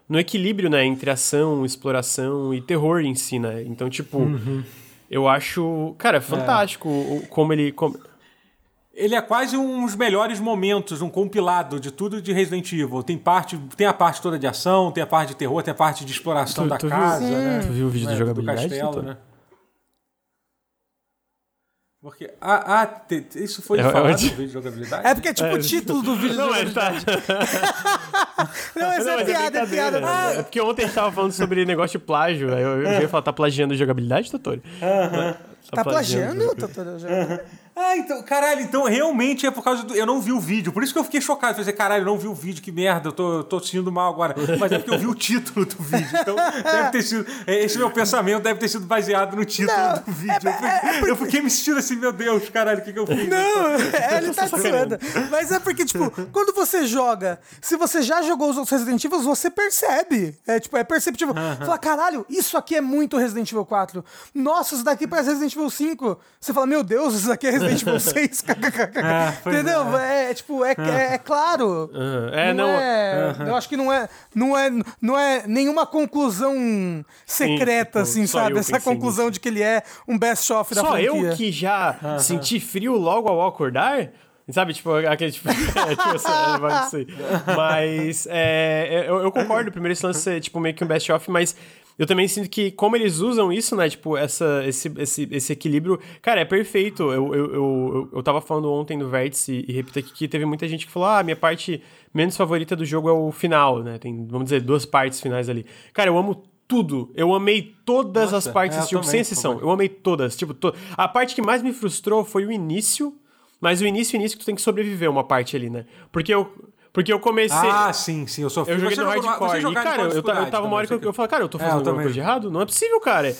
no equilíbrio, né, entre ação, exploração e terror em si, né? Então, tipo, uhum. Eu acho, cara, fantástico é. como ele. Como... Ele é quase um dos melhores momentos, um compilado de tudo de Resident Evil. Tem parte, tem a parte toda de ação, tem a parte de terror, tem a parte de exploração tu, da tu casa, viu, né? Tu viu o vídeo é, de jogabilidade? Do castelo, né? Porque. Ah, ah isso foi é, falado é, no vídeo de jogabilidade? É porque é tipo é, o título do vídeo não, de é, tá. não, essa não, é, é piada, é piada. Ah. É porque ontem a gente tava falando sobre negócio de plágio. Aí eu, eu ia falar, tá plagiando jogabilidade, Totori? Aham. Uh -huh. Tá, tá plagiando, Totori? Uh -huh. Ah, então, caralho, então realmente é por causa do. Eu não vi o vídeo, por isso que eu fiquei chocado. Falei, caralho, eu não vi o vídeo, que merda, eu tô, eu tô sentindo mal agora. Mas é porque eu vi o título do vídeo. Então, deve ter sido. É, esse meu pensamento deve ter sido baseado no título não, do vídeo. É, eu, fiquei, é porque... eu, fiquei, me sentindo assim, meu Deus, caralho, o que, que eu fiz? Não, é, ele tá zoando. Mas é porque, tipo, quando você joga, se você já jogou os outros Resident Evil, você percebe. É, tipo, é perceptível. Uh -huh. Fala, caralho, isso aqui é muito Resident Evil 4. Nossa, isso daqui parece Resident Evil 5. Você fala, meu Deus, isso daqui é Resident Evil 6. É, Entendeu? É. é. tipo, é, é, é claro. Uhum. É, não. não é, uhum. Eu acho que não é, não, é, não é nenhuma conclusão secreta, Sim, tipo, assim, sabe? Essa conclusão nisso. de que ele é um best-of da só franquia. Só eu que já uhum. senti frio logo ao acordar? Sabe, tipo, aquele tipo. é, tipo assim, Mas é, eu, eu concordo, primeiro esse lance é tipo meio que um best-of, mas eu também sinto que, como eles usam isso, né? Tipo, essa, esse, esse, esse equilíbrio. Cara, é perfeito. Eu, eu, eu, eu tava falando ontem no Vértice e repito aqui que teve muita gente que falou: ah, minha parte menos favorita do jogo é o final, né? Tem, vamos dizer, duas partes finais ali. Cara, eu amo tudo. Eu amei todas Nossa, as partes é, desse jogo, sem exceção. Eu amei todas. Tipo, to... a parte que mais me frustrou foi o início. Mas o início, o início que tu tem que sobreviver uma parte ali, né? Porque eu, porque eu comecei. Ah, sim, sim, eu sofri. Eu joguei no hardcore. E, cara, eu, eu tava uma hora que eu, eu falei, cara, eu tô fazendo é, alguma coisa de errado? Não é possível, cara.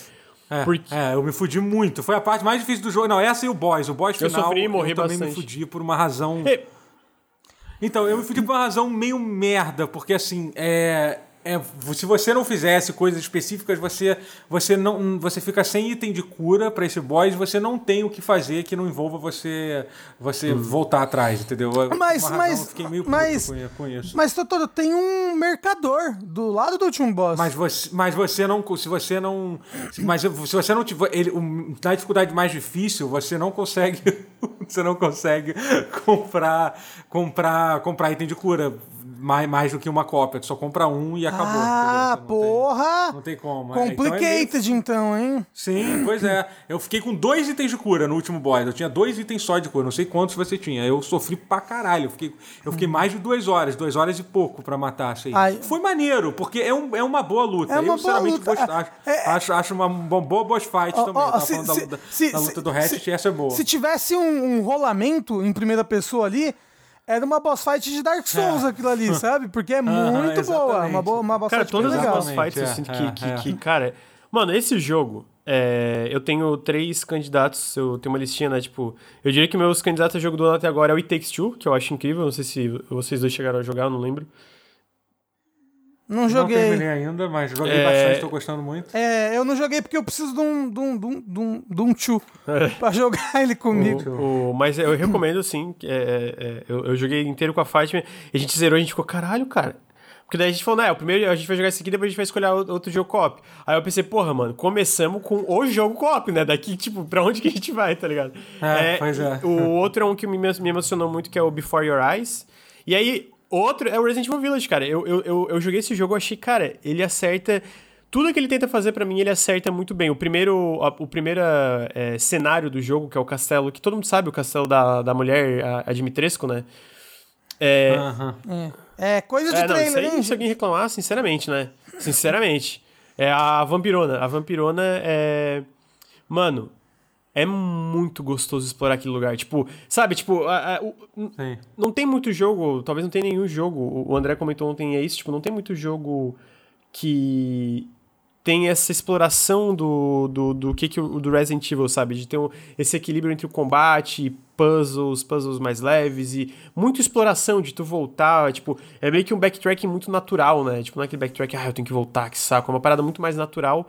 É, Porque... é, eu me fudi muito. Foi a parte mais difícil do jogo. Não, essa e o boss. O boss final. Eu sofri e morri eu também bastante. me fudi por uma razão. Então, eu me fudi por uma razão meio merda, porque assim, é é, se você não fizesse coisas específicas, você, você, não, você fica sem item de cura para esse boss, você não tem o que fazer que não envolva você você hum. voltar atrás, entendeu? Mas, razão, mas, fiquei meio mas, com isso. Mas, Totoro, tem um mercador do lado do último boss. Mas você, mas você não. Se você não. Mas se você não tiver. Ele, na dificuldade mais difícil, você não consegue. você não consegue comprar, comprar, comprar item de cura mais, mais do que uma cópia. Tu só compra um e acabou. Ah, não porra! Tem, não tem como. Complicated, é, então, é então, hein? Sim, pois é. Eu fiquei com dois itens de cura no último boss. Eu tinha dois itens só de cura. Não sei quantos você tinha. Eu sofri pra caralho. Eu fiquei, eu fiquei mais de duas horas, duas horas e pouco pra matar. Assim. Ai. Foi maneiro, porque é, um, é uma boa luta. É uma eu, sinceramente, boa luta. Gosto, acho, é, acho, acho uma, uma boa boss fight oh, também. Oh, se, se, da, se, da, luta do Hatchet, essa é boa. Se tivesse um, um rolamento em primeira pessoa ali era uma boss fight de Dark Souls é. aquilo ali, sabe? Porque é muito boa. Uma, boa, uma boss cara, fight todas as boss fights eu sinto que, que, que, cara. Mano, esse jogo. É, eu tenho três candidatos, eu tenho uma listinha, né? Tipo, eu diria que meus candidatos a jogo do ano até agora é o It Takes Two, que eu acho incrível. Não sei se vocês dois chegaram a jogar, eu não lembro. Não joguei. Não terminei ainda, mas joguei é... bastante, tô gostando muito. É, eu não joguei porque eu preciso de um, de um, de um, de um, de um tchu é. pra jogar ele comigo. O, o, mas eu recomendo, sim. É, é, é, eu, eu, joguei inteiro com a Fátima e a gente zerou, a gente ficou, caralho, cara. Porque daí a gente falou, né, o primeiro a gente vai jogar esse aqui, depois a gente vai escolher outro jogo co-op. Aí eu pensei, porra, mano, começamos com o jogo co-op, né? Daqui, tipo, pra onde que a gente vai, tá ligado? É, pois é. O outro é um que me, me emocionou muito, que é o Before Your Eyes. E aí, Outro é o Resident Evil Village, cara. Eu, eu, eu, eu joguei esse jogo, achei, cara, ele acerta. Tudo que ele tenta fazer para mim, ele acerta muito bem. O primeiro, o primeiro é, cenário do jogo, que é o castelo, que todo mundo sabe, o castelo da, da mulher, a, a Dimitrescu, né? É, é, é coisa de é, trailer, não, hein? Se alguém reclamar, sinceramente, né? Sinceramente. É a vampirona. A vampirona é. Mano, é muito gostoso explorar aquele lugar. Tipo, sabe, tipo, a, a, o, não tem muito jogo, talvez não tenha nenhum jogo. O André comentou ontem é isso, tipo, não tem muito jogo que tem essa exploração do, do, do que, que o do Resident Evil, sabe? De ter um, esse equilíbrio entre o combate, puzzles, puzzles mais leves e muita exploração de tu voltar, tipo, é meio que um backtracking muito natural, né? Tipo, não é aquele backtrack, ah, eu tenho que voltar, que saco, é uma parada muito mais natural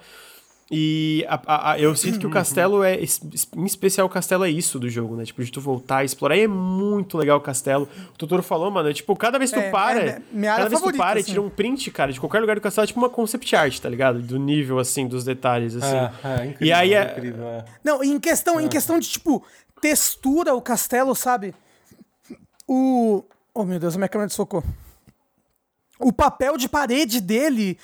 e a, a, a, eu sinto que o castelo é. Em especial, o castelo é isso do jogo, né? Tipo, de tu voltar e explorar. E é muito legal o castelo. O Totoro falou, mano, é, tipo, cada vez que tu é, para. É, cada vez que tu para assim. e tira um print, cara, de qualquer lugar do castelo, é tipo uma concept art, tá ligado? Do nível, assim, dos detalhes, assim. É, é incrível, e aí é. Incrível, é. Não, em questão, em é. questão de, tipo, textura, o castelo, sabe? O. Oh, meu Deus, a minha câmera desfocou. O papel de parede dele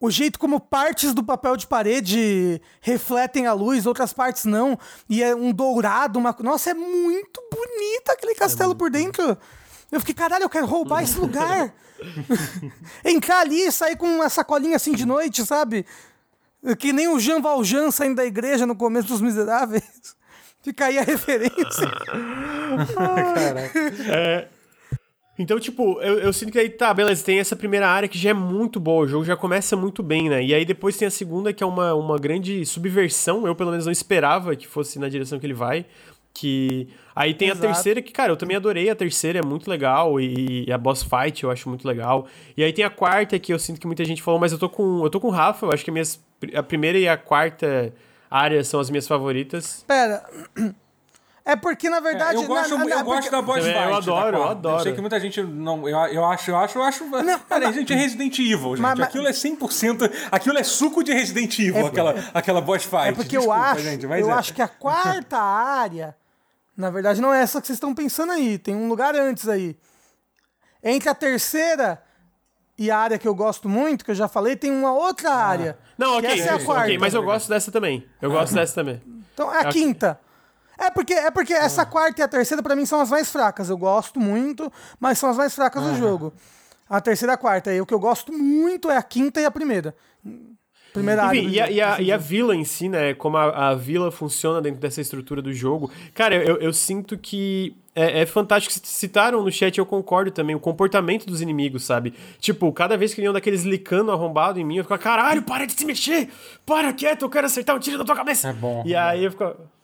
o jeito como partes do papel de parede refletem a luz, outras partes não, e é um dourado, uma. Nossa, é muito bonito aquele castelo é por dentro. Eu fiquei, caralho, eu quero roubar esse lugar. Entrar ali e sair com uma sacolinha assim de noite, sabe? Que nem o Jean Valjean saindo da igreja no começo dos Miseráveis. Fica aí a referência. Caraca. É, então, tipo, eu, eu sinto que aí, tá, beleza, tem essa primeira área que já é muito boa, o jogo já começa muito bem, né? E aí depois tem a segunda, que é uma, uma grande subversão, eu pelo menos não esperava que fosse na direção que ele vai. Que. Aí tem Exato. a terceira, que, cara, eu também adorei a terceira, é muito legal. E, e, a boss fight eu acho muito legal. E aí tem a quarta, que eu sinto que muita gente falou, mas eu tô com. Eu tô com o Rafa, eu acho que a, minhas, a primeira e a quarta área são as minhas favoritas. Pera. É porque, na verdade. É, eu gosto, na, na, eu gosto da boss fight. Eu adoro, eu adoro. Eu sei que muita gente não. Eu, eu acho, eu acho, eu acho. Não, cara, a gente é Resident Evil, gente. Mas, aquilo é 100%. Aquilo é suco de Resident Evil, é, aquela, aquela boss fight. É porque Desculpa, eu acho. Gente, eu é. acho que a quarta área. Na verdade, não é essa que vocês estão pensando aí. Tem um lugar antes aí. Entre a terceira e a área que eu gosto muito, que eu já falei, tem uma outra ah. área. Não, ok, essa é a quarta. Okay, mas eu gosto dessa também. Eu gosto dessa também. Então é a quinta. É porque, é porque essa quarta e a terceira, para mim, são as mais fracas. Eu gosto muito, mas são as mais fracas do jogo. A terceira e a quarta. E o que eu gosto muito é a quinta e a primeira. Primeira Enfim, área. E a, e, a, e a vila em si, né? Como a, a vila funciona dentro dessa estrutura do jogo. Cara, eu, eu sinto que é, é, fantástico. Citaram no chat, eu concordo também, o comportamento dos inimigos, sabe? Tipo, cada vez que vinham daqueles licando arrombado em mim, eu ficava, caralho, para de se mexer! Para quieto, eu quero acertar um tiro na tua cabeça! É bom. E é aí eu ficava.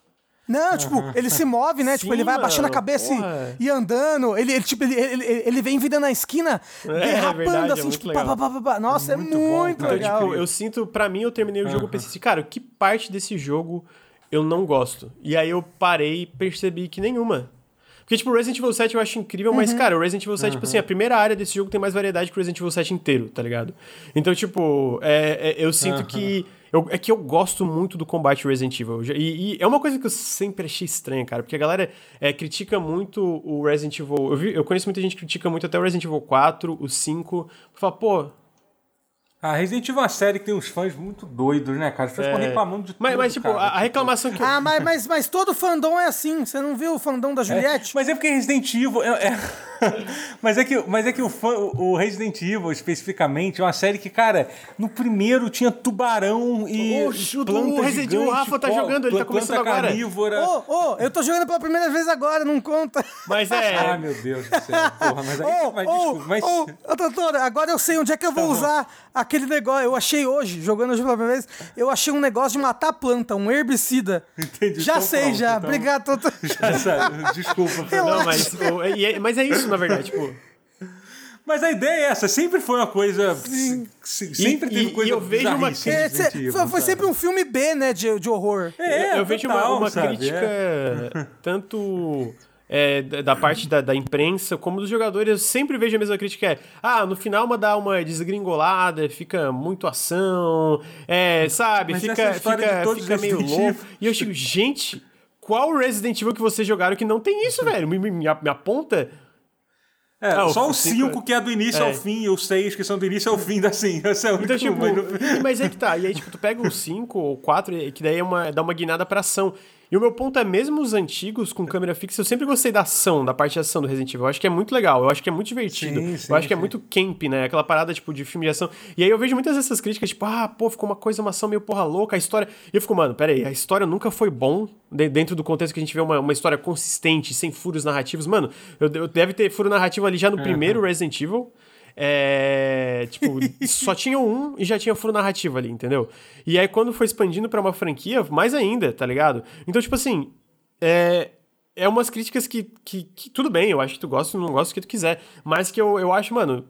Não, tipo, ele se move, né? tipo, ele vai abaixando a cabeça e, e andando. Ele, ele tipo, ele, ele, ele vem vindo na esquina, É, derrapando, é verdade, é assim, muito tipo, legal. pá, pá, pá. Nossa, é Muito muito, bom, cara. Então, legal. tipo, eu sinto, pra mim, eu terminei o jogo e pensei assim, cara, que parte desse jogo eu não gosto? E aí eu parei e percebi que nenhuma. Porque, tipo, o Resident Evil 7 eu acho incrível, mas, Uhum. cara, o Resident Evil 7, tipo assim, a primeira área desse jogo tem mais variedade que o Resident Evil 7 inteiro, tá ligado? Então, tipo, é, é- eu sinto que. Eu- é que eu gosto muito do combate Resident Evil. E, e é uma coisa que eu sempre achei estranha, cara, porque a galera é, critica muito o Resident Evil. Eu, vi- eu conheço muita gente que critica muito até o Resident Evil 4, o 5. Fala, pô, A Resident Evil é uma série que tem uns fãs muito doidos, né, cara? Pessoas ficam É. reclamando de tudo, Mas, mas, tipo, cara. a, a reclamação que. eu- Ah, mas, mas, mas todo fandom é assim. Você não viu o fandom da Juliette? Mas é porque Resident Evil. É, é- mas é que, mas é que o, fã, o Resident Evil, especificamente, é uma série que, cara, no primeiro tinha tubarão e. Oxe, o- planta o Resident Evil, o Rafa tá jogando, ele tá começando agora. carnívora. Ô, ô, eu tô jogando pela primeira vez agora, não conta. Mas Ah, é. meu Deus do céu. Porra, mas aí. Ô, mas, ô, desculpa, mas. doutora, agora eu sei onde é que eu vou usar aquele negócio. Eu achei hoje, jogando hoje pela primeira vez, eu achei um negócio de matar planta, um herbicida. Entendi, Já então sei, pronto, já. então. Obrigado, doutora. Já sabe, Desculpa, Fernando. Não, mas, e é- mas é isso, na verdade, tipo. Mas a ideia é essa, sempre foi uma coisa. se- Sempre E- teve e- coisa e eu vejo uma bizarrice em É, foi, sempre um filme B, né, de, de horror. É, eu, eu vejo uma, total, uma sabe? crítica É. tanto é, da, parte da, da imprensa como dos jogadores. Eu sempre vejo a mesma crítica: é, ah, no final uma dá uma desgringolada, fica muito ação, é, sabe? Mas fica é fica, de todos fica meio louco. E eu digo, gente. Qual Resident Evil que vocês jogaram que não tem isso, velho? Me, me, me aponta. É, Ah, só o cinco 5 que é do início é. ao fim e os 6 que são do início ao fim da sim. É o Então, tipo, mas no- mas é que tá. E aí, tipo, tu pega o 5 ou 4, que daí é uma, dá uma guinada pra ação. E o meu ponto é, mesmo os antigos com câmera fixa, eu sempre gostei da ação, da parte de ação do Resident Evil. Eu acho que é muito legal, eu acho que é muito divertido. Sim, sim, eu acho que é muito camp, né? Aquela parada, tipo, de filme de ação. E aí eu vejo muitas dessas críticas, tipo, ah, pô, ficou uma coisa, uma ação meio porra louca, a história... E eu fico, mano, peraí, a história nunca foi bom, de- dentro do contexto que a gente vê uma, uma história consistente, sem furos narrativos. Mano, eu, eu deve ter furo narrativo ali já no primeiro Resident Evil. É. Tipo, só tinha um e já tinha furo narrativo ali, entendeu? E aí, quando foi expandindo pra uma franquia, mais ainda, tá ligado? Então, tipo assim. É. É umas críticas que, que, que tudo bem, eu acho que tu gosta, não gosta do que tu quiser. Mas que eu, eu acho, mano,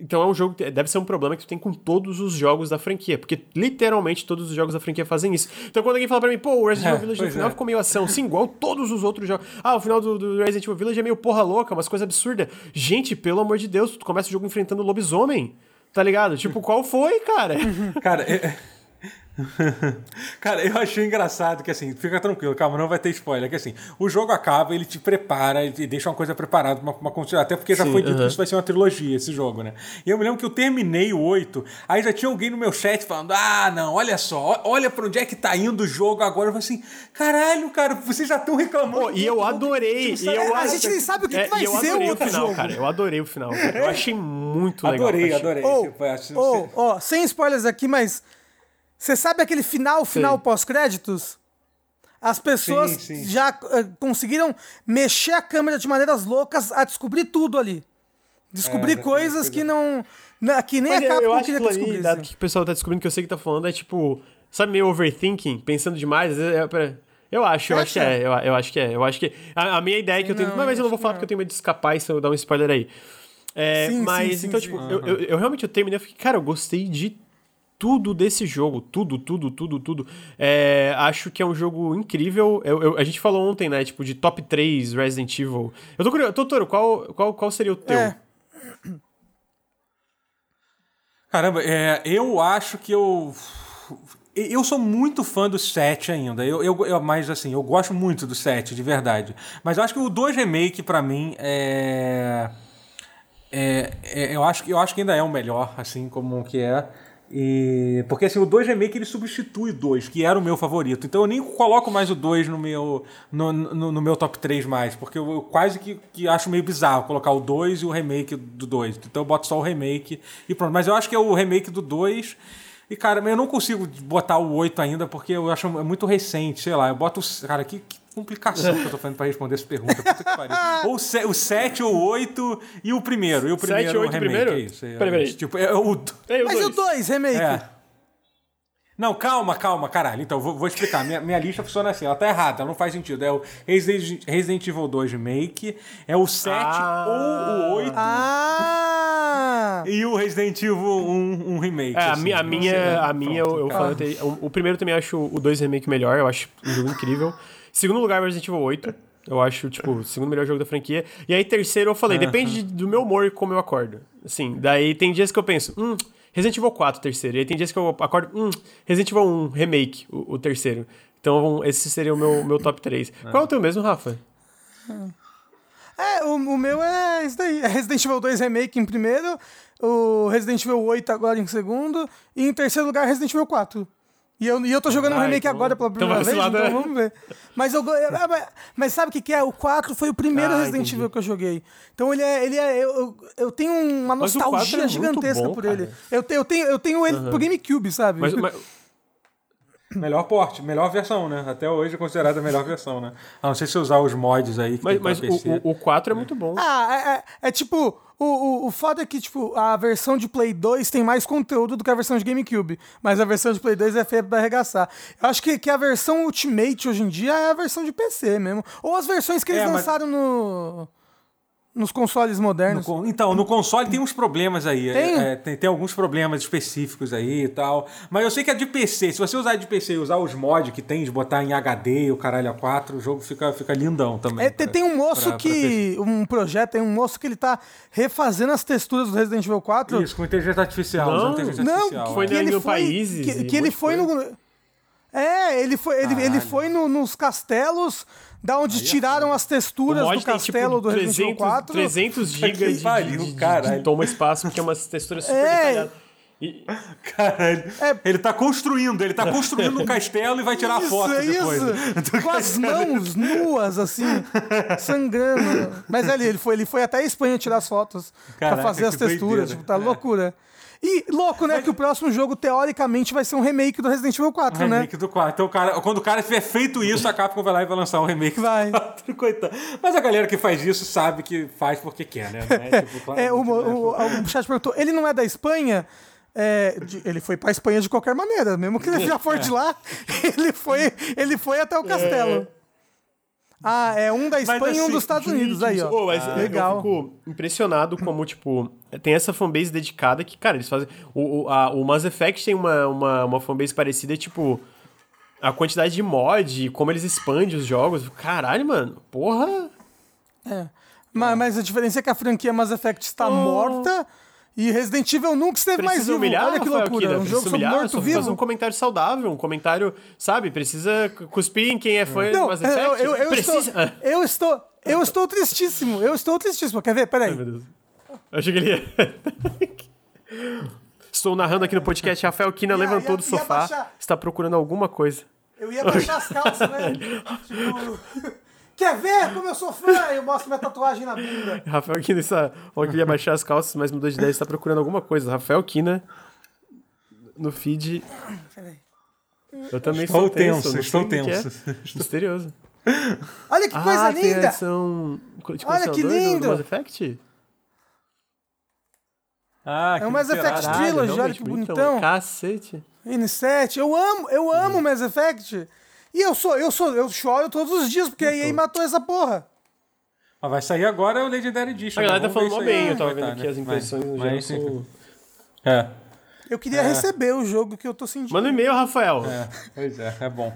então é um jogo que deve ser um problema que tu tem com todos os jogos da franquia, porque literalmente todos os jogos da franquia fazem isso. Então quando alguém fala pra mim, pô, o Resident É, Evil Village no final é. ficou meio ação, sim, igual todos os outros jogos. Ah, o final do, do Resident Evil Village é meio porra louca, umas coisas absurdas. Gente, pelo amor de Deus, tu começa o jogo enfrentando lobisomem, tá ligado? Tipo, qual foi, cara? Cara, é- Cara, eu achei engraçado que assim, fica tranquilo, calma, não vai ter spoiler. Que assim, o jogo acaba, ele te prepara, ele deixa uma coisa preparada, uma, uma continuação. Até porque já Sim, foi dito aham. que isso vai ser uma trilogia, esse jogo, né? E eu me lembro que eu terminei o 8, aí já tinha alguém no meu chat falando: ah, não, olha só, olha pra onde é que tá indo o jogo agora. Eu falei assim, caralho, cara, vocês já estão reclamando. Pô, e eu adorei, e eu A gente nem sabe o que, É, que vai eu ser o outro final, jogo. cara. Eu adorei o final. cara. Eu achei muito legal. Adorei, achei- adorei. Ô, Tipo, ô, ó, sem spoilers aqui, mas você sabe aquele final, final pós-créditos? As pessoas Sim, sim. já eh, conseguiram mexer a câmera de maneiras loucas a descobrir tudo ali. Descobrir É, coisas que não. na- Que nem Mas a Capcom acho que queria que descobrisse. dado que o pessoal tá descobrindo que eu sei que tá falando, é tipo, sabe, meio overthinking, pensando demais. às vezes é Eu acho, eu acho que é, eu, eu acho que é. Eu acho que. A, a minha ideia é que eu tenho. Não, mas eu não vou falar que porque eu tenho medo de escapar e se eu dar um spoiler aí. É, Sim, sim, mas, sim, então, sim. tipo, eu, eu, eu realmente eu terminei, eu fiquei, cara, eu gostei de tudo desse jogo. Tudo, tudo, tudo, tudo. É, acho que é um jogo incrível. Eu- eu- a gente falou ontem, né? Tipo, de top 3 Resident Evil. Eu tô curioso. Totoro, qual, qual, qual seria o teu? É. Caramba, é, eu acho que eu. Eu sou muito fã do 7 ainda. Eu, eu, eu- mas assim, eu gosto muito do 7, de verdade. Mas eu acho que o 2 Remake, pra mim, é. é, é- eu, acho, que- eu acho que ainda é o melhor, assim como que é. E, porque assim, o 2 Remake ele substitui o 2, que era o meu favorito. Então eu nem coloco mais o 2 no meu, no, no, no meu top 3 mais, porque eu, eu quase que, que acho meio bizarro colocar o 2 e o remake do 2. Então eu boto só o remake e pronto. Mas eu acho que é o remake do 2. E, cara, eu não consigo botar o 8 ainda, porque eu acho muito recente, sei lá. Eu boto. Cara, que, que complicação que eu tô fazendo pra responder essa pergunta. Puta que pariu. Ou se- o 7 ou o 8 e o primeiro. E o primeiro Sete, é o oito remake. primeiro? É isso. É, Peraí, peraí. Tipo, é o. Ei, Mas e o 2, remake? É. Não, calma, calma, caralho. Então, vou, vou explicar. Minha, minha lista funciona assim, ela tá errada, ela não faz sentido. É o Resident, Resident Evil 2 Remake, é o 7 ah. ou o 8. Ah! E o Resident Evil 1, um remake. É, assim, a, minha, a minha, eu, eu falei, o, o, primeiro também acho o 2 Remake melhor, eu acho um jogo incrível. Segundo lugar, Resident Evil 8. Eu acho, tipo, o segundo melhor jogo da franquia. E aí, terceiro, eu falei, depende do meu humor e como eu acordo. Assim, daí tem dias que eu penso, hum, Resident Evil 4, terceiro. E aí tem dias que eu acordo, hum, Resident Evil 1, remake, o, o terceiro. Então, esse seria o meu, meu top 3. É. Qual é o teu mesmo, Rafa? É, o, o meu é isso daí. É Resident Evil 2 Remake em primeiro, o Resident Evil 8 agora em segundo, e em terceiro lugar Resident Evil 4. E eu, e eu tô jogando um remake então, agora pela primeira então vez, então vamos ver. Mas, eu, é, mas sabe o que, que é? O 4 foi o primeiro ah, Resident Evil que eu joguei. Então ele é. Ele é eu, eu tenho uma nostalgia é gigantesca bom, por ele. Eu, te, eu, tenho, eu tenho ele uhum. pro GameCube, sabe? Mas, mas... Melhor porte, melhor versão, né? Até hoje é considerada a melhor versão, né? A não ser se usar os mods aí que Mas, mas o, o 4 é muito bom. Ah, é, é, é tipo o, o, o foda é que, tipo, a versão de Play 2 tem mais conteúdo do que a versão de GameCube. Mas a versão de Play 2 é feia pra arregaçar. Eu acho que, que a versão Ultimate hoje em dia é a versão de PC mesmo. Ou as versões que eles é, lançaram mas... no nos consoles modernos. No, então, no console tem uns problemas aí. Tem? É, tem? tem? alguns problemas específicos aí e tal. Mas eu sei que a de PC, se você usar de PC e usar os mods que tem de botar em HD e o caralho a 4, o jogo fica, fica lindão também. É, pra, tem um moço pra, que. Pra um projeto, tem um moço que ele tá refazendo as texturas do Resident Evil 4. Isso, com inteligência artificial. Não, inteligência não artificial, que foi é. em países. Que, que ele foi no. É, ele foi, ele, ele foi no, nos castelos da onde Aí é tiraram é as texturas do castelo tem, tipo, do Resident Evil 4. 300 GB de, pariu, de, de, de, toma espaço, porque é umas texturas super é. detalhadas. E... Caralho. É... Ele tá construindo, ele tá construindo um castelo e vai tirar isso, foto depois. Isso. Com as mãos nuas, assim, sangrando. Mas ali, ele foi, ele foi até a Espanha tirar as fotos Caraca, pra fazer as texturas. Tipo, tá é. loucura. E louco, né? Mas... Que o próximo jogo, teoricamente, vai ser um remake do Resident Evil 4, um né? Remake do 4. Então, cara, quando o cara tiver feito isso, a Capcom vai lá e vai lançar um remake vai. do 4. Coitado. Mas a galera que faz isso sabe que faz porque quer, né? É, tipo, claro, é, o, o, o, o chat perguntou, ele não é da Espanha? É, de, ele foi pra Espanha de qualquer maneira, mesmo que ele já for de lá, ele foi, ele foi até o castelo. Ah, é um da Espanha mas, assim, e um assim, dos Estados Unidos aí, ó. Oh, mas ah, legal. Eu fico impressionado como, tipo, tem essa fanbase dedicada que, cara, eles fazem. O, o, a, o Mass Effect tem uma, uma, uma fanbase parecida, tipo. A quantidade de mod, como eles expandem os jogos. Caralho, mano. Porra. É. Mas, mas a diferença é que a franquia Mass Effect está oh. morta e Resident Evil nunca esteve Precisa mais vivo. Humilhar, Olha que loucura. Kira, um jogo sobre morto-vivo. Fazer um comentário saudável, um comentário, sabe? Precisa cuspir em quem é fã Não, Mass Effect. Eu, eu, eu Precisa... estou, eu estou... Eu estou tristíssimo. Eu estou tristíssimo. Quer ver? Peraí. Ai, meu Deus. Eu achei que ele ia... Estou narrando aqui no podcast. Rafael Kina levantou do sofá. Baixar... Está procurando alguma coisa. Eu ia baixar as calças, né? tipo... Quer ver como eu sou fã? Eu mostro minha tatuagem na bunda. Rafael Kina está. Falou que ia baixar as calças, mas mudou de ideia está procurando alguma coisa. Rafael Kina no feed. Peraí. Eu também estou tenso. tenso estou tenso. É. Misterioso. Olha que coisa ah, linda! São... Olha que lindo! Do Mass Effect? Ah, é o Mass Effect Trilogy, olha que bonitão. Cacete. N7, eu amo, eu amo Mass Effect. E eu sou, eu sou, eu choro todos os dias, porque a EA matou essa porra. Ah, vai sair agora o Legendary Edition. A galera tá falando mal bem, eu tava vendo aqui né? as impressões no jogo. São... É. Eu queria é. receber o jogo que eu tô sentindo. Manda um e-mail, Rafael. É, pois é, é bom.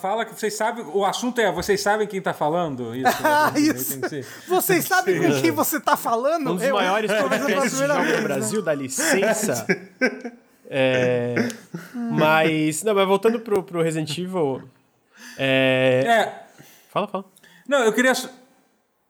Fala que vocês sabem. O assunto é, vocês sabem quem tá falando? Isso. Né? Isso. Vocês sabem com quem você tá falando? Um dos eu, maiores podcasts de jogo do Brasil, dá licença. É, mas, não, mas voltando pro, pro Resident Evil. É... é. Fala, fala. Não, eu queria.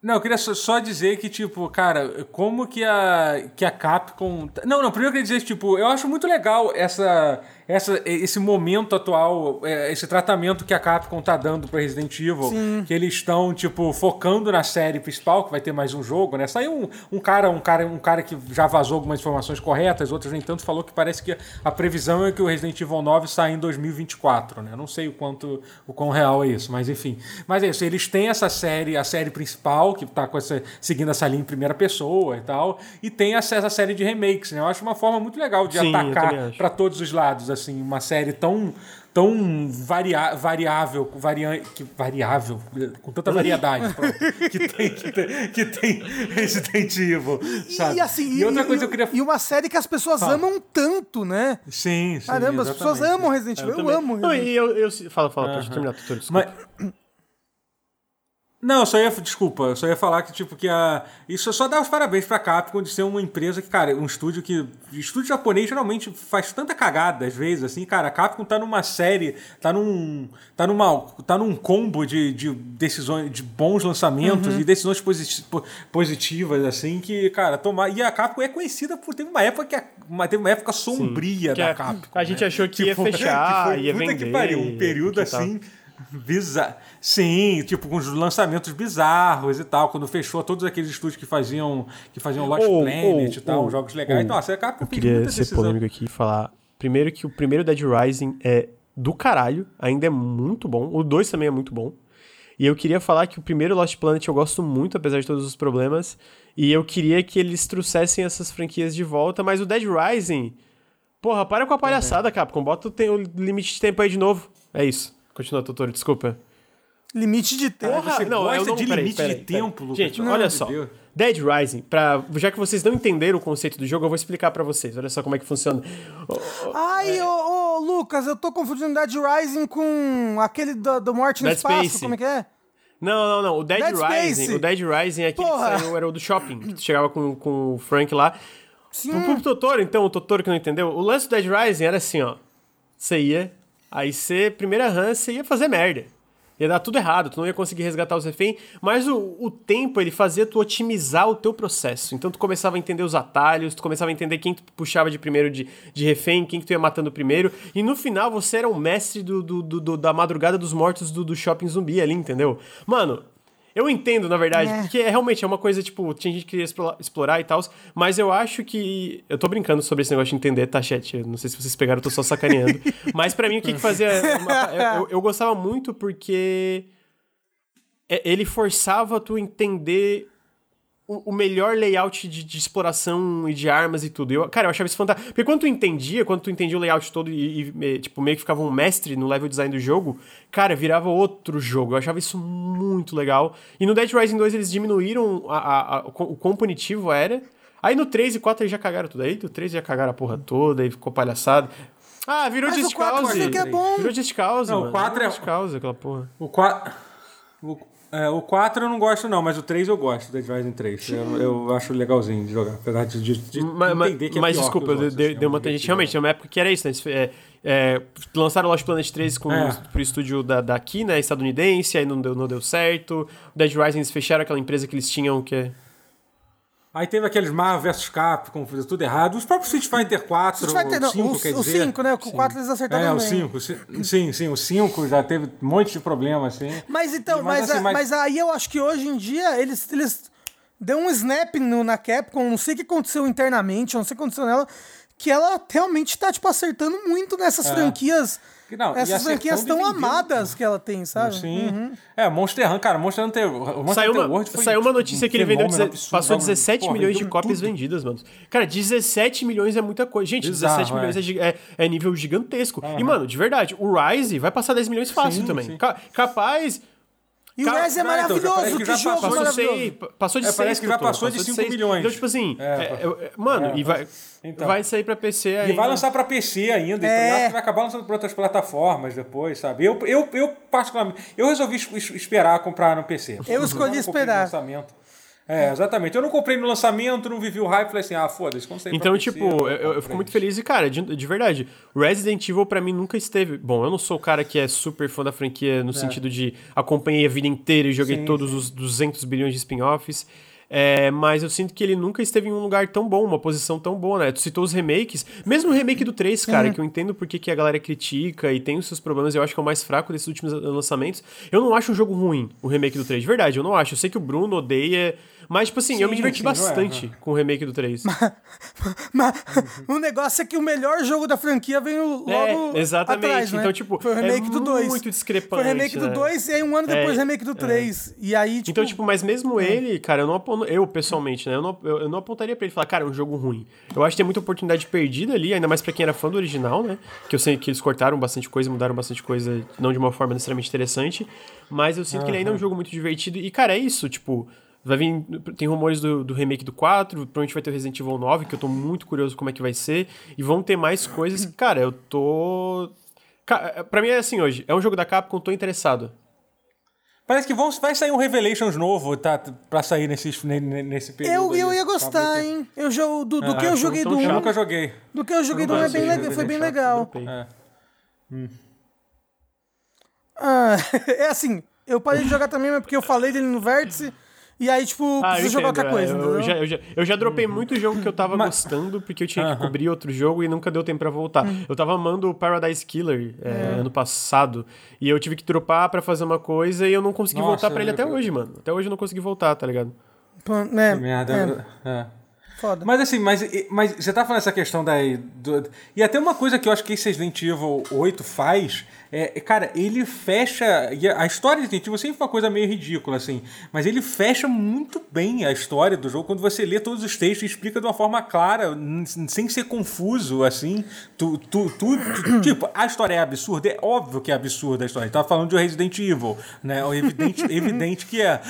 Não, eu queria só dizer que, tipo, cara, como que a, que a Capcom. Não, não, primeiro eu queria dizer, tipo, eu acho muito legal essa essa, esse momento atual, é, esse tratamento que a Capcom tá dando para Resident Evil, Sim. que eles estão tipo focando na série principal, que vai ter mais um jogo, né? Saiu um, um, cara, um cara, um cara que já vazou algumas informações corretas, outras nem tanto falou que parece que a previsão é que o Resident Evil 9 sai em 2024, né? Não sei o quanto o quão real é isso, mas enfim. Mas é isso, eles têm essa série, a série principal que tá com essa, seguindo essa linha em primeira pessoa e tal. E tem essa, essa série de remakes, né? Eu acho uma forma muito legal de Sim, atacar para todos os lados, assim, uma série tão tão varia variável, variante, variável, com tanta variedade, pronto, que, tem, que, tem, que tem Resident Evil, sabe? E, assim, e outra coisa eu queria... E uma série que as pessoas ah. amam tanto, né? Sim, sim. Caramba, exatamente. as pessoas amam Resident Evil, eu, eu amo. Não, e eu, eu, fala, fala, uh -huh. pode terminar, tutor, desculpa. Mas, não, eu só ia, desculpa, eu só ia falar que, tipo, que a. Isso é só dar os parabéns pra Capcom de ser uma empresa que, cara, um estúdio que. Estúdio japonês geralmente faz tanta cagada, às vezes, assim, cara, a Capcom tá numa série, tá num. tá numa. tá num combo de, de decisões, de bons lançamentos uhum. e decisões positivas, assim, que, cara, tomar. E a Capcom é conhecida por. Teve uma época que. A, teve uma época sombria Sim, da Capcom. A gente né? achou que tipo, ia fechar, que foi, ia vender. que pariu, um período assim. Tal Bizarro. Sim, tipo, com os lançamentos bizarros e tal, quando fechou todos aqueles estúdios que faziam, que faziam Lost oh, Planet oh, e tal, oh, jogos legais. Nossa, a Capcom eu queria ser decisão. polêmico aqui e falar. Primeiro que o primeiro Dead Rising é do caralho, ainda é muito bom. O 2 também é muito bom. E eu queria falar que o primeiro Lost Planet eu gosto muito, apesar de todos os problemas. E eu queria que eles trouxessem essas franquias de volta, mas o Dead Rising. Porra, para com a palhaçada, Capcom. Bota o, limite de tempo aí de novo. É isso. Continua, Totoro, desculpa. Limite de tempo? Porra, não, eu não, de peraí, limite peraí, de peraí, tempo, Lucas. Gente, não, olha só. Deus. Dead Rising, pra, já que vocês não entenderam o conceito do jogo, eu vou explicar para vocês. Olha só como é que funciona. Ai, é... ô, ô, Lucas, eu tô confundindo Dead Rising com aquele do, do Morte no Dead Espaço, Space. como é que é? Não, não, não. O Dead, Dead Rising, Space. o Dead Rising é aquele Porra. que saiu, era o do shopping, que tu chegava com, com o Frank lá. Sim. Pro, pro Totoro, então, o Totoro que não entendeu, o lance do Dead Rising era assim, ó. Você ia, Aí você, primeira run, você ia fazer merda. Ia dar tudo errado, tu não ia conseguir resgatar os reféns, mas o, o tempo ele fazia tu otimizar o teu processo. Então tu começava a entender os atalhos, tu começava a entender quem tu puxava de primeiro de, de refém, quem que tu ia matando primeiro, e no final você era o mestre do, do, do da madrugada dos mortos do, do shopping zumbi ali, entendeu? Mano, eu entendo, na verdade, é. porque é, realmente é uma coisa, tipo, tinha gente que queria explorar e tal, mas eu acho que. Eu tô brincando sobre esse negócio de entender, tá, chat? Eu não sei se vocês pegaram, eu tô só sacaneando. mas para mim, o que, que fazia. Uma... eu, eu gostava muito porque. É, ele forçava tu entender o, melhor layout de, de, exploração e de armas e tudo. Eu, cara, eu achava isso fantástico. Porque quando tu entendia, quando tu entendia o layout todo e, e, tipo, meio que ficava um mestre no level design do jogo, cara, virava outro jogo. Eu achava isso muito legal. E no Dead Rising 2 eles diminuíram a, a, a, o quão punitivo era. Aí no 3 e 4 eles já cagaram tudo. Aí no 3 já cagaram a porra toda e ficou palhaçada. Ah, virou Mas Just Cause. É bom. Virou Just Cause, Não, mano. O 4 é... Just Cause, aquela porra. O 4... O... É, o 4 eu não gosto, não, mas o 3 eu gosto, Dead Rising 3. Eu, eu, acho legalzinho de jogar, apesar de, de, de mas, entender que é Mas desculpa, eu dei, assim, uma tangente. Realmente, tem uma época que era isso, né? É, é, lançaram Lost Planet 3 com, é. pro estúdio da, daqui, né? Estadunidense, aí não deu, não deu certo. Dead Rising eles fecharam aquela empresa que eles tinham que é Aí teve aqueles Marvel vs Capcom, fez tudo errado. Os próprios Street Fighter 4, Street Fighter, o 5, quer dizer. O 5, né? O 4 eles acertaram É, o 5. Sim, sim, o 5 já teve um monte de problemas, assim. Mas então, mas, mas, assim, mas... mas aí eu acho que hoje em dia eles, eles deu um snap no, na Capcom, não sei o que aconteceu internamente, não sei o que aconteceu nela, que ela realmente tá, tipo, acertando muito nessas é. franquias não, Essas franquias tão amadas que ela tem, sabe? Sim. Uhum. É, Monster Hunter, cara, Monster Hunter, Monster saiu uma, World foi Saiu uma notícia um que ele vendeu, absurdo, passou 17 porra, milhões de cópias tudo. vendidas, mano. Cara, 17 milhões é muita coisa. Gente, Bizarro, 17 milhões é, é, é nível gigantesco. Uhum. E, mano, de verdade, o Rise vai passar 10 milhões fácil sim, também. Sim. Capaz e o Res é então, maravilhoso, então, que, que jogo passou maravilhoso. passou de é, 6, Parece que já passou, passou de 5 milhões. Então, tipo assim, é, é, é mano, e vai, então, vai sair pra PC ainda. E vai lançar pra PC ainda, é. então vai acabar lançando pra outras plataformas depois, sabe? Eu, eu, eu particularmente, eu resolvi esperar comprar no PC. Eu escolhi esperar. Lançamento. É, exatamente. Eu não comprei no lançamento, não vivi o hype, falei assim, ah, foda-se, como Então, PC, tipo, eu, eu, fico muito feliz e, cara, de, de verdade, Resident Evil pra mim nunca esteve... Bom, eu não sou o cara que é super fã da franquia no é. sentido de acompanhei a vida inteira e joguei sim, todos sim. os 200 bilhões de spin-offs. É, mas eu sinto que ele nunca esteve em um lugar tão bom, uma posição tão boa, né? Tu citou os remakes, mesmo o remake do 3, cara, uhum. que eu entendo porque que a galera critica e tem os seus problemas, eu acho que é o mais fraco desses últimos lançamentos. Eu não acho um jogo ruim, o remake do 3, de verdade, eu não acho. Eu sei que o Bruno odeia mas, tipo assim, sim, eu me diverti sim, bastante é, com o remake do 3. Mas, mas uhum. o negócio é que o melhor jogo da franquia veio logo é, exatamente. atrás, né? Então, tipo, foi o remake é do 2. muito discrepante. Foi o remake né? do 2 e aí um ano depois o é, remake do 3. É. E aí, tipo... Então, tipo, mas mesmo é. ele, cara, eu não eu pessoalmente, né, eu não, eu, eu não apontaria pra ele falar, cara, é um jogo ruim. Eu acho que tem muita oportunidade perdida ali, ainda mais pra quem era fã do original, né? Que eu sei que eles cortaram bastante coisa, mudaram bastante coisa, não de uma forma necessariamente interessante. Mas eu sinto uhum. que ele ainda é um jogo muito divertido. E, cara, é isso, tipo... Vai vir. Tem rumores do, do remake do 4, provavelmente vai ter o Resident Evil 9, que eu tô muito curioso como é que vai ser. E vão ter mais coisas. Cara, eu tô. Pra mim é assim hoje. É um jogo da Capcom, tô interessado. Parece que vão, vai sair um Revelations novo, tá? Pra sair nesse, nesse período. Eu, eu ia gostar, hein? Eu, do do ah, que eu joguei do 1. Eu nunca joguei. Do que eu joguei do 1 é bem legal, foi bem legal. É. Hum. Ah, é assim, eu parei de jogar também, mas porque eu falei dele no vértice. E aí, tipo, ah, precisa jogar outra coisa. É, eu, já, eu, já, eu já dropei uhum. muito jogo que eu tava Mas... gostando, porque eu tinha que cobrir outro jogo e nunca deu tempo pra voltar. Uhum. Eu tava amando o Paradise Killer é, é. ano passado. E eu tive que dropar pra fazer uma coisa e eu não consegui Nossa, voltar pra ele até hoje, mano. Até hoje eu não consegui voltar, tá ligado? É, merda. É. é. Foda. Mas assim, mas, mas você tá falando essa questão da. Do, e até uma coisa que eu acho que esse Resident Evil 8 faz é, cara, ele fecha. A história de Evil sempre foi uma coisa meio ridícula, assim. Mas ele fecha muito bem a história do jogo quando você lê todos os textos e explica de uma forma clara, sem ser confuso, assim. Tu, tu, tu, tu tipo, a história é absurda. É óbvio que é absurda a história. A gente tava falando de Resident Evil, né? É evidente, evidente que é.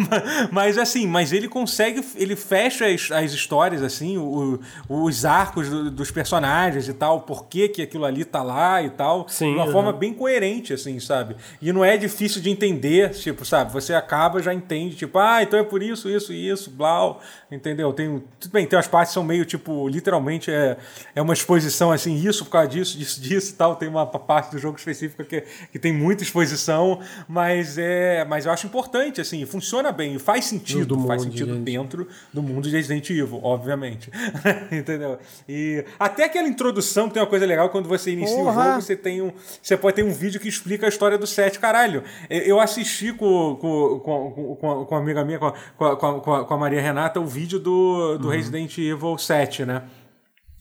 mas assim, mas ele consegue. Ele fecha as, as histórias, assim, o, os arcos do, dos personagens e tal, por que, que aquilo ali tá lá e tal. Sim, de uma uhum. forma bem bem coerente, assim, sabe? E não é difícil de entender, tipo, sabe? Você acaba, já entende, tipo, ah, então é por isso, isso e isso, blau, entendeu? Tem, tudo bem, tem umas partes que são meio, tipo, literalmente é, é uma exposição, assim, isso por causa disso, disso, disso e tal. Tem uma parte do jogo específica que, que tem muita exposição, mas é, mas eu acho importante, assim, funciona bem, faz sentido, faz sentido dentro do mundo de Resident Evil, obviamente. entendeu? E até aquela introdução, que tem uma coisa legal, quando você inicia Porra. o jogo, você tem um. Você pode ter um vídeo que explica a história do set. Caralho, eu assisti com, com, com, com, com a amiga minha, com a, com a, com a Maria Renata, o vídeo do, do uhum. Resident Evil 7, né?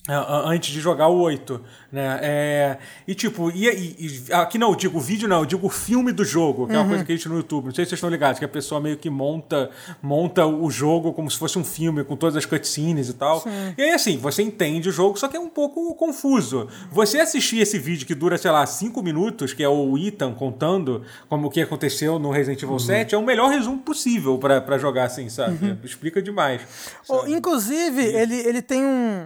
Antes de jogar o 8, né? É, e tipo, e, e, aqui não, eu digo vídeo não, eu digo filme do jogo, que uhum. é uma coisa que a gente no YouTube, não sei se vocês estão ligados, que a pessoa meio que monta, monta o jogo como se fosse um filme, com todas as cutscenes e tal. Sim. E aí assim, você entende o jogo, só que é um pouco confuso. Você assistir esse vídeo que dura, sei lá, 5 minutos, que é o Ethan contando como o que aconteceu no Resident Evil uhum. 7, é o melhor resumo possível para jogar assim, sabe? Uhum. Explica demais. Oh, inclusive, ele, ele tem um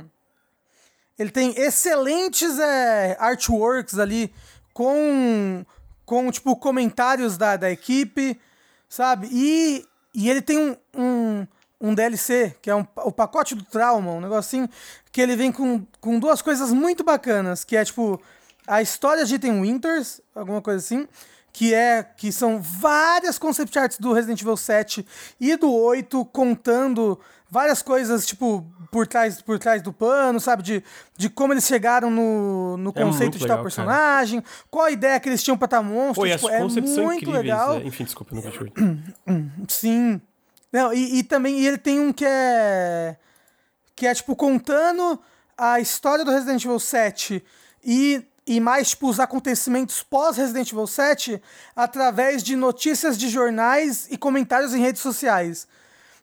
ele tem excelentes é, artworks ali com, com tipo, comentários da, da equipe, sabe? E, e ele tem um, um, um DLC, que é um, o pacote do trauma, um negocinho, que ele vem com, com duas coisas muito bacanas, que é, tipo, a história de Ethan Winters, alguma coisa assim, que é que são várias concept arts do Resident Evil 7 e do 8 contando várias coisas, tipo, por trás, por trás do pano, sabe? De, de como eles chegaram no, no é conceito de legal, tal personagem, cara. qual a ideia que eles tinham pra estar monstro. Pô, tipo, é muito legal. É. Enfim, desculpa, não continuei. Sim. Não, e, e também e ele tem um que é. Que é, tipo, contando a história do Resident Evil 7 e, e mais, tipo, os acontecimentos pós-Resident Evil 7 através de notícias de jornais e comentários em redes sociais.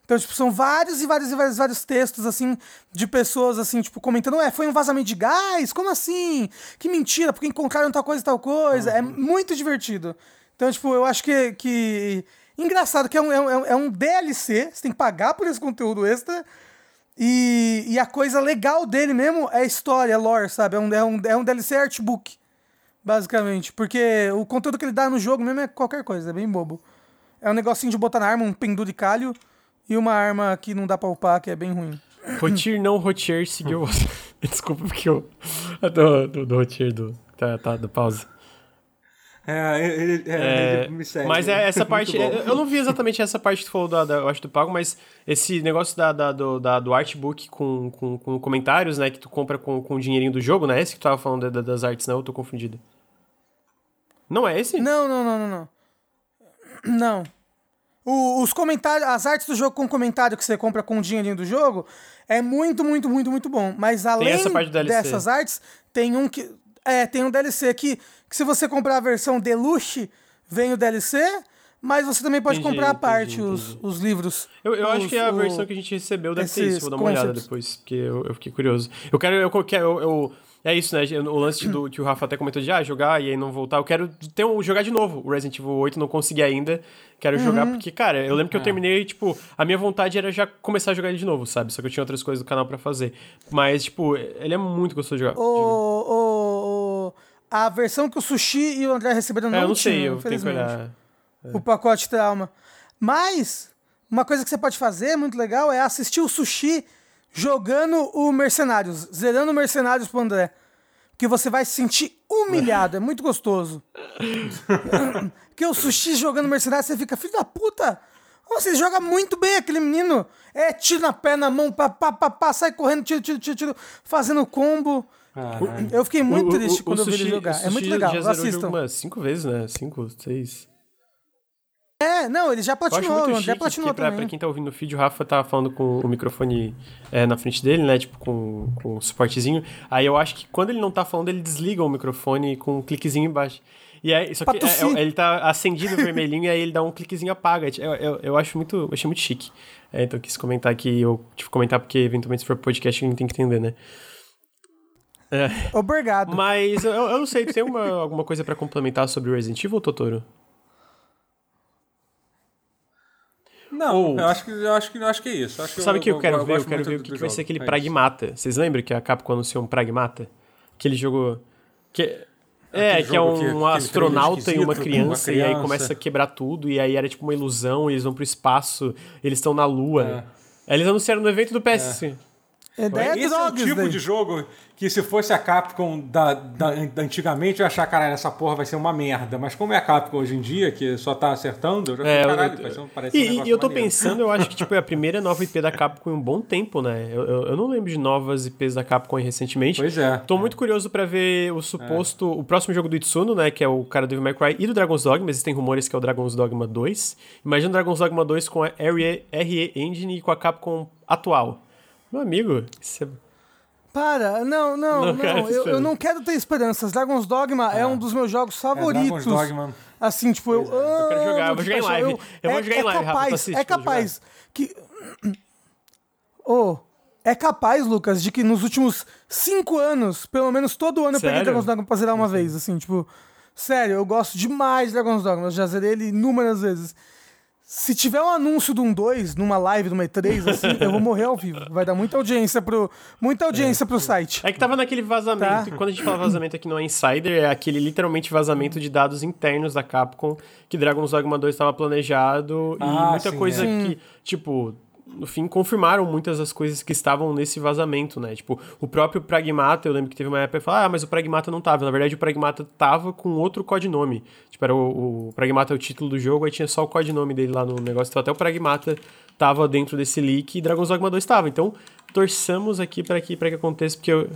Então, tipo, são vários e vários e vários, vários textos, assim, de pessoas, assim, tipo, comentando, é, foi um vazamento de gás? Como assim? Que mentira, porque encontraram tal coisa e tal coisa. É uhum. É muito divertido. Então, tipo, eu acho que... que... Engraçado que é um, é, um, é um DLC, você tem que pagar por esse conteúdo extra, e, e a coisa legal dele mesmo é a história, é lore, sabe? É um, é um, é um DLC artbook, basicamente. Porque o conteúdo que ele dá no jogo mesmo é qualquer coisa, é bem bobo. É um negocinho de botar na arma, um penduricalho, e uma arma que não dá pra upar, que é bem ruim. Rotir não Rotier seguiu você. Desculpa, porque eu. Do, do, do Rotier do. Tá, tá, do pausa. É, ele, é, é, ele me segue. Mas é essa parte. eu não vi exatamente essa parte que tu falou da, da, eu acho, do pago, mas esse negócio da, da, do, da, do artbook com, com, com, comentários, né? Que tu compra com, com o dinheirinho do jogo, né? Esse que tu tava falando da, das artes, não? Eu tô confundido. Não é esse? Não, não, não, não, não. Não. O, os comentários, as artes do jogo com comentário que você compra com o dinheirinho do jogo é muito, muito, muito, muito bom. Mas além dessas artes, tem um que. É, tem um DLC que que se você comprar a versão Deluxe, vem o DLC, mas você também pode entendi, comprar à parte entendi, os, os livros. Eu, eu os, acho que a o, versão que a gente recebeu deve ter isso, vou dar uma olhada depois, porque eu, eu fiquei curioso. Eu quero, eu, eu, eu é isso, né? O lance do, que o Rafa até comentou de ah, jogar e aí não voltar. Eu quero ter um, jogar de novo o Resident Evil 8, não consegui ainda. Quero uhum. jogar porque, cara, eu lembro que eu é. terminei, tipo, a minha vontade era já começar a jogar ele de novo, sabe? Só que eu tinha outras coisas do canal para fazer. Mas, tipo, ele é muito gostoso de jogar. O, o, a versão que o Sushi e o André receberam não, é, eu não tinha, sei, eu tenho que olhar. É. O pacote trauma. Mas, uma coisa que você pode fazer, muito legal, é assistir o Sushi jogando o Mercenários, zerando o Mercenários pro André. Que você vai se sentir humilhado, é muito gostoso. Porque o Sushi jogando Mercenários, você fica, filho da puta! Você joga muito bem aquele menino. É tiro na pé, na mão, pá, pá, pá, pá sai correndo, tiro, tiro, tiro, tiro, fazendo combo. Eu fiquei muito o, triste o, quando o eu vi ele jogar. É muito legal, já assistam. Umas cinco vezes, né? Cinco, seis. É, não, ele já platinou, já platinou pra, também. Pra quem tá ouvindo o vídeo, o Rafa tá falando com o microfone é, na frente dele, né, tipo, com, com o suportezinho. Aí eu acho que quando ele não tá falando, ele desliga o microfone com um cliquezinho embaixo. E aí, só que é, é, ele tá acendido vermelhinho e aí ele dá um cliquezinho apaga. Eu, eu, eu acho muito, eu achei muito chique. É, então eu quis comentar aqui, eu tive que comentar porque eventualmente se for podcast a gente tem que entender, né. É. Obrigado. Mas eu, eu não sei, tem uma, alguma coisa para complementar sobre Resident Evil, Totoro? Não, Ou... eu, acho que, eu, acho que, eu acho que é isso. Acho Sabe o que eu, eu, quero ver? Eu quero ver o que, que vai ser aquele é Pragmata. Vocês lembram que a Capcom anunciou um Pragmata? Que ele jogou... Que... É, que é um, que, astronauta e uma criança, uma criança, e aí começa a quebrar tudo, e aí era tipo uma ilusão, eles vão pro espaço, eles estão na lua. É. Eles anunciaram no evento do PS. É. É, Esse é o tipo daí. de jogo que se fosse a Capcom da, da, da, antigamente, eu ia achar, caralho, essa porra vai ser uma merda. Mas como é a Capcom hoje em dia, que só tá acertando, eu já é, caralho, eu, eu, parece E, um e eu tô maneiro. pensando, eu acho que tipo, é a primeira nova IP da Capcom em um bom tempo, né? Eu, eu, eu não lembro de novas IPs da Capcom recentemente. Pois é. Tô é. muito curioso para ver o suposto, é. o próximo jogo do Itsuno, né? Que é o cara do Devil May Cry e do Dragon's Dogma. Existem rumores que é o Dragon's Dogma 2. Imagina o Dragon's Dogma 2 com a RE, RE Engine e com a Capcom atual. Meu amigo, isso é para, não, não, não. não. Eu, eu, não quero ter esperanças. Dragon's Dogma é, é um dos meus jogos favoritos. É, Dragon's Dogma. Assim, tipo, eu. É. Eu quero jogar, eu vou jogar em live. Eu, eu vou é, jogar em é live, capaz, É capaz que. Oh, é capaz, Lucas, de que nos últimos cinco anos, pelo menos todo ano, eu peguei Dragon's Dogma pra zerar uma vez, assim, tipo. Sério, eu gosto demais de Dragon's Dogma. Eu já zerei ele inúmeras vezes. Se tiver um anúncio de um 2 numa live, numa E3, assim, eu vou morrer ao vivo. Vai dar muita audiência pro, muita audiência é. pro site. É que tava naquele vazamento. Tá. Quando a gente fala vazamento aqui no Insider, é aquele literalmente vazamento de dados internos da Capcom que Dragon's Dogma 2 estava planejado ah, e muita sim, coisa é. que, tipo, no fim, confirmaram muitas das coisas que estavam nesse vazamento, né? Tipo, o próprio Pragmata, eu lembro que teve uma época que falou, ah, mas o Pragmata não tava. Na verdade, o Pragmata tava com outro codinome. Tipo, era o, o Pragmata é o título do jogo, aí tinha só o codinome dele lá no negócio. Então, até o Pragmata tava dentro desse leak e Dragon's Dogma 2 tava. Então, torçamos aqui para que, pra que aconteça, porque eu...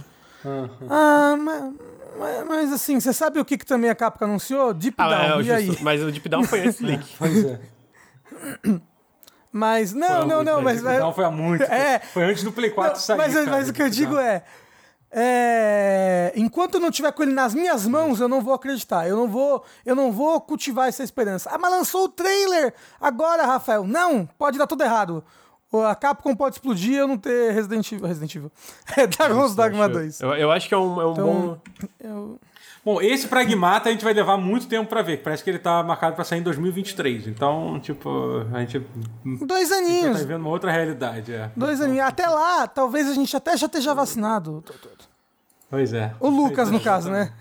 Ah, mas, mas, mas, assim, você sabe o que, que também a Capcom anunciou? Deep ah, Down, é, e justo, aí? Mas o Deep Down foi esse leak. pois é. Mas, não, não, não, mas... Não, foi há muito. É, foi antes do Play 4 não, sair. Mas, cara, mas o que eu digo é, é, enquanto eu não tiver com ele nas minhas mãos, eu não vou acreditar. Eu não vou, eu não vou cultivar essa esperança. Ah, mas lançou o trailer agora, Rafael. Não, pode dar tudo errado. A Capcom pode explodir eu não ter Resident Evil. Resident Evil. É Dragon's Dogma 2. Eu, eu acho que é um, é um então, bom. Eu... Bom, esse Pragmata a gente vai levar muito tempo para ver. Parece que ele tá marcado para sair em 2023. Então, tipo, a gente. Dois aninhos. Tá vendo uma outra realidade. É. Dois então, aninhos. Até lá, talvez a gente até já esteja vacinado. Pois é. O Lucas, no caso, né?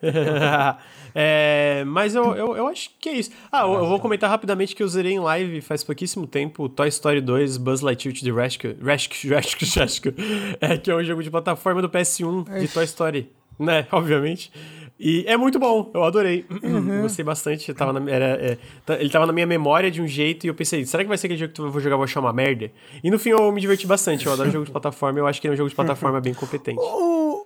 é, mas eu, eu, eu, acho que é isso. Ah, eu, eu, vou comentar rapidamente que eu zerei em live faz pouquíssimo tempo Toy Story 2 Buzz Lightyear to the Rescue. Rescue, Rescue, Rescue. É, que é um jogo de plataforma do PS1 de Toy Story. Né, obviamente. E é muito bom, eu adorei. Uhum. Gostei bastante. Tava na, era, é, ele tava na minha memória de um jeito e eu pensei, será que vai ser aquele jogo que eu vou jogar, vou achar uma merda? E no fim eu me diverti bastante. Eu adoro jogo de plataforma eu acho que ele é um jogo de plataforma bem competente. O...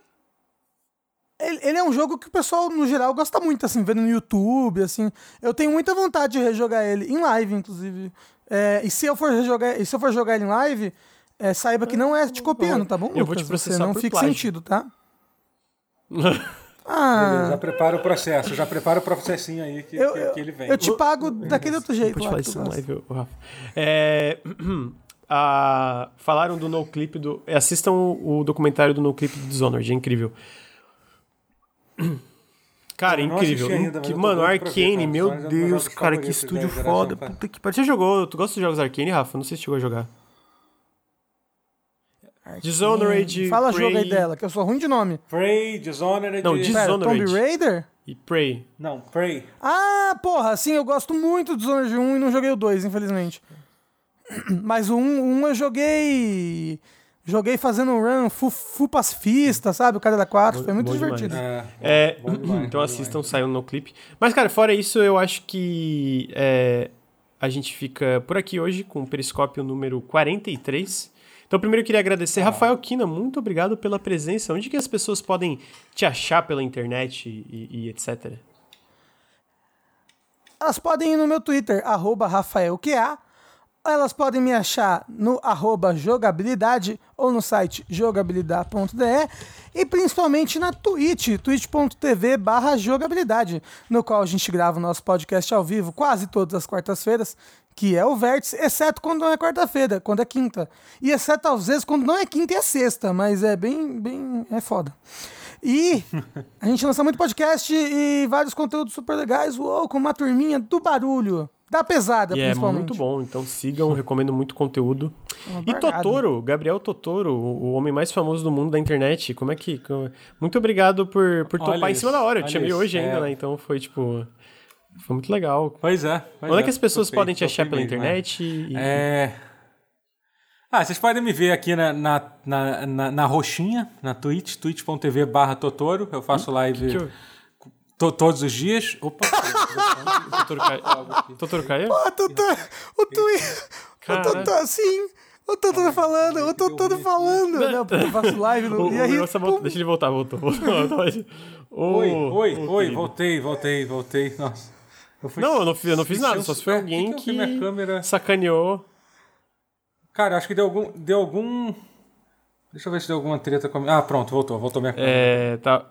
Ele, é um jogo que o pessoal, no geral, gosta muito, assim, vendo no YouTube, assim. Eu tenho muita vontade de rejogar ele, em live, inclusive. É, e se eu for rejogar, e se eu for jogar ele em live, é, saiba que não é te copiando, tá bom? Eu Lucas? vou te processar Você não fique plágio. sentido, tá? Ah. Beleza, já prepara o processo, já prepara o processinho aí que, eu, que, que ele vem. Eu te pago daquele outro jeito. Pode falar isso na live, Rafa. É, a, falaram do No Clip do. Assistam o, documentário do No Clip do Dishonored, é incrível. Cara, incrível. Ainda, que, mano, Arcane, meu Deus, cara, que estúdio foda. Puta que pariu. Você jogou? Tu gosta de jogos Arcane, Rafa? Não sei se chegou a jogar. Dishonored. Fala Prey. jogo aí dela, que eu sou ruim de nome. Prey, Dishonored. Não, Dishonored. Pera, Tomb Raider? E Prey. Não, Prey. Ah, porra, sim, eu gosto muito do Dishonored 1 e não joguei o 2, infelizmente. Mas o 1, 1 eu joguei. Joguei fazendo um run full, full pacifista, sabe? O cara da 4, foi muito divertido. É, é, demais, então assistam, saiu no clipe. Mas, cara, fora isso, eu acho que é, a gente fica por aqui hoje com o Periscópio número 43. Então, primeiro eu queria agradecer, ah. Rafael Kina, muito obrigado pela presença. Onde que as pessoas podem te achar pela internet e, e etc? Elas podem ir no meu Twitter, arroba RafaelQA. Elas podem me achar no arroba jogabilidade ou no site jogabilidade.de e principalmente na Twitch, twitch.tv barra jogabilidade, no qual a gente grava o nosso podcast ao vivo quase todas as quartas-feiras que é o vértice, exceto quando não é quarta-feira, quando é quinta. E exceto às vezes quando não é quinta e é sexta, mas é bem, bem, é foda. E a gente lança muito podcast e vários conteúdos super legais, uou, com uma turminha do barulho. Da pesada, e é principalmente. É muito bom, então sigam, recomendo muito conteúdo. e Totoro, Gabriel Totoro, o homem mais famoso do mundo da internet. Como é que. Muito obrigado por, por topar em cima da hora. Eu te chamei hoje é... ainda, né? Então foi tipo. Foi muito legal. Pois é. Pois Onde é que as pessoas podem te achar pela mesmo, internet? E... É. Ah, vocês podem me ver aqui na, na, na, na, na roxinha, na Twitch, twitch.tv barra Totoro. Eu faço hum, live que que eu... to, todos os dias. Opa! Totoro caiu. Totoro caiu? Oh, Totoro, o Twitch. O Totoro, sim. O Totoro falando, o Totoro falando. Não, eu faço live no. E aí, Deixa ele voltar, voltou. voltou. oi, oi, oi, voltei, voltei, voltei. Nossa. Eu não, eu não, fiz, eu não fiz nada, só se foi alguém que, que, câmera... sacaneou. Cara, acho que deu algum. Deu algum. Deixa eu ver se deu alguma treta com a Ah, pronto, voltou, voltou minha câmera. É, tá.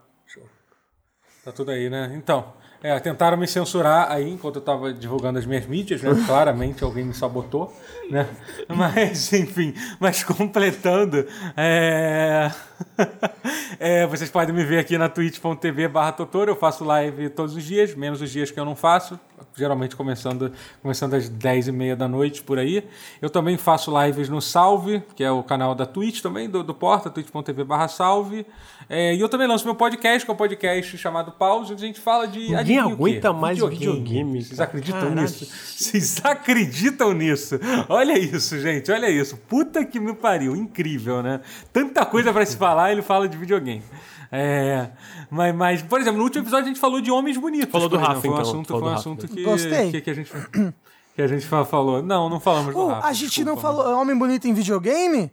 Tá tudo aí, né? Então. É, tentaram me censurar aí enquanto eu estava divulgando as minhas mídias, né? Claramente alguém me sabotou, né? Mas, enfim, mas completando, é... é, vocês podem me ver aqui na twitch.tv barra eu faço live todos os dias, menos os dias que eu não faço, geralmente começando, começando às 10 e meia da noite, por aí. Eu também faço lives no Salve, que é o canal da Twitch também, do, do Porta, twitch.tv barra Salve. É, e eu também lanço meu podcast, que é um podcast chamado Pause, onde a gente fala de. Ninguém aguenta mais videogame. videogame Vocês acreditam Caraca. nisso? Vocês acreditam nisso? Olha isso, gente, olha isso. Puta que me pariu, incrível, né? Tanta coisa para se falar, ele fala de videogame. É, mas, mas, por exemplo, no último episódio a gente falou de homens bonitos. Falou do Rafa, então. Foi um assunto, foi um assunto que, que, que, a gente que a gente falou. Não, não falamos do Rafa. A gente desculpa, não falou homem bonito em videogame?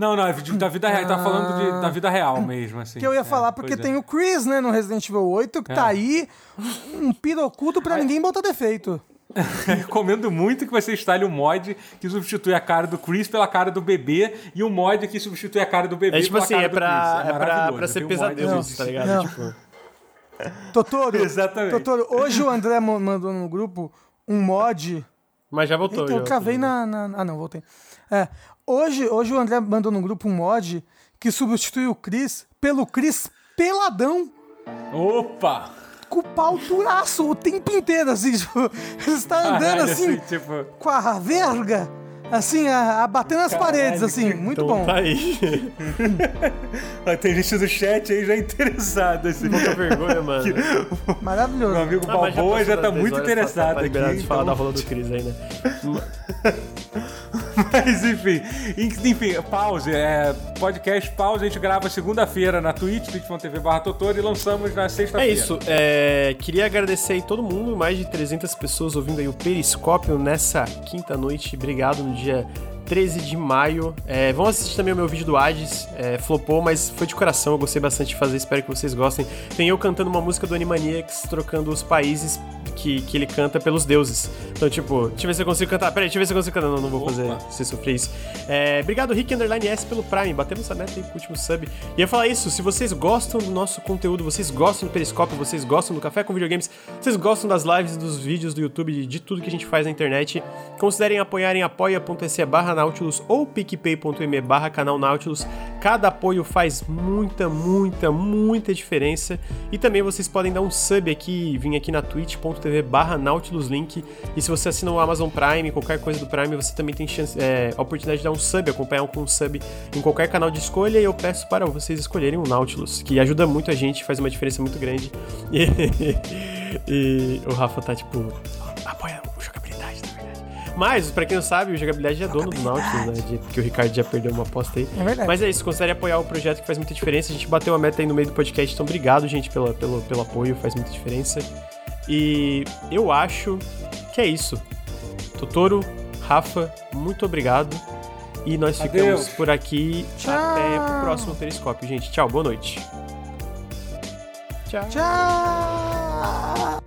Não, não, é da vida real. Ah. Tá falando de, da vida real mesmo, assim. Que eu ia é, falar, porque tem é. o Chris, né, no Resident Evil 8, que tá é. tá aí, um pirocudo pra ninguém botar defeito. Recomendo muito que você instale um mod que substitui a cara do Chris pela cara do bebê e um mod que substitui a cara do bebê é, tipo pela assim, cara é do pra, Chris. É, é pra, pra ser pesadelo isso, tá ligado? Não. Tipo... Totoro, Exatamente. Totoro, hoje o André mandou no grupo um mod... Mas já voltou. Então, já eu cravei na, na... Ah, não, voltei. É, Hoje, hoje o André mandou no grupo um mod que substitui o Chris pelo Chris peladão. Opa! Com o pau duraço o tempo inteiro, assim, tipo, ele está andando assim, assim tipo... com a verga, assim, a, a nas Caralho, paredes, assim, muito então bom. Tá aí. Tem gente do chat aí já interessado, assim. Muita vergonha, mano. Maravilhoso. Meu amigo ah, Balboa já, já tá muito interessado aqui. Tá de falar então... da rola do Chris aí, né? Mas enfim, enfim, pause. É, podcast pause, a gente grava segunda-feira na Twitch, twitch.tv barra Totoro e lançamos na sexta-feira. É isso. É, queria agradecer aí todo mundo, mais de 300 pessoas ouvindo aí o Periscópio nessa quinta noite. Obrigado no dia 13 de maio. É, vão assistir também o meu vídeo do Hades. É, flopou, mas foi de coração. Eu gostei bastante de fazer. Espero que vocês gostem. Tem eu cantando uma música do Animaniacs, trocando os países que, que ele canta pelos deuses. Então, tipo, deixa eu ver se eu consigo cantar. Peraí, deixa eu ver se eu consigo cantar. Não, não vou Opa. fazer você sofrer isso. É, obrigado, Rick Underline S, pelo Prime. Batemos essa meta aí pro último sub. E eu falar isso, se vocês gostam do nosso conteúdo, vocês gostam do Periscópio, vocês gostam do Café com Videogames, vocês gostam das lives, dos vídeos do YouTube, de, de tudo que a gente faz na internet, considerem apoiar em apoia.se barra Nautilus ou picpay.me barra canal Nautilus. Cada apoio faz muita, muita, muita diferença. E também vocês podem dar um sub aqui, vir aqui na twitch.tv barra Nautilus Link. E se você assina o Amazon Prime, qualquer coisa do Prime, você também tem chance, é, a oportunidade de dar um sub, acompanhar com um sub em qualquer canal de escolha. E eu peço para vocês escolherem o Nautilus, que ajuda muito a gente, faz uma diferença muito grande. E, e o Rafa tá tipo, apoia mas, pra quem não sabe, o Jogabilidade é dono do Nautilus, né? De, porque o Ricardo já perdeu uma aposta aí. É verdade. Mas é isso, considere apoiar o projeto que faz muita diferença. A gente bateu a meta aí no meio do podcast, então obrigado, gente, pela, pelo, pelo apoio, faz muita diferença. E eu acho que é isso. Totoro, Rafa, muito obrado. E nós Adeus. ficamos por aqui. Tchau. Até pro próximo Periscópio, gente. Tchau, boa noite. Tchau. Tchau.